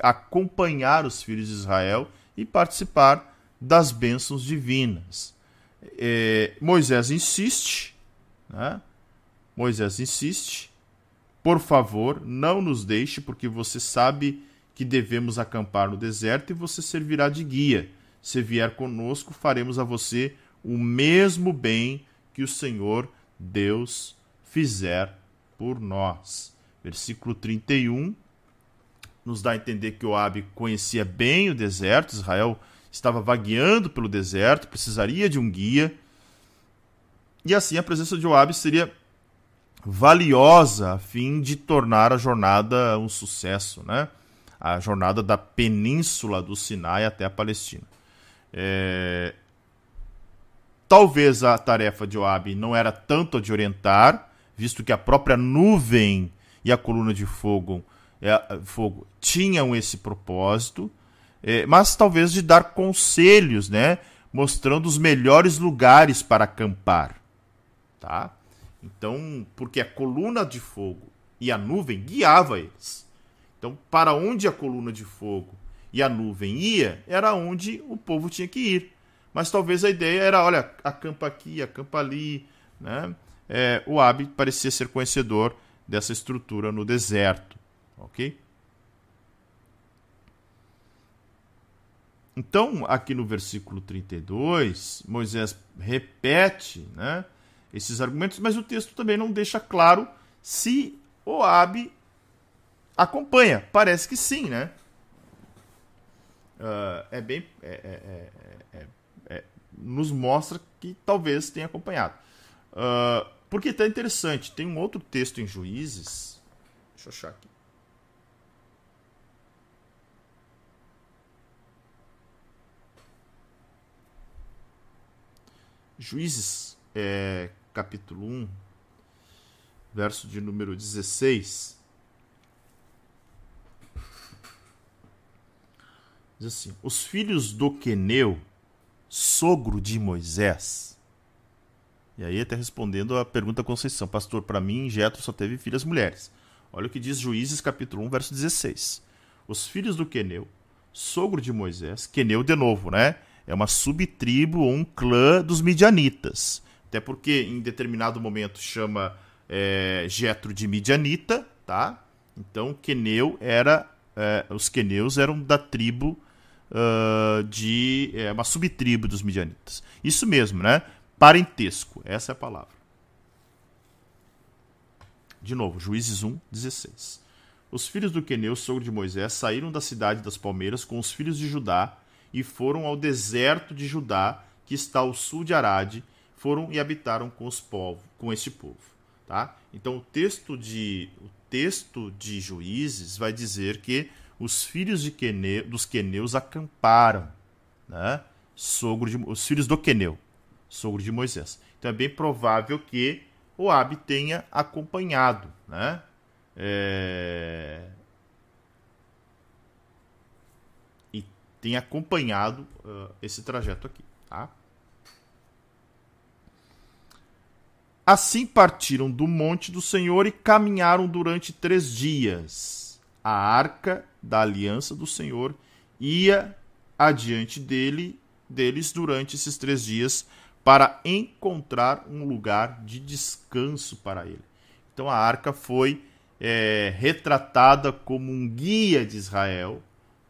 acompanhar os filhos de Israel e participar das bênçãos divinas. É, Moisés insiste, né? Moisés insiste, por favor, não nos deixe, porque você sabe que devemos acampar no deserto e você servirá de guia. Se vier conosco, faremos a você o mesmo bem que o Senhor Deus fizer por nós. Versículo 31 nos dá a entender que Oabe conhecia bem o deserto, Israel estava vagueando pelo deserto, precisaria de um guia. E assim a presença de Oabe seria valiosa a fim de tornar a jornada um sucesso, né? a jornada da península do Sinai até a Palestina. É... Talvez a tarefa de Joabe não era tanto a de orientar, visto que a própria nuvem e a coluna de fogo, é, fogo tinham esse propósito, é, mas talvez de dar conselhos, né, mostrando os melhores lugares para acampar, tá? Então, porque a coluna de fogo e a nuvem guiava eles. Então, para onde a coluna de fogo e a nuvem ia, era onde o povo tinha que ir. Mas talvez a ideia era, olha, acampa aqui, acampa ali. Né? É, o Abi parecia ser conhecedor dessa estrutura no deserto. Ok? Então, aqui no versículo 32, Moisés repete né, esses argumentos, mas o texto também não deixa claro se Oabe acompanha. Parece que sim, né? Uh, é bem. É, é, é, nos mostra que talvez tenha acompanhado. Uh, porque tá interessante. Tem um outro texto em Juízes. Deixa eu achar aqui. Juízes, é, capítulo 1, verso de número 16. Diz assim: Os filhos do Queneu, sogro de Moisés. E aí, até respondendo a pergunta da Conceição, pastor, para mim, Jetro só teve filhas mulheres. Olha o que diz Juízes, capítulo 1, verso 16. Os filhos do Queneu, sogro de Moisés, Queneu de novo, né? É uma subtribo ou um clã dos midianitas. Até porque em determinado momento chama é, Jetro de Midianita, tá? Então Queneu era é, os queneus eram da tribo uh, de é, uma subtribo dos midianitas. Isso mesmo, né? Parentesco, essa é a palavra. De novo, Juízes 1, 16. Os filhos do Queneu, sogro de Moisés, saíram da cidade das palmeiras com os filhos de Judá e foram ao deserto de Judá, que está ao sul de Arade, foram e habitaram com os povos, com este povo, tá? Então o texto de o texto de Juízes vai dizer que os filhos de Queneu, dos queneus acamparam, né? Sogro de, os filhos do Queneu, sogro de Moisés. Então é bem provável que Oabe tenha acompanhado, né? É... E tem acompanhado uh, esse trajeto aqui. Tá? Assim partiram do monte do Senhor e caminharam durante três dias. A arca da aliança do Senhor ia adiante dele, deles durante esses três dias para encontrar um lugar de descanso para ele. Então a arca foi é, retratada como um guia de Israel,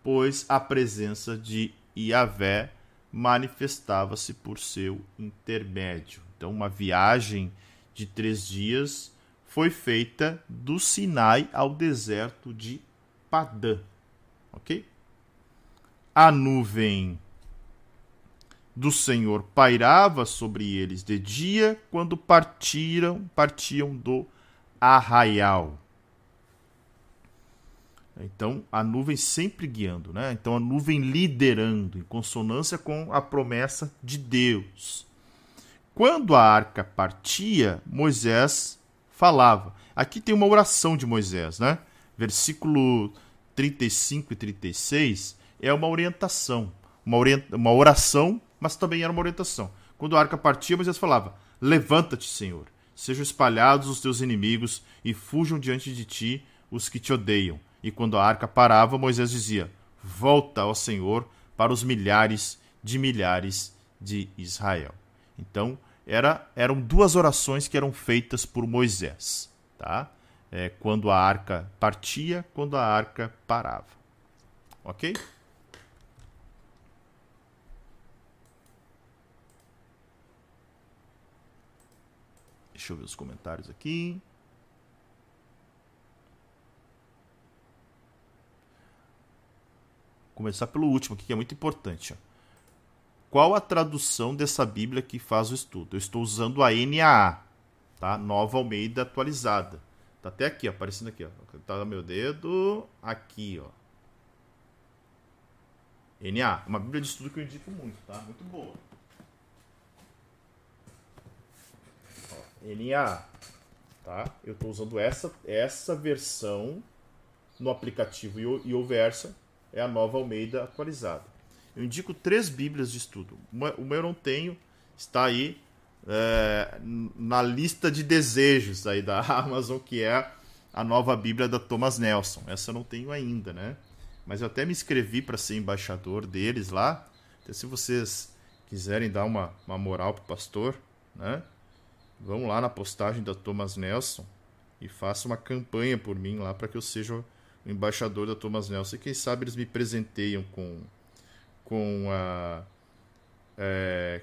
pois a presença de Yahvé manifestava-se por seu intermédio. Então, uma viagem de três dias foi feita do Sinai ao deserto de Padã. Ok? A nuvem do Senhor pairava sobre eles de dia quando partiram, partiam do arraial. Então, a nuvem sempre guiando, né? Então, a nuvem liderando, em consonância com a promessa de Deus. Quando a arca partia, Moisés falava. Aqui tem uma oração de Moisés, né? Versículo 35 e 36 é uma orientação. Uma, orient... uma oração, mas também era uma orientação. Quando a arca partia, Moisés falava: Levanta-te, Senhor, sejam espalhados os teus inimigos e fujam diante de ti os que te odeiam e quando a arca parava, Moisés dizia: Volta ao Senhor para os milhares de milhares de Israel. Então, era, eram duas orações que eram feitas por Moisés, tá? É, quando a arca partia, quando a arca parava. Ok? Deixa eu ver os comentários aqui. começar pelo último aqui, que é muito importante. Ó. Qual a tradução dessa Bíblia que faz o estudo? Eu estou usando a NAA, tá? Nova Almeida atualizada. Tá até aqui, ó, aparecendo aqui, ó. Tá no meu dedo, aqui, ó. NA, uma Bíblia de estudo que eu indico muito, tá? Muito boa. Ó, NA, tá? Eu estou usando essa essa versão no aplicativo Ioversa é a nova Almeida atualizada. Eu indico três Bíblias de estudo. Uma, uma eu não tenho, está aí é, na lista de desejos aí da Amazon, que é a nova Bíblia da Thomas Nelson. Essa eu não tenho ainda, né? Mas eu até me inscrevi para ser embaixador deles lá. Então, se vocês quiserem dar uma, uma moral pro pastor, né? Vão lá na postagem da Thomas Nelson e faça uma campanha por mim lá para que eu seja o embaixador da Thomas Nelson. E quem sabe eles me presenteiam com, com a. É,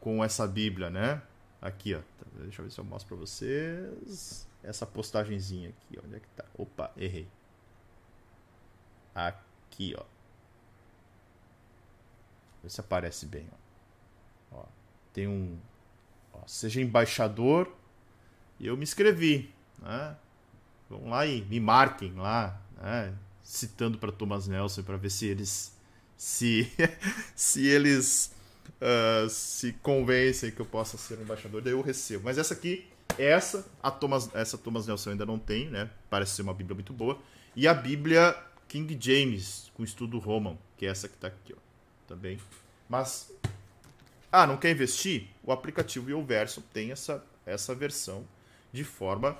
com essa Bíblia, né? Aqui, ó. Deixa eu ver se eu mostro para vocês. Essa postagenzinha aqui, onde é que tá? Opa, errei. Aqui, ó. Vê se aparece bem, ó. ó tem um. Ó, seja embaixador. E eu me inscrevi, né? vão lá e me marquem lá, né? citando para Thomas Nelson para ver se eles se se eles uh, se convencem que eu possa ser um embaixador, daí eu recebo. Mas essa aqui, essa a Thomas essa Thomas Nelson ainda não tem, né? Parece ser uma Bíblia muito boa. E a Bíblia King James com estudo Roman, que é essa que está aqui, ó, também. Mas ah, não quer investir? O aplicativo e o verso tem essa essa versão de forma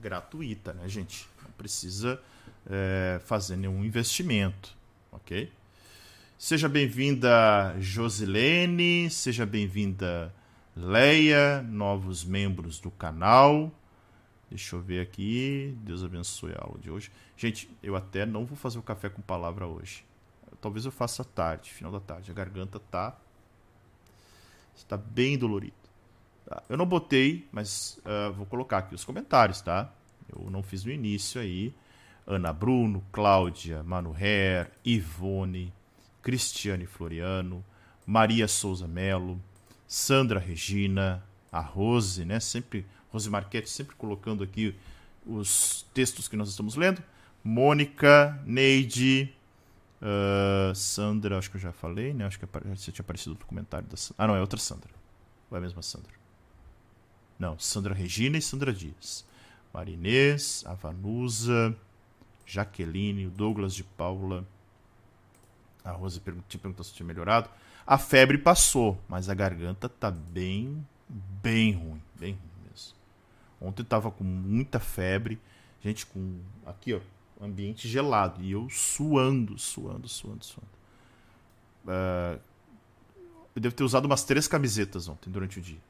gratuita, né, gente? Não precisa é, fazer nenhum investimento, ok? Seja bem-vinda, Josilene, seja bem-vinda, Leia, novos membros do canal. Deixa eu ver aqui. Deus abençoe a aula de hoje. Gente, eu até não vou fazer o café com palavra hoje. Talvez eu faça à tarde, final da tarde. A garganta tá está bem dolorido. Tá? Eu não botei, mas uh, vou colocar aqui os comentários, tá? Eu não fiz no início aí. Ana Bruno, Cláudia, Manu Her, Ivone, Cristiane Floriano, Maria Souza Melo, Sandra Regina, a Rose, né? Sempre, Rose Marquete, sempre colocando aqui os textos que nós estamos lendo. Mônica, Neide, uh, Sandra, acho que eu já falei, né? Acho que você tinha aparecido no comentário da Ah, não, é outra Sandra. Ou é a mesma Sandra? Não, Sandra Regina e Sandra Dias. Marinês, Avanusa, Jaqueline, Douglas de Paula. A Rose te perguntou se tinha melhorado. A febre passou, mas a garganta tá bem, bem ruim. Bem ruim mesmo. Ontem tava com muita febre. Gente com. Aqui, ó. Ambiente gelado. E eu suando, suando, suando, suando. Uh, eu devo ter usado umas três camisetas ontem, durante o dia.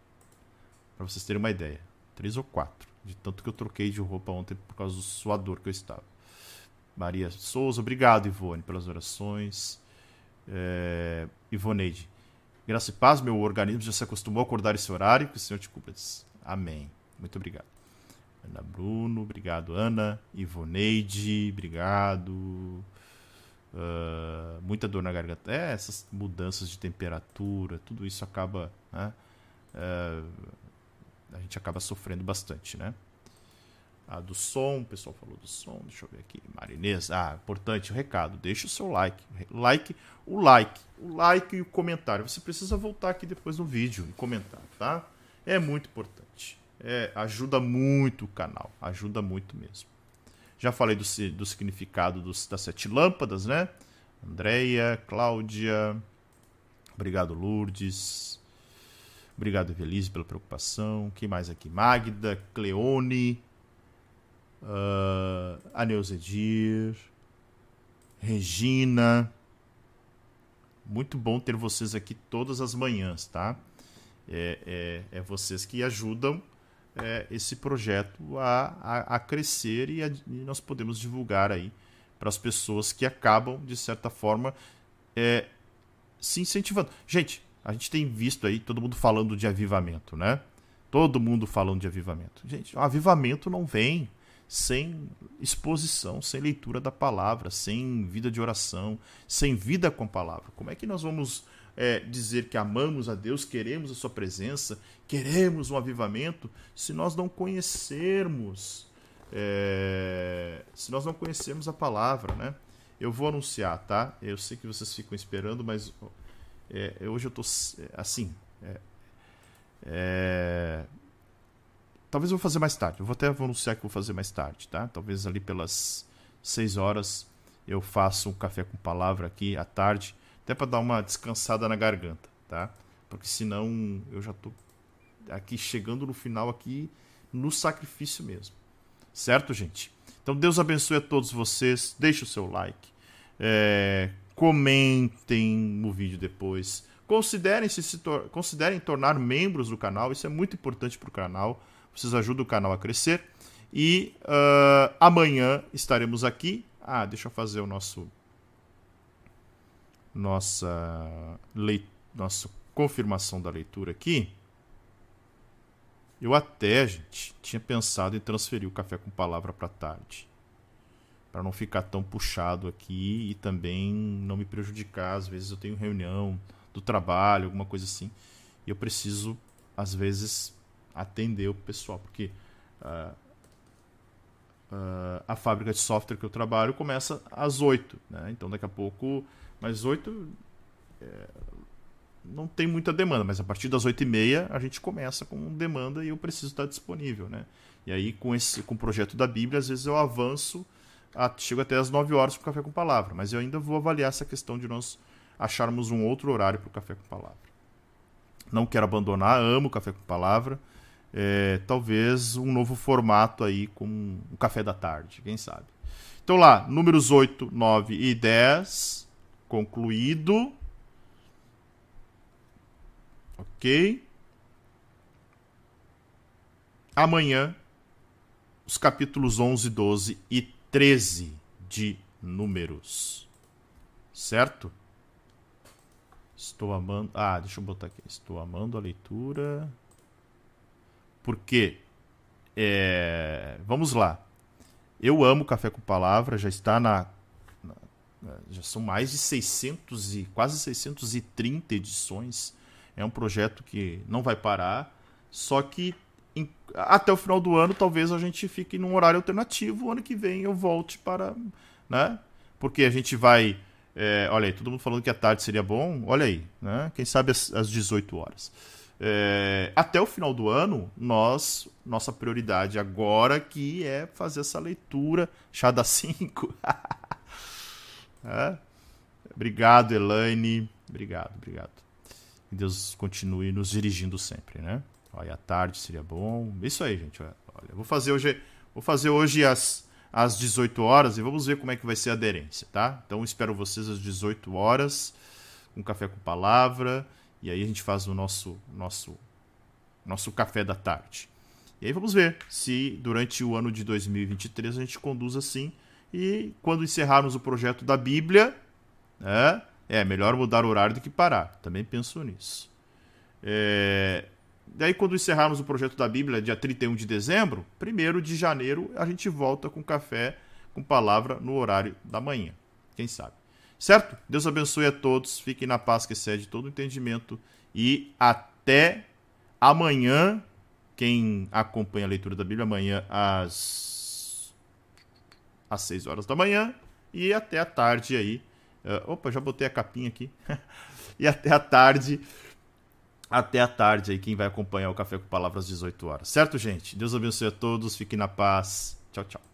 Pra vocês terem uma ideia. Três ou quatro. De tanto que eu troquei de roupa ontem por causa do suador que eu estava. Maria Souza, obrigado, Ivone, pelas orações. É, Ivoneide, graça e paz, meu organismo já se acostumou a acordar esse horário, que o Senhor te cubra. Amém. Muito obrigado. Ana Bruno, obrigado, Ana. Ivoneide, obrigado. Uh, muita dor na garganta. É, essas mudanças de temperatura, tudo isso acaba. Né? Uh, a gente acaba sofrendo bastante, né? A do som, o pessoal falou do som, deixa eu ver aqui. Marinês, ah, importante o recado, deixa o seu like. Like, o like, o like e o comentário. Você precisa voltar aqui depois no vídeo e comentar, tá? É muito importante. É, ajuda muito o canal, ajuda muito mesmo. Já falei do, do significado dos, das sete lâmpadas, né? Andréia, Cláudia, obrigado Lourdes, obrigado Evelise pela preocupação. Quem mais aqui? Magda, Cleone, uh, Aneuzedir, Regina. Muito bom ter vocês aqui todas as manhãs, tá? É, é, é vocês que ajudam é, esse projeto a, a, a crescer e, a, e, nós podemos divulgar aí para as pessoas que acabam, de certa forma, é, se incentivando. Gente, a gente tem visto aí todo mundo falando de avivamento, né? Todo mundo falando de avivamento. Gente, o avivamento não vem sem exposição, sem leitura da palavra, sem vida de oração, sem vida com a palavra. Como é que nós vamos é, dizer que amamos a Deus, queremos a Sua presença, queremos um avivamento, se nós não conhecermos, é, se nós não conhecermos a palavra, né? Eu vou anunciar, tá? Eu sei que vocês ficam esperando, mas é, hoje eu tô assim. Talvez eu vou fazer mais tarde. Eu vou até anunciar que vou fazer mais tarde, tá? Talvez ali pelas 6 horas eu faça um café com palavra aqui à tarde, até para dar uma descansada na garganta, tá? Porque senão eu já tô aqui chegando no final aqui no sacrifício mesmo. Certo, gente? Então Deus abençoe a todos vocês. Deixe o seu like. É, comentem o vídeo depois. Considerem se, se tor considerem tornar membros do canal. Isso é muito importante para o canal vocês ajudam o canal a crescer. E uh, amanhã estaremos aqui. Ah, deixa eu fazer o nosso. Nossa, leit nossa confirmação da leitura aqui. Eu até, gente, tinha pensado em transferir o café com palavra para tarde. Para não ficar tão puxado aqui e também não me prejudicar. Às vezes eu tenho reunião do trabalho, alguma coisa assim. E eu preciso, às vezes, atender o pessoal, porque uh, uh, a fábrica de software que eu trabalho começa às 8, né? então daqui a pouco, mais 8 é, não tem muita demanda, mas a partir das 8 e meia a gente começa com demanda e eu preciso estar disponível, né? E aí com esse com o projeto da Bíblia, às vezes eu avanço, a, chego até as 9 horas para o café com palavra, mas eu ainda vou avaliar essa questão de nós acharmos um outro horário para o café com palavra. Não quero abandonar, amo o café com palavra é, talvez um novo formato aí com o café da tarde, quem sabe. Então lá, números 8, 9 e 10, concluído. Ok. amanhã os capítulos 11, 12 e 13 de Números. Certo? Estou amando. Ah, deixa eu botar aqui. Estou amando a leitura. Porque. É... Vamos lá. Eu amo Café com Palavra, já está na. Já são mais de 600 e quase 630 edições. É um projeto que não vai parar. Só que em, até o final do ano talvez a gente fique num horário alternativo. O ano que vem eu volte para. Né? Porque a gente vai. É, olha aí, todo mundo falando que a tarde seria bom. Olha aí, né? Quem sabe às, às 18 horas. É, até o final do ano, nós, nossa prioridade agora que é fazer essa leitura chá das 5. é. Obrigado, Elaine. Obrigado, obrigado. Que Deus continue nos dirigindo sempre, né? Olha, a tarde seria bom. Isso aí, gente. Olha, vou fazer hoje, vou fazer hoje às, às 18 horas e vamos ver como é que vai ser a aderência, tá? Então espero vocês às 18 horas, um café com palavra, e aí a gente faz o nosso nosso nosso café da tarde. E aí vamos ver se durante o ano de 2023 a gente conduz assim e quando encerrarmos o projeto da Bíblia, é, é melhor mudar o horário do que parar. Também penso nisso. É, Daí, quando encerrarmos o projeto da Bíblia, dia 31 de dezembro, 1 de janeiro, a gente volta com café, com palavra no horário da manhã. Quem sabe? Certo? Deus abençoe a todos, fiquem na paz que excede todo entendimento e até amanhã. Quem acompanha a leitura da Bíblia amanhã às às 6 horas da manhã e até a tarde aí. Uh, opa, já botei a capinha aqui. e até a tarde até a tarde aí, quem vai acompanhar o Café com Palavras às 18 horas. Certo, gente? Deus abençoe a todos, fiquem na paz. Tchau, tchau.